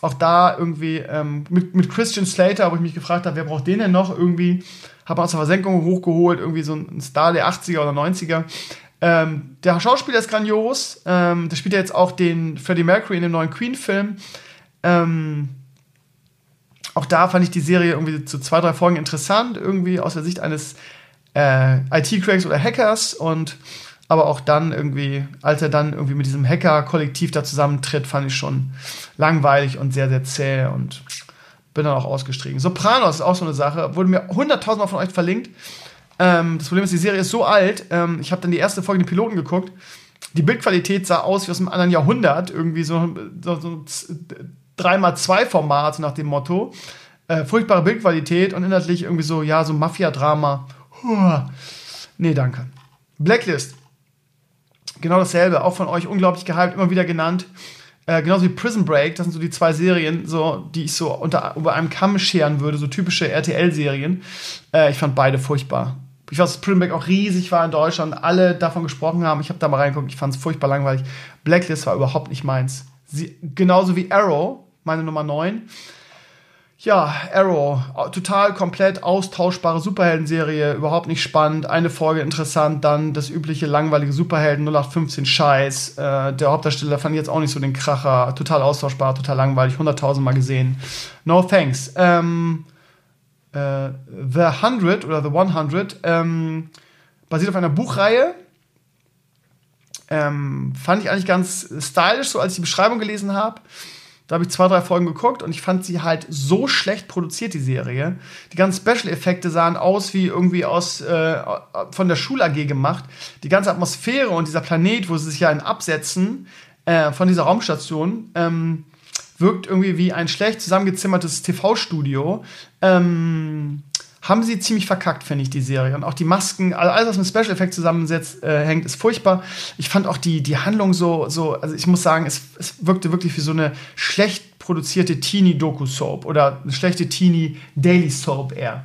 auch da irgendwie ähm, mit, mit Christian Slater, wo ich mich gefragt habe, wer braucht den denn noch irgendwie, habe aus der Versenkung hochgeholt, irgendwie so ein Star der 80er oder 90er. Ähm, der Schauspieler ist grandios. Ähm, der spielt ja jetzt auch den Freddie Mercury in dem neuen Queen-Film. Ähm, auch da fand ich die Serie irgendwie zu zwei, drei Folgen interessant, irgendwie aus der Sicht eines äh, IT-Cracks oder Hackers und aber auch dann irgendwie, als er dann irgendwie mit diesem Hacker-Kollektiv da zusammentritt, fand ich schon langweilig und sehr, sehr zäh und bin dann auch ausgestiegen. Sopranos ist auch so eine Sache, wurde mir hunderttausendmal von euch verlinkt. Ähm, das Problem ist, die Serie ist so alt. Ähm, ich habe dann die erste Folge den Piloten geguckt. Die Bildqualität sah aus wie aus einem anderen Jahrhundert, irgendwie so, so, so 3x2-Format nach dem Motto. Äh, furchtbare Bildqualität und inhaltlich irgendwie so, ja, so Mafia-Drama. Nee, danke. Blacklist Genau dasselbe, auch von euch unglaublich gehypt, immer wieder genannt. Äh, genauso wie Prison Break, das sind so die zwei Serien, so, die ich so unter über einem Kamm scheren würde, so typische RTL-Serien. Äh, ich fand beide furchtbar. Ich weiß, dass Prison Break auch riesig war in Deutschland, alle davon gesprochen haben. Ich habe da mal reingeguckt, ich fand es furchtbar langweilig. Blacklist war überhaupt nicht meins. Sie, genauso wie Arrow, meine Nummer 9 ja, Arrow, total komplett austauschbare Superhelden-Serie, überhaupt nicht spannend. Eine Folge interessant, dann das übliche langweilige Superhelden 0815 Scheiß. Äh, der Hauptdarsteller fand ich jetzt auch nicht so den Kracher. Total austauschbar, total langweilig, 100.000 Mal gesehen. No thanks. Ähm, äh, The 100 oder The 100, ähm, basiert auf einer Buchreihe. Ähm, fand ich eigentlich ganz stylisch, so als ich die Beschreibung gelesen habe. Da habe ich zwei, drei Folgen geguckt und ich fand sie halt so schlecht produziert, die Serie. Die ganzen Special-Effekte sahen aus wie irgendwie aus äh, von der Schul AG gemacht. Die ganze Atmosphäre und dieser Planet, wo sie sich ja in absetzen äh, von dieser Raumstation, ähm, wirkt irgendwie wie ein schlecht zusammengezimmertes TV-Studio. Ähm, haben sie ziemlich verkackt, finde ich, die Serie. Und auch die Masken, also alles, was mit Special Effects zusammensetzt, äh, hängt, ist furchtbar. Ich fand auch die, die Handlung so, so, also ich muss sagen, es, es wirkte wirklich wie so eine schlecht produzierte Teenie-Doku-Soap oder eine schlechte Teenie-Daily-Soap eher.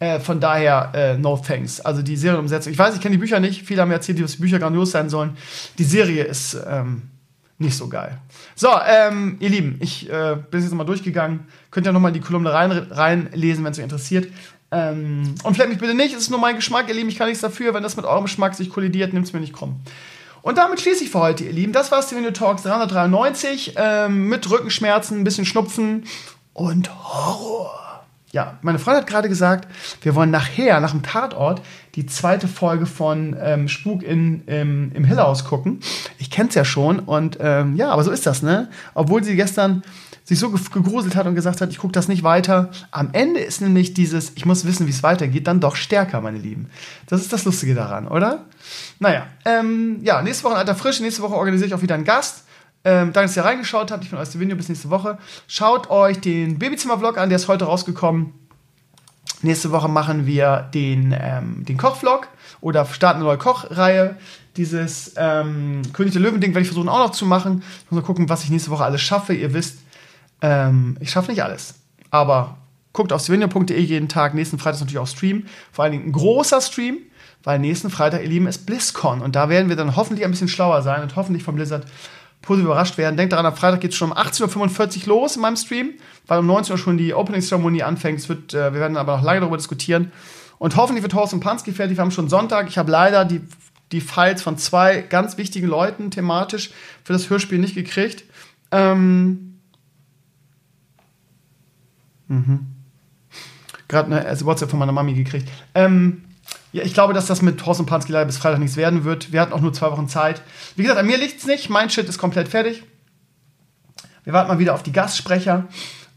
Äh, von daher, äh, no thanks. Also die Serienumsetzung, ich weiß, ich kenne die Bücher nicht, viele haben mir erzählt, dass die Bücher grandios sein sollen. Die Serie ist ähm, nicht so geil. So, ähm, ihr Lieben, ich äh, bin jetzt nochmal durchgegangen. Könnt ihr nochmal die Kolumne reinlesen, rein wenn es euch interessiert. Ähm, und vielleicht mich bitte nicht, es ist nur mein Geschmack, ihr Lieben, ich kann nichts dafür. Wenn das mit eurem Geschmack sich kollidiert, nimmt es mir nicht krumm. Und damit schließe ich für heute, ihr Lieben. Das war Stevenio Talks 393 ähm, mit Rückenschmerzen, ein bisschen Schnupfen und Horror. Ja, meine Freundin hat gerade gesagt, wir wollen nachher, nach dem Tatort, die zweite Folge von ähm, Spuk in, im, im Hillhaus gucken. Ich kenne es ja schon und ähm, ja, aber so ist das, ne? Obwohl sie gestern sich so gegruselt hat und gesagt hat, ich gucke das nicht weiter. Am Ende ist nämlich dieses, ich muss wissen, wie es weitergeht, dann doch stärker, meine Lieben. Das ist das Lustige daran, oder? Naja, ähm, ja, nächste Woche alter Frische, nächste Woche organisiere ich auch wieder einen Gast. Ähm, danke, dass ihr reingeschaut habt. Ich bin euer Video bis nächste Woche. Schaut euch den Babyzimmer-Vlog an, der ist heute rausgekommen. Nächste Woche machen wir den, ähm, den Kochvlog oder starten eine neue Kochreihe. Dieses ähm, König der Löwen-Ding werde ich versuchen auch noch zu machen. Ich muss mal gucken, was ich nächste Woche alles schaffe. Ihr wisst, ähm, ich schaffe nicht alles. Aber guckt auf svenja.de jeden Tag. Nächsten Freitag ist natürlich auch Stream. Vor allen Dingen ein großer Stream, weil nächsten Freitag, ihr Lieben, ist BlizzCon. Und da werden wir dann hoffentlich ein bisschen schlauer sein und hoffentlich vom Blizzard positiv überrascht werden. Denkt daran, am Freitag geht es schon um 18.45 Uhr los in meinem Stream, weil um 19 Uhr schon die Opening-Zeremonie anfängt. Es wird, äh, wir werden aber noch lange darüber diskutieren. Und hoffentlich wird Horst und Pansky fertig. Wir haben schon Sonntag. Ich habe leider die, die Files von zwei ganz wichtigen Leuten thematisch für das Hörspiel nicht gekriegt. Ähm, Mhm. Gerade eine also WhatsApp von meiner Mami gekriegt. Ähm, ja, ich glaube, dass das mit Horst und Pansky leider bis Freitag nichts werden wird. Wir hatten auch nur zwei Wochen Zeit. Wie gesagt, an mir liegt es nicht. Mein Shit ist komplett fertig. Wir warten mal wieder auf die Gastsprecher.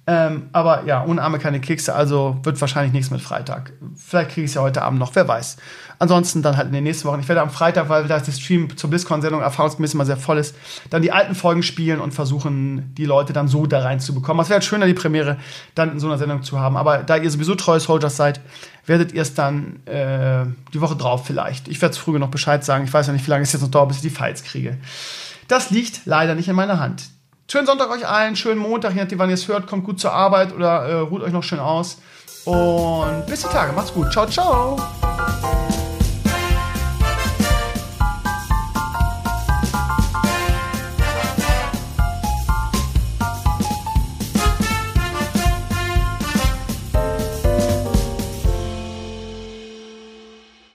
Ähm, aber ja, ohne Arme keine Kekse, also wird wahrscheinlich nichts mit Freitag. Vielleicht kriege ich es ja heute Abend noch, wer weiß. Ansonsten dann halt in den nächsten Wochen. Ich werde am Freitag, weil da der Stream zur BlizzCon-Sendung erfahrungsgemäß immer sehr voll ist, dann die alten Folgen spielen und versuchen, die Leute dann so da reinzubekommen. Es wäre halt schöner, die Premiere dann in so einer Sendung zu haben. Aber da ihr sowieso treue Soldiers seid, werdet ihr es dann äh, die Woche drauf vielleicht. Ich werde es früh genug Bescheid sagen. Ich weiß ja nicht, wie lange es jetzt noch dauert, bis ich die Files kriege. Das liegt leider nicht in meiner Hand. Schönen Sonntag euch allen, schönen Montag, je nachdem, wann ihr es hört, kommt gut zur Arbeit oder äh, ruht euch noch schön aus. Und bis die Tage, macht's gut. Ciao, ciao.